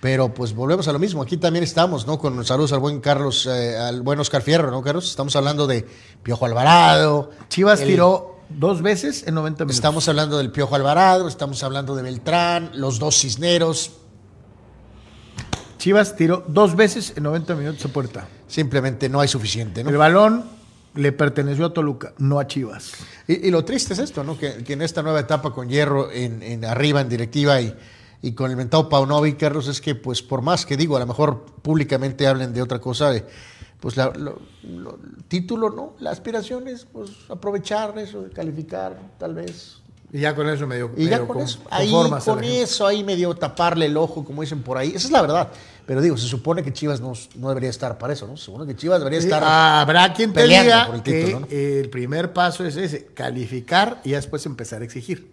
Pero pues volvemos a lo mismo. Aquí también estamos, ¿no? Con saludos al buen Carlos, eh, al buen Oscar Fierro, ¿no, Carlos? Estamos hablando de Piojo Alvarado. Chivas el- tiró dos veces en 90 minutos. Estamos hablando del Piojo Alvarado, estamos hablando de Beltrán, los dos Cisneros. Chivas tiró dos veces en 90 minutos a puerta. Simplemente no hay suficiente, ¿no? El balón le perteneció a Toluca, no a Chivas. Y, y lo triste es esto, ¿no? Que, que en esta nueva etapa con Hierro en, en arriba, en directiva y, y con el mentado Paunovic, Carlos, es que, pues, por más que digo, a lo mejor públicamente hablen de otra cosa, eh, pues, la- lo- lo- el título, ¿no? La aspiración es, pues, aprovechar eso, calificar, tal vez. Y ya con eso medio. Y ya con con- eso, ahí, con eso, ahí medio taparle el ojo, como dicen por ahí. Esa es la verdad. Pero digo, se supone que Chivas no, no debería estar para eso, ¿no? Se supone que Chivas debería estar. Habrá quien te diga por el que título, ¿no? el primer paso es ese, calificar y después empezar a exigir.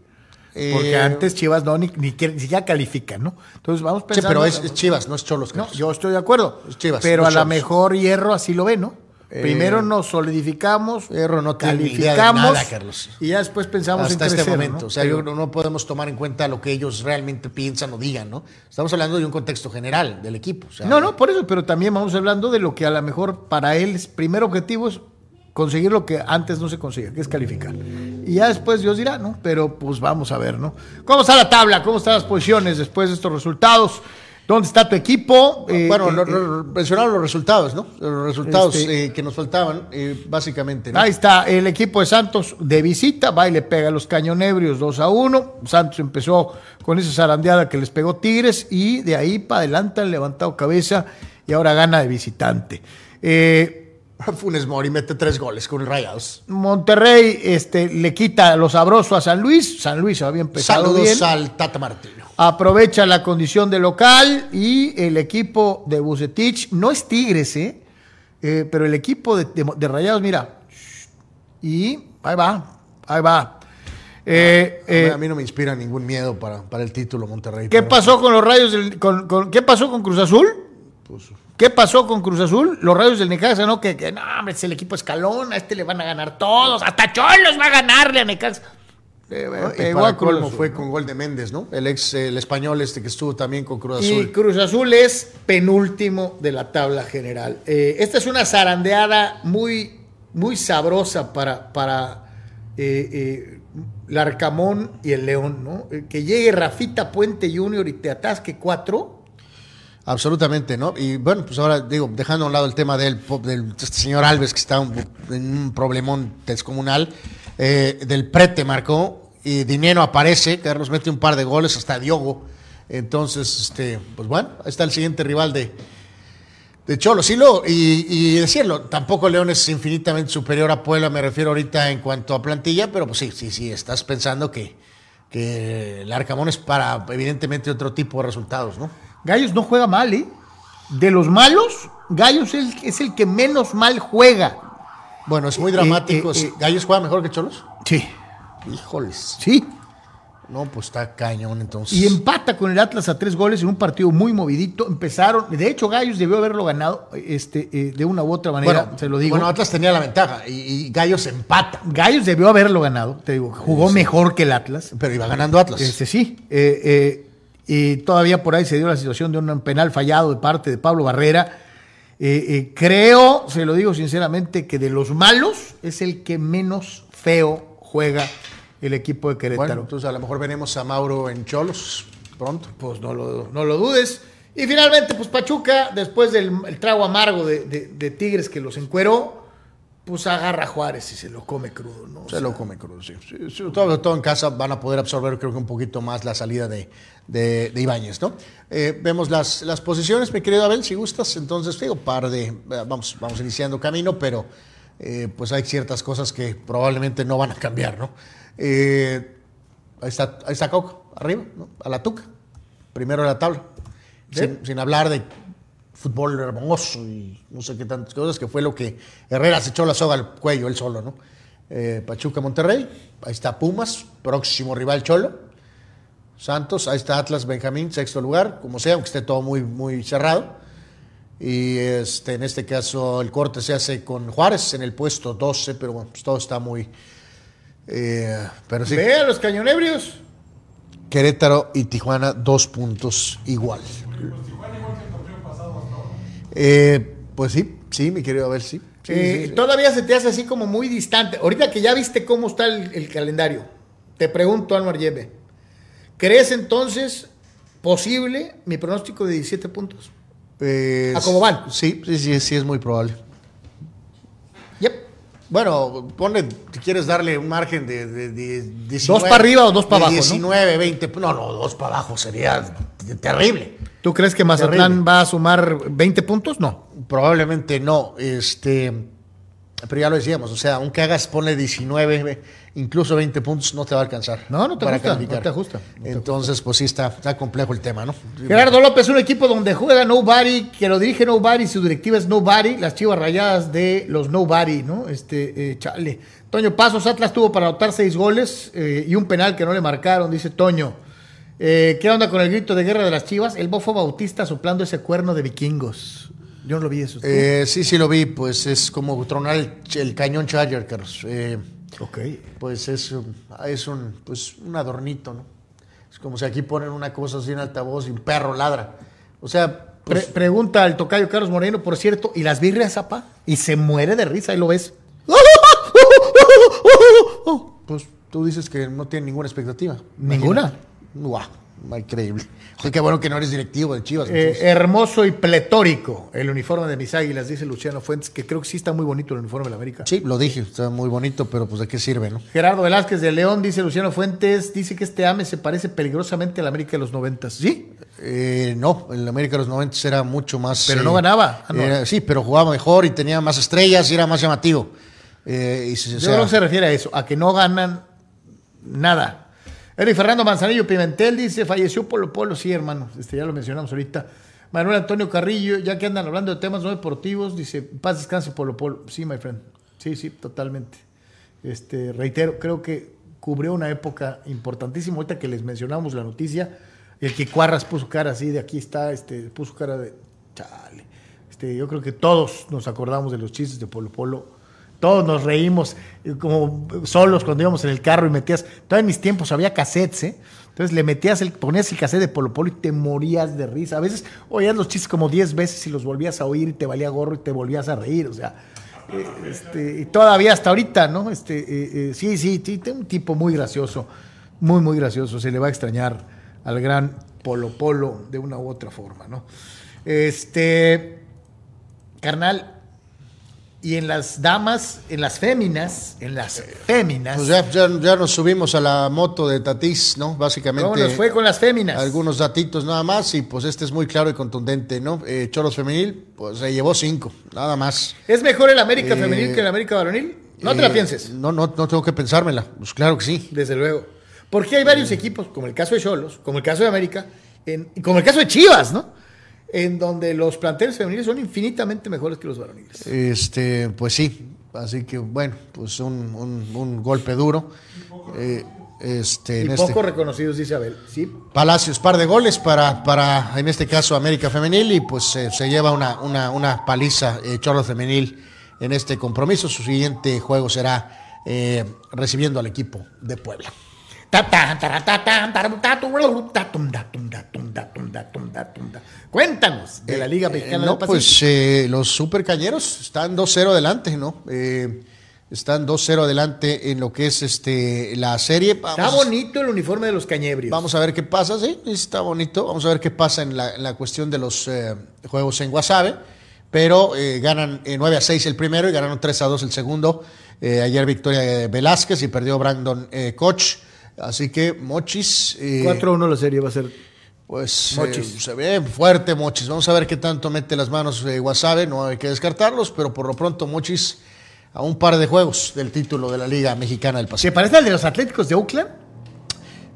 Porque Eh, antes Chivas no ni, ni, ni siquiera califican, ¿no? Entonces vamos Sí, pensando. pero es, es Chivas, no es Cholos. No, yo estoy de acuerdo. Es Chivas, pero no a lo mejor Hierro así lo ve, ¿no? Eh, Primero nos solidificamos, Hierro no calificamos nada, Carlos. y ya después pensamos hasta en este momento. ¿no? O sea, yo no, no podemos tomar en cuenta lo que ellos realmente piensan o digan, ¿no? Estamos hablando de un contexto general del equipo. o sea, No, no, por eso, pero también vamos hablando de lo que a lo mejor para él es primer objetivo es conseguir lo que antes no se conseguía, que es calificar. Y ya después Dios dirá, ¿no? Pero pues vamos a ver, ¿no? ¿Cómo está la tabla? ¿Cómo están las posiciones después de estos resultados? ¿Dónde está tu equipo? Eh, Bueno, eh, lo- eh, lo- mencionaron los resultados, ¿no? Los resultados Este- eh, que nos faltaban, eh, básicamente. ¿no? Ahí está el equipo de Santos de visita, va y le pega a los cañonebrios 2 a 1. Santos empezó con esa zarandeada que les pegó Tigres y de ahí para adelante han levantado cabeza y ahora gana de visitante. Eh, Funes Mori mete tres goles con Rayados. Monterrey este, le quita lo sabroso a San Luis. San Luis había empezado Saludos bien. al Tata Martino. Aprovecha la condición de local y el equipo de Bucetich, no es Tigres, ¿eh? Eh, pero el equipo de, de- de Rayados, mira, y ahí va, ahí va. Eh, eh, a mí no me inspira ningún miedo para, para el título Monterrey. ¿Qué pero- pasó con los rayos del, con, con- ¿Qué pasó con Cruz Azul? Pues, ¿Qué pasó con Cruz Azul? Los rayos del Necaxa, ¿no? Que, que no, hombre, es el equipo escalón, a este le van a ganar todos, hasta Cholos va a ganarle a Necaxa. Eh, ¿no? Y pegó para a Cruz colmo Azul, fue ¿no? con gol de Méndez, ¿no? El ex, el español este que estuvo también con Cruz Y Azul. Cruz Azul es penúltimo de la tabla general. Eh, esta es una zarandeada muy, muy sabrosa para, para eh, eh, Larcamón y el León, ¿no? Eh, Que llegue Rafita Puente Junior y te atasque cuatro. Absolutamente, ¿no? Y bueno, pues ahora digo, dejando a un lado el tema del, señor Alves, que está en un problemón descomunal, eh, del Prete marcó, y Dinero aparece, Carlos mete un par de goles, hasta Diogo. Entonces, este, pues bueno, ahí está el siguiente rival de, de Cholo. Sí, lo, y, y decirlo, tampoco León es infinitamente superior a Puebla, me refiero ahorita en cuanto a plantilla, pero pues sí, sí, sí, estás pensando que, que el Arcamón es para, evidentemente, otro tipo de resultados, ¿no? Gallos no juega mal, ¿eh? De los malos, Gallos es, es el que menos mal juega. Bueno, es muy dramático. eh, eh. ¿Gallos juega mejor que Cholos? Sí. Híjoles. Sí. No, pues está cañón entonces. Y empata con el Atlas a tres goles en un partido muy movidito. Empezaron, de hecho, Gallos debió haberlo ganado este, eh, de una u otra manera, bueno, se lo digo. Bueno, Atlas tenía la ventaja y, y Gallos empata. Gallos debió haberlo ganado, te digo, jugó mejor que el Atlas. Pero iba ganando Atlas. Este, sí. eh, eh, y todavía por ahí se dio la situación de un penal fallado de parte de Pablo Barrera. Eh, eh, creo, se lo digo sinceramente, que de los malos es el que menos feo juega el equipo de Querétaro. Bueno, entonces a lo mejor veremos a Mauro en Cholos pronto. Pues no lo, no lo dudes. Y finalmente, pues Pachuca, después del el trago amargo de, de- de Tigres que los encueró, pues agarra a Juárez y se lo come crudo, ¿no? O Se sea, lo come crudo, sí. Sí, sí, todo, todo en casa van a poder absorber, creo que un poquito más la salida de, de, de Ibáñez, ¿no? Eh, vemos las, las posiciones, mi querido Abel, si gustas. Entonces, digo, par de. eh, Vamos, vamos iniciando camino, pero eh, pues hay ciertas cosas que probablemente no van a cambiar, ¿no? Eh, ahí está, ahí está Coca, arriba, ¿no? A la tuca. Primero de la tabla. Sin, sin hablar de fútbol hermoso y no sé qué tantas cosas, que fue lo que Herrera se echó la soga al cuello él solo, ¿no? Eh, Pachuca Monterrey, ahí está Pumas, próximo rival Cholo. Santos, ahí está Atlas Benjamín, sexto lugar, como sea, aunque esté todo muy, muy cerrado. Y este, en este caso el corte se hace con Juárez en el puesto 12, pero bueno, pues todo está muy... eh, pero sí, Ve a los cañonebrios. Querétaro y Tijuana, dos puntos igual. Eh, pues sí, sí, mi querido, a ver, sí. Sí, Eh, sí, sí. Todavía se te hace así como muy distante. Ahorita que ya viste cómo está el, el calendario, te pregunto, Almar Yebe, ¿crees entonces posible mi pronóstico de 17 puntos? Eh, ¿A cómo van? Sí, sí, sí, sí, es muy probable. Yep. Bueno, ponle, si quieres darle un margen de, de, de 19, ¿Dos para arriba o dos para abajo, no? 19, 20. No, no, dos para abajo sería terrible. ¿Tú crees que Mazatlán Terrible. va a sumar 20 puntos? No. Probablemente no. Este, pero ya lo decíamos, o sea, aunque hagas, ponle 19, incluso 20 puntos, no te va a alcanzar. No, no te para calificar. no te ajusta, no te Entonces, pues sí, está, está complejo el tema, ¿no? Gerardo López, un equipo donde juega Nobody, que lo dirige Nobody, su directiva es Nobody, las chivas rayadas de los Nobody, ¿no? Este, eh, chale. Toño Pasos, Atlas tuvo para anotar seis goles eh, y un penal que no le marcaron, dice Toño. Eh, ¿Qué onda con el grito de guerra de las chivas? El bofo bautista soplando ese cuerno de vikingos. Yo no lo vi eso. Eh, sí, sí lo vi, pues es como tronar el, el cañón Charger, Carlos. Eh, ok. pues es, un- es un, pues un adornito, ¿no? Es como si aquí ponen una cosa así en altavoz y un perro ladra. O sea, Pre- pues, pregunta al tocayo Carlos Moreno, por cierto, ¿y las birrias, zapa? Y se muere de risa, ahí lo ves. pues tú dices que no tiene ninguna expectativa. ¿Ninguna? Guau, increíble. Oye, qué bueno que no eres directivo de Chivas. Eh, hermoso y pletórico el uniforme de mis águilas, dice Luciano Fuentes, que creo que sí está muy bonito el uniforme de la América. sí, lo dije, está muy bonito, pero pues de qué sirve, ¿no? Gerardo Velázquez de León, dice Luciano Fuentes, dice que este AME se parece peligrosamente a la América de los noventas. ¿Sí? Eh, no, el América de los 90 era mucho más. Pero eh, no ganaba. Ah, no. era- sí, pero jugaba mejor y tenía más estrellas y era más llamativo. Y se- o Yo sea, creo que se refiere a eso, a que no ganan nada. Eric Fernando Manzanillo Pimentel dice, falleció Polo Polo, sí, hermano, este, ya lo mencionamos ahorita. Manuel Antonio Carrillo, ya que andan hablando de temas no deportivos, dice, paz descanse Polo Polo. Sí, my friend. Sí, sí, totalmente. Este, reitero, creo que cubrió una época importantísima. Ahorita que les mencionamos la noticia, el que Cuarras puso cara así, de aquí está, este, puso cara de chale. Este, yo creo que todos nos acordamos de los chistes de Polo Polo. Todos nos reímos eh, como solos cuando íbamos en el carro y metías. Todavía en mis tiempos había cassettes, ¿eh? Entonces le metías el, ponías el cassette de Polo y te morías de risa. A veces oías los chistes como 10 veces y los volvías a oír y te valía gorro y te volvías a reír. O sea, Eh, este, y todavía hasta ahorita, ¿no? Este, eh, sí, sí, sí, un tipo muy gracioso, muy, muy gracioso. Se le va a extrañar al gran Polo Polo de una u otra forma, ¿no? Este, carnal, y en las damas, en las féminas, en las féminas. Pues ya, ya, ya nos subimos a la moto de Tatís, ¿no? Básicamente. ¿Cómo nos fue con las féminas? Algunos datitos nada más y pues este es muy claro y contundente, ¿no? Eh, Cholos Femenil, pues se llevó cinco, nada más. ¿Es mejor el América Eh, femenil que el América varonil? No te la Eh, pienses. No, no, no tengo que pensármela. Pues claro que sí. Desde luego. Porque hay varios equipos, como el caso de Cholos, como el caso de América, en- como el caso de Chivas, ¿no? En donde los planteles femeniles son infinitamente mejores que los varoniles. Este, pues sí. Así que bueno, pues un, un- un golpe duro. Eh, este, Y en poco este reconocidos, dice Abel. Sí. Palacios, par de goles para, para en este caso América Femenil y pues eh, se lleva una, una, una paliza eh, Chorro Femenil en este compromiso. Su siguiente juego será eh, recibiendo al equipo de Puebla. Cuéntanos de la Liga Mexicana no, del pues eh, los supercañeros están 2-0 adelante, ¿no? Eh, están 2-0 adelante en lo que es este la serie. Está Vamos- bonito el uniforme de los cañebrios. Vamos a ver qué pasa, sí, está bonito. Vamos a ver qué pasa en la, en la cuestión de los eh, juegos en Guasave. Pero eh, ganan eh, 9 a 6 el primero y ganaron 3 a 2 el segundo. Eh, ayer victoria de Velázquez y perdió Brandon eh, Koch. Así que Mochis. eh, 4-1 la serie va a ser. pues eh, se ve fuerte Mochis. Vamos a ver qué tanto mete las manos eh, Guasave. No hay que descartarlos, pero por lo pronto Mochis a un par de juegos del título de la Liga Mexicana del ¿Se Pacífico. parece al de los Atléticos de Oakland?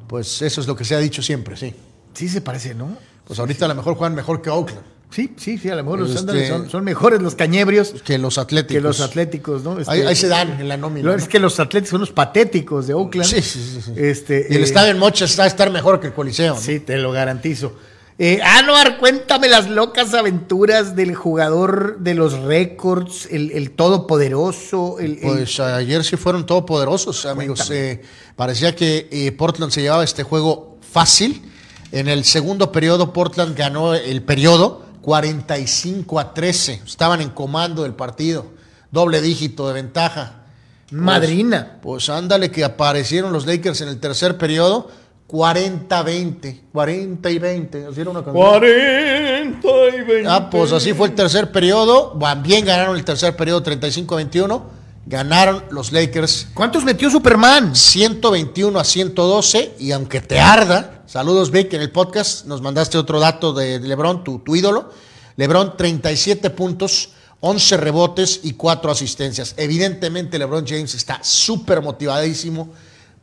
Pues eso es lo que se ha dicho siempre, sí. Sí, se parece, ¿no? Pues ahorita a lo mejor juegan mejor que Oakland, Sí, sí, sí, a lo mejor los Este- son, son mejores los cañebrios que los Atléticos. que los atléticos, ¿no? Este, Ahí, ahí se dan en la nómina. Es que los atléticos son los patéticos de Oakland. Sí, sí, sí, sí. Este, Y el eh, estadio en Mochis está a estar mejor que el Coliseo. ¿no? Sí, te lo garantizo. Eh, Anuar, cuéntame las locas aventuras del jugador de los récords, el, el todopoderoso, el, el- Pues ayer sí fueron todopoderosos, amigos. Eh, parecía que eh, Portland se llevaba este juego fácil. En el segundo periodo, Portland ganó el periodo 45 a 13. Estaban en comando del partido. Doble dígito de ventaja. madrina. Pues ándale que aparecieron los Lakers en el tercer periodo. 40-20. 40 y 20. Así era una canción. 40 y 20. Ah, pues así fue el tercer periodo. Bien ganaron el tercer periodo 35-21. Ganaron los Lakers ¿Cuántos metió Superman? 121 a 112. Y aunque te arda, saludos Vic, en el podcast nos mandaste otro dato de LeBron, tu, tu ídolo. LeBron 37 puntos, 11 rebotes y 4 asistencias. Evidentemente LeBron James está súper motivadísimo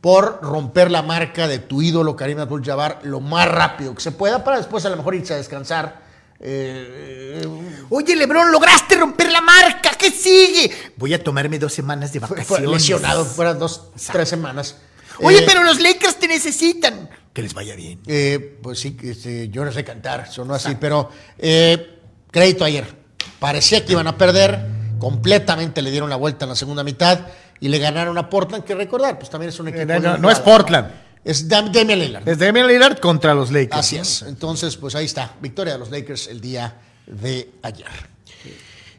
por romper la marca de tu ídolo Karim Abdul-Jabbar lo más rápido que se pueda para después a lo mejor irse a descansar. Eh, Oye, Lebrón, lograste romper la marca. ¿Qué sigue? Voy a tomarme dos semanas de vacaciones. fue lesionado, fueran dos, tres semanas. Oye, Eh, pero los Lakers te necesitan. Que les vaya bien. Eh, pues sí, que este, yo no sé cantar, sonó así, pero eh, crédito ayer. Parecía que iban a perder, completamente le dieron la vuelta en la segunda mitad y le ganaron a Portland, que recordar, pues también es un equipo. Eh, no, no, limitado, no es Portland. Es Dam- Damian Lillard. Es Damian Lillard contra los Lakers. Así es. Entonces, pues ahí está, victoria de los Lakers el día de ayer.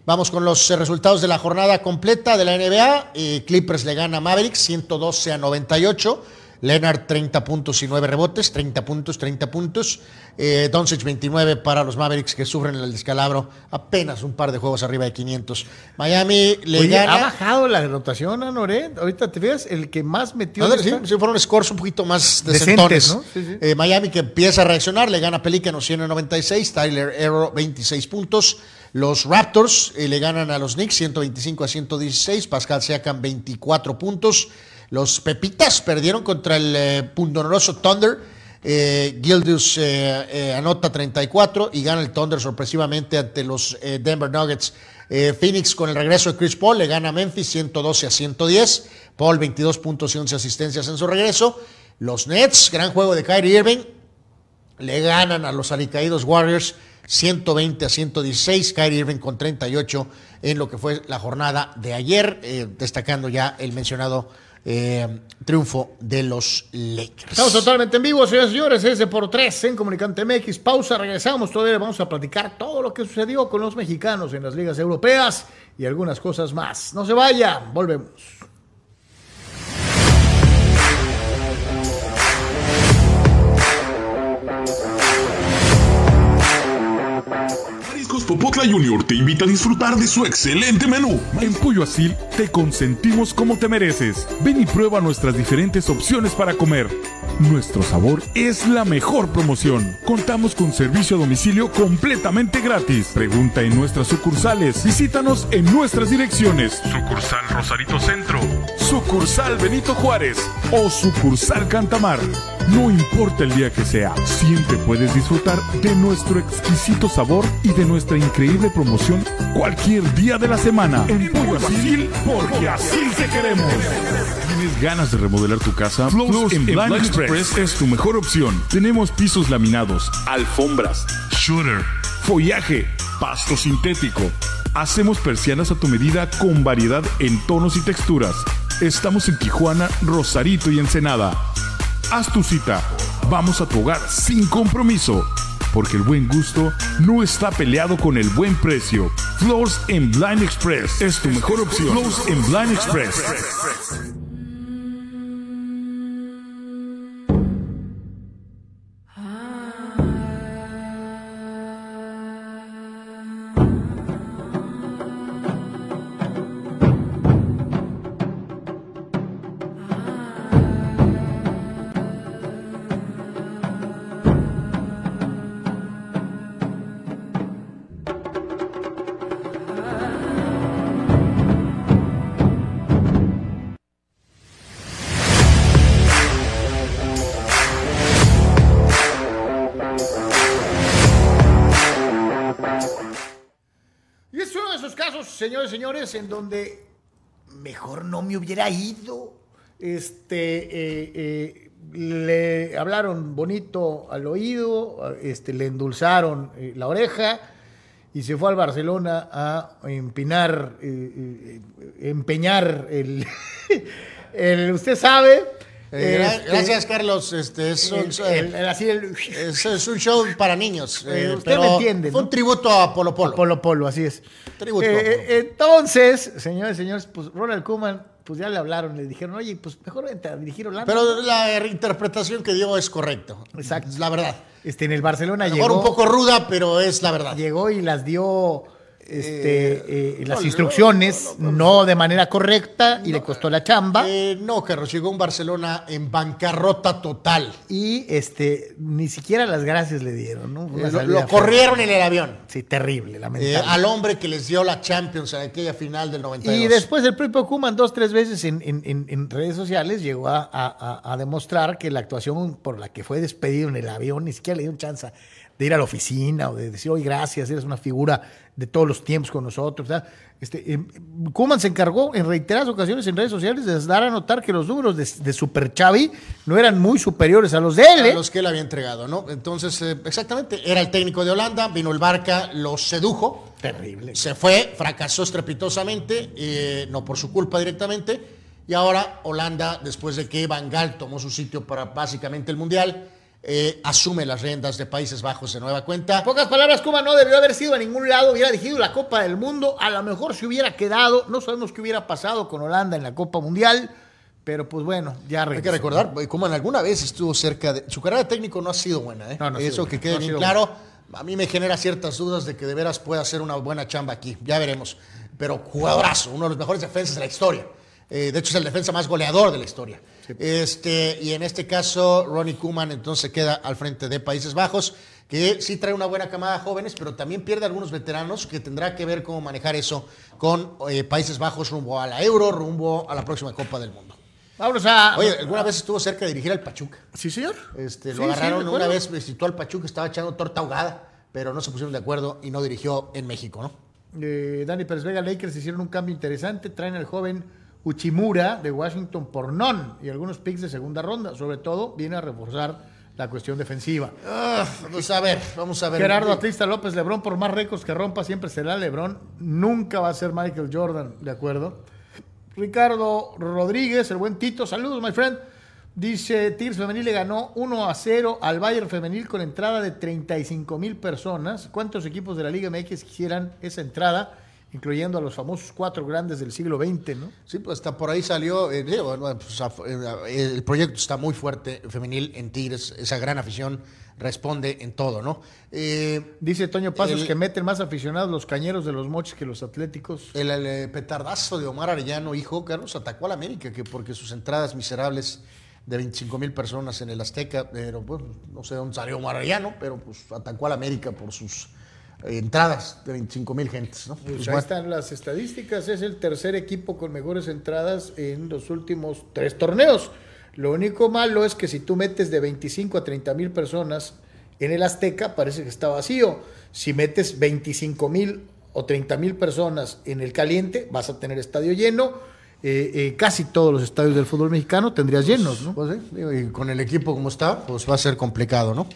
Vamos con los eh, resultados de la jornada completa de la NBA. Eh, Clippers le gana a Mavericks 112 a 98. Leonard 30 puntos y 9 rebotes, 30 puntos, 30 puntos. Eh, Doncic 29 para los Mavericks que sufren el descalabro, apenas un par de juegos arriba de 500. Miami le Oye, gana. ha bajado la rotación, Anoret. Ahorita te fijas, el que más metió. No, sí, sí, fueron scores un poquito más Decentes, decentones. ¿no? Sí, sí. Eh, Miami que empieza a reaccionar, le gana a Pelícanos 196, Tyler Hero 26 puntos. Los Raptors eh, le ganan a los Knicks 125 a 116, Pascal Siakam 24 puntos. Los Pepitas perdieron contra el eh, pundonoroso Thunder. Eh, eh, eh, anota 34 y gana el Thunder sorpresivamente ante los eh, Denver Nuggets. Phoenix con el regreso de Chris Paul le gana a Memphis 112 a 110. Paul 22 puntos y 11 asistencias en su regreso. Los Nets, gran juego de Kyrie Irving, le ganan a los alicaídos Warriors 120 a 116. Kyrie Irving con 38 en lo que fue la jornada de ayer, destacando ya el mencionado eh, triunfo de los Lakers. Estamos totalmente en vivo, señores y señores, ese por tres en Comunicante MX. Pausa, regresamos, todavía vamos a platicar todo lo que sucedió con los mexicanos en las ligas europeas y algunas cosas más. No se vayan, volvemos. Popotla Junior te invita a disfrutar de su excelente menú. En Pollo Asil te consentimos como te mereces. Ven y prueba nuestras diferentes opciones para comer. Nuestro sabor es la mejor promoción. Contamos con servicio a domicilio completamente gratis. Pregunta en nuestras sucursales. Visítanos en nuestras direcciones. Sucursal Rosarito Centro. Sucursal Benito Juárez. O sucursal Cantamar. No importa el día que sea, siempre puedes disfrutar de nuestro exquisito sabor y de nuestra increíble promoción cualquier día de la semana. En Pollo Asil, porque así te queremos. ¿Tienes ganas de remodelar tu casa? Flows en Blind Express es tu mejor opción. Tenemos pisos laminados, alfombras, shooter, follaje, pasto sintético. Hacemos persianas a tu medida con variedad en tonos y texturas. Estamos en Tijuana, Rosarito y Ensenada. Haz tu cita. Vamos a tu hogar sin compromiso. Porque el buen gusto no está peleado con el buen precio. Floors en Blind Express es tu mejor opción. Floors en Blind Express. Y es uno de esos casos, señores señores, en donde mejor no me hubiera ido. Este, eh, eh, le hablaron bonito al oído, este, le endulzaron eh, la oreja y se fue al Barcelona a empinar, empeñar el, usted sabe. Eh, este, gracias, Carlos. Este, es, un, el- el- el- así el- es- es un show para niños. Eh, eh, usted pero me entiende, Fue ¿no? un tributo a Polo Polo. Polo Polo, así es. Tributo. Eh, entonces, señores, señores, pues Ronald Koeman, pues ya le hablaron, le dijeron, oye, pues mejor vente a dirigir Holanda. Pero la interpretación que dio es correcto. Exacto. Es la verdad. este, en el Barcelona A lo mejor llegó, un poco ruda, pero es la verdad. llegó y las dio este, eh, las no, instrucciones no, de manera correcta y le costó la chamba. Eh, no, Carlos, llegó un Barcelona en bancarrota total. y este ni siquiera las gracias le dieron, ¿no? Eh, lo, corrieron en el avión. Sí, terrible, Eh, lamentable. al hombre que les dio la Champions en aquella final del 92. Y después el propio Kuman dos, tres veces en, en- en- en redes sociales llegó a- a demostrar que la actuación por la que fue despedido en el avión ni siquiera le dio chance de ir a la oficina o de decir, oye, gracias, eres una figura de todos los tiempos con nosotros. ¿verdad? Este, eh, Koeman se encargó en reiteradas ocasiones en redes sociales de dar a notar que los números de, de Super Xavi no eran muy superiores a los de él. a ¿eh? los que él había entregado, ¿no? Entonces, eh, exactamente, era el técnico de Holanda, vino el Barca, lo sedujo, Terrible. se fue, fracasó estrepitosamente, no por su culpa directamente, y ahora Holanda, después de que Van Gaal tomó su sitio para básicamente el Mundial, eh, asume las riendas de Países Bajos de nueva cuenta. En pocas palabras, Koeman no debió haber sido a ningún lado, hubiera dirigido la Copa del Mundo, a lo mejor se hubiera quedado, no sabemos qué hubiera pasado con Holanda en la Copa Mundial, pero pues bueno, ya Hay que regresó. recordar, como en alguna vez estuvo cerca de... Su carrera de técnico no ha sido buena, ¿eh? No, no Eso que quede no bien claro. A mí me genera ciertas dudas de que de veras pueda hacer una buena chamba aquí. Ya veremos. Pero jugadorazo, uno de los mejores defensas de la historia. Eh, de hecho, es el defensa más goleador de la historia. Este, y en este caso, Ronnie Koeman entonces queda al frente de Países Bajos, que sí trae una buena camada de jóvenes, pero también pierde algunos veteranos que tendrá que ver cómo manejar eso con eh, Países Bajos rumbo a la Euro, rumbo a la próxima Copa del Mundo. Vámonos a... Oye, ¿alguna vez estuvo cerca de dirigir al Pachuca? Sí, señor. Este, Sí, lo sí, agarraron recuerdo. una vez, visitó al Pachuca, estaba echando torta ahogada, pero no se pusieron de acuerdo y no dirigió en México, ¿no? Eh, Dani Pérez Vega, Lakers hicieron un cambio interesante, traen al joven Uchimura de Washington por non y algunos picks de segunda ronda, sobre todo viene a reforzar la cuestión defensiva. Vamos a ver, vamos a ver. Gerardo Atlista López, Lebrón, por más récords que rompa, siempre será Lebrón. Nunca va a ser Michael Jordan, ¿de acuerdo? Ricardo Rodríguez, el buen Tito, saludos, my friend. Dice, Tigres Femenil le ganó 1 a 0 al Bayern Femenil con entrada de 35 mil personas. ¿Cuántos equipos de la Liga MX quisieran esa entrada? Incluyendo a los famosos cuatro grandes del siglo XX, ¿no? Sí, pues hasta por ahí salió, eh, pues, eh, el proyecto está muy fuerte, femenil en Tigres, esa gran afición responde en todo, ¿no? Eh, Dice Toño Pasos que meten más aficionados los cañeros de los moches que los atléticos. El, petardazo de Omar Arellano, hijo, Carlos, atacó a la América, que porque sus entradas miserables de 25 mil personas en el Azteca, pero pues no sé dónde salió Omar Arellano, pero pues atacó a la América por sus entradas de 25 mil gentes. ¿no? Pues ahí están las estadísticas, es el tercer equipo con mejores entradas en los últimos tres torneos. Lo único malo es que si tú metes de 25 a 30 mil personas en el Azteca, parece que está vacío. Si metes 25 mil o 30 mil personas en el caliente, vas a tener estadio lleno. Eh, eh, casi todos los estadios del fútbol mexicano tendrías llenos, ¿no? Pues, y con el equipo como está, pues va a ser complicado, ¿no?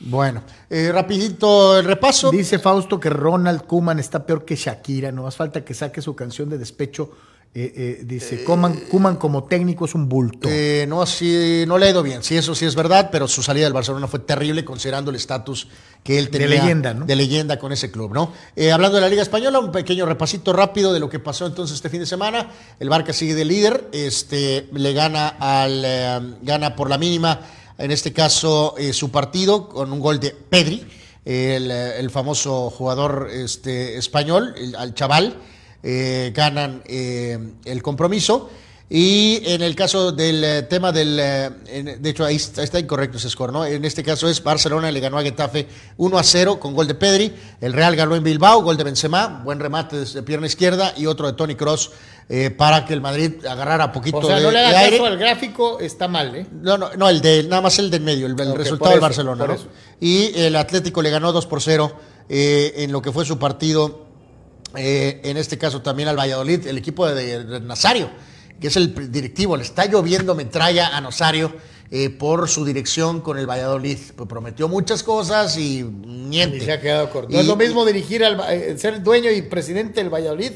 Bueno, eh, rapidito el repaso. Dice Fausto que Ronald Kuman está peor que Shakira, no más falta que saque su canción de despecho. Eh, eh, dice, Kuman, como técnico es un bulto. no, así no le ha ido bien, sí, eso sí es verdad, pero su salida del Barcelona fue terrible considerando el estatus que él tenía. De leyenda, ¿no? De leyenda con ese club, ¿no? hablando de la Liga Española, un pequeño repasito rápido de lo que pasó entonces este fin de semana. El Barca sigue de líder, este, le gana, al, gana por la mínima en este caso eh, su partido con un gol de Pedri, eh, el, famoso jugador este, español, al chaval, eh, ganan el compromiso. Y en el caso del tema del. de hecho, ahí está, incorrecto ese score, ¿no? En este caso es Barcelona le ganó a Getafe 1 a 0 con gol de Pedri. El Real ganó en Bilbao, gol de Benzema, buen remate desde pierna izquierda y otro de Tony Cross eh, para que el Madrid agarrara poquito o sea, no le haga caso al gráfico, está mal, ¿eh? No, no, no, el de, nada más el del medio, el, resultado del Barcelona, ¿no? Y el Atlético le ganó 2 por 0 eh, en lo que fue su partido, eh, en este caso también al Valladolid, el equipo de, Nazario, que es el directivo, le está lloviendo metralla a Nazario. por su dirección con el Valladolid. Pues prometió muchas cosas y niente. Y se ha quedado corto. no es lo mismo dirigir al ser dueño y presidente del Valladolid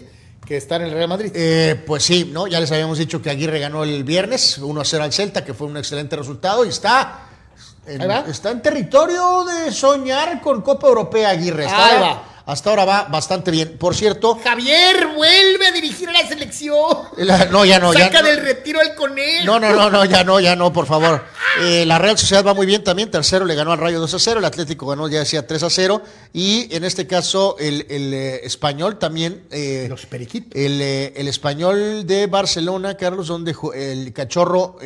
que está en el Real Madrid. Eh, pues sí, ¿no? Ya les habíamos dicho que Aguirre ganó el viernes 1 a 0 al Celta, que fue un excelente resultado y está en, está en territorio de soñar con Copa Europea Aguirre. Está, hasta ahora va bastante bien. Por cierto. Javier, vuelve a dirigir a la selección. no, ya no. Saca ya, del retiro al conejo. No, no, no, no, ya no, ya no, por favor. Eh, la Real Sociedad va muy bien también. Tercero le ganó al Rayo 2 a 0. El Atlético ganó, ya decía, 3 a 0. Y en este caso, el, eh, español también. Eh, Los periquitos. El, el, español de Barcelona, Carlos, donde el cachorro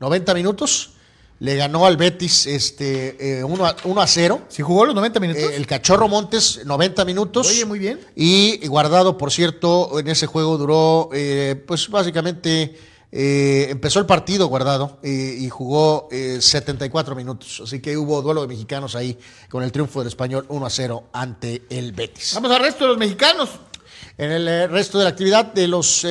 90 minutos le ganó al Betis este, 1, eh, a, 0. ¿Si jugó los 90 minutos? Eh, el Cachorro Montes, 90 minutos. Oye, muy bien. Y Guardado, por cierto, en ese juego duró, eh, pues básicamente empezó el partido Guardado y jugó 74 minutos. Así que hubo duelo de mexicanos ahí con el triunfo del español 1 a 0 ante el Betis. Vamos al resto de los mexicanos. En el resto de la actividad de los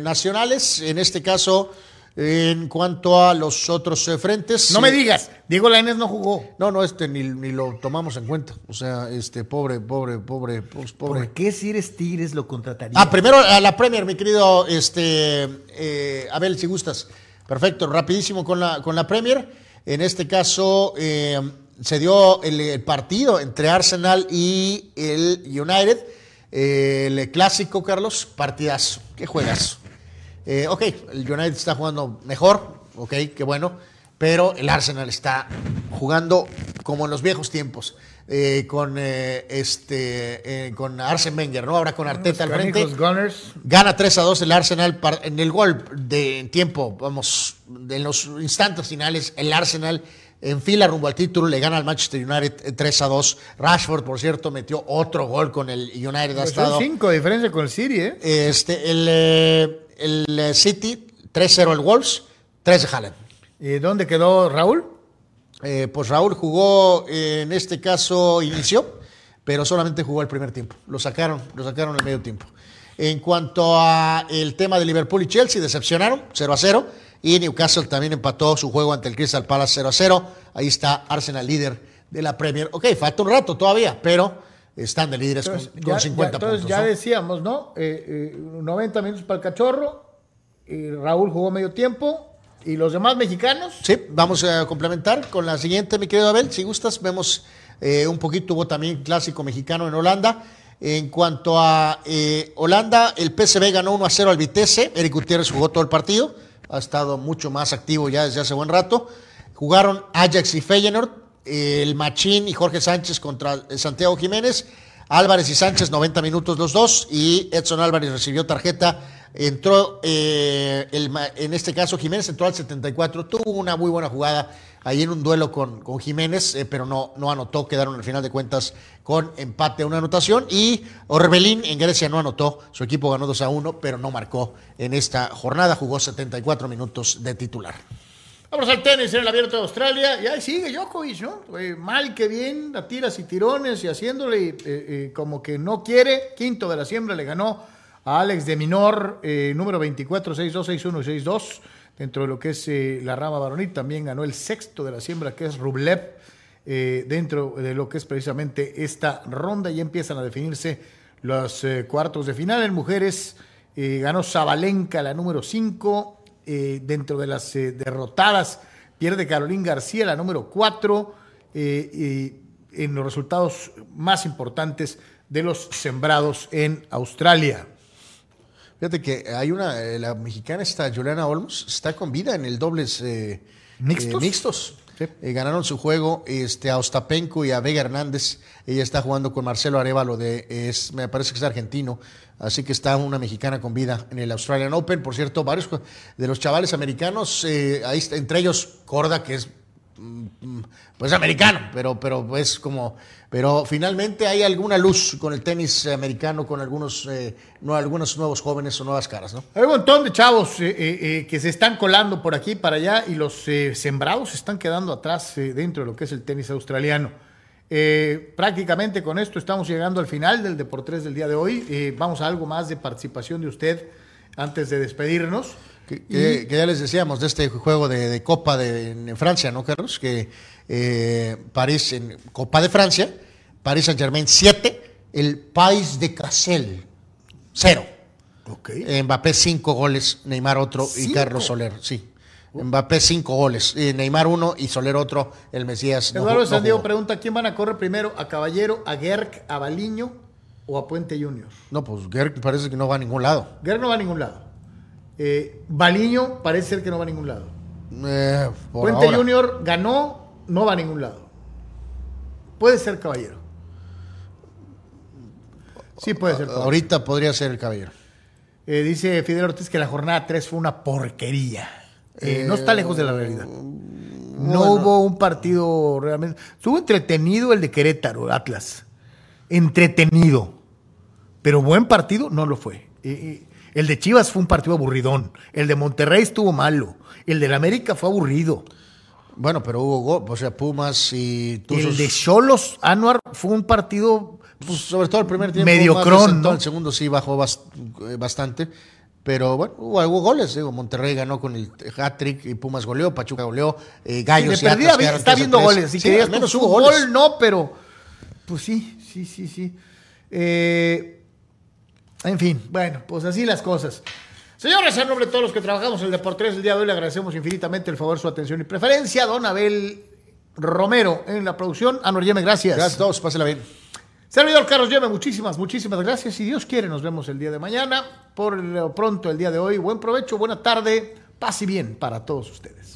nacionales, en este caso... En cuanto a los otros eh, frentes. No me digas, Diego Lainez no jugó. No, no, este ni, lo tomamos en cuenta. O sea, este, pobre, pobre, pobre, pues, pobre. ¿Por qué si eres Tigres lo contrataría? Ah, primero a la Premier, mi querido este, eh, Abel, si gustas. Perfecto, rapidísimo con la, con la Premier. En este caso eh, se dio el, partido entre Arsenal y el United. el clásico, Carlos, partidazo. ¿Qué juegas? Eh, ok, el United está jugando mejor, ok, qué bueno, pero el Arsenal está jugando como en los viejos tiempos. Eh, con eh, este con Arsen Wenger, ¿no? Ahora con Arteta al frente. Gana 3 a 2 el Arsenal en el gol de tiempo, vamos, en los instantes finales, el Arsenal enfila rumbo al título, le gana al Manchester United 3 a 2. Rashford, por cierto, metió otro gol con el United. Ha estado, 5 de diferencia con el City, ¿eh? Este, el el eh, City, 3-0 el Wolves, 3 de Haaland. ¿Y dónde quedó Raúl? Eh, pues Raúl jugó, en este caso inició, pero solamente jugó el primer tiempo. Lo sacaron, lo sacaron el medio tiempo. En cuanto a el tema de Liverpool y Chelsea, decepcionaron, 0 a 0. Y Newcastle también empató su juego ante el Crystal Palace 0 a 0. Ahí está Arsenal líder de la Premier. Ok, falta un rato todavía, pero están de líderes con, 50 entonces puntos. ya decíamos, ¿no? 90 minutos para el cachorro, y Raúl jugó medio tiempo. ¿Y los demás mexicanos? Sí, vamos a complementar con la siguiente, mi querido Abel. Si gustas, vemos eh, un poquito, hubo también clásico mexicano en Holanda. En cuanto a eh, Holanda, el PSV ganó 1 a 0 al Vitesse. Eric Gutiérrez jugó todo el partido. Ha estado mucho más activo ya desde hace buen rato. Jugaron Ajax y Feyenoord. El Machín y Jorge Sánchez contra Santiago Jiménez. Álvarez y Sánchez, 90 minutos los dos. Y Edson Álvarez recibió tarjeta entró, eh, el, en este caso Jiménez entró al 74, tuvo una muy buena jugada ahí en un duelo con, Jiménez, eh, pero no, no anotó, quedaron al final de cuentas con empate a una anotación y Orbelín en Grecia no anotó, su equipo ganó 2 a 1, pero no marcó en esta jornada, jugó 74 minutos de titular. Vamos al tenis en el Abierto de Australia. Y ahí sigue Djokovic, ¿no? Eh, mal que bien, a tiras y tirones y haciéndole como que no quiere. Quinto de la siembra le ganó Alex de Minor, eh, número 24, 62, 61 62, dentro de lo que es eh, la rama varonil. También ganó el sexto de la siembra, que es Rublev, eh, dentro de lo que es precisamente esta ronda. Y empiezan a definirse los cuartos de final. En mujeres ganó Zabalenka, la número 5, dentro de las derrotadas. Pierde Carolín García, la número 4, en los resultados más importantes de los sembrados en Australia. Fíjate que hay una, eh, la mexicana está, Juliana Olmos, está con vida en el dobles eh, mixtos. Eh, ganaron su juego este, a Ostapenko y a Vega Hernández. Ella está jugando con Marcelo Arevalo, de, es, me parece que es argentino. Así que está una mexicana con vida en el Australian Open. Por cierto, varios de los chavales americanos, ahí, entre ellos Corda, que es pues americano, pero, pero es como pero finalmente hay alguna luz con el tenis americano, con algunos, eh, no, algunos nuevos jóvenes o nuevas caras, ¿no? Hay un montón de chavos eh, eh, que se están colando por aquí para allá y los sembrados se están quedando atrás dentro de lo que es el tenis australiano. prácticamente con esto estamos llegando al final del Deportes del día de hoy. vamos a algo más de participación de usted antes de despedirnos. Que, ya les decíamos de este juego de, Copa de, en Francia, ¿no, Carlos? Que eh, París en Copa de Francia, París Saint Germain 7, el País de Cassel 0. Okay. Mbappé 5 goles, Neymar otro y Carlos Soler, sí. Mbappé 5 goles, Neymar 1 y Soler otro, el Mesías. Eduardo San Diego pregunta: ¿quién van a correr primero? ¿A Caballero, a Gerk, a Baliño o a Puente Junior? No, pues Gerk parece que no va a ningún lado. Gerk no va a ningún lado. Eh, Baliño parece ser que no va a ningún lado. Eh, Puente Junior ganó, no va a ningún lado. Puede ser caballero. Sí, puede ser caballero. Ahorita podría ser el caballero. Eh, dice Fidel Ortiz que la jornada 3 fue una porquería. Eh, no está lejos de la realidad. No hubo un partido realmente. Estuvo entretenido el de Querétaro, Atlas. Entretenido. Pero buen partido no lo fue. El de Chivas fue un partido aburridón. El de Monterrey estuvo malo. El de la América fue aburrido. Bueno, pero hubo, o sea, Pumas y El de Cholos, Anuar, fue un partido. Pues, sobre todo el primer tiempo. Mediocrón, ¿no? El segundo sí bajó eh, bastante. Pero bueno, hubo, goles. Digo, Monterrey ganó con el hat-trick y Pumas goleó, Pachuca goleó, eh, Gallos y está viendo goles. Si sí, al menos hubo gol, no, pero. Pues sí, sí, sí, sí. Eh, en fin, bueno, pues así las cosas. Señores, en nombre de todos los que trabajamos en el Deportes el día de hoy, le agradecemos infinitamente el favor, su atención y preferencia. Don Abel Romero en la producción. Anor Yeme, gracias. Gracias a todos, pásela bien. Servidor Carlos Yeme, muchísimas, muchísimas gracias. Si Dios quiere, nos vemos el día de mañana. Por lo pronto, el día de hoy, buen provecho, buena tarde, paz y bien para todos ustedes.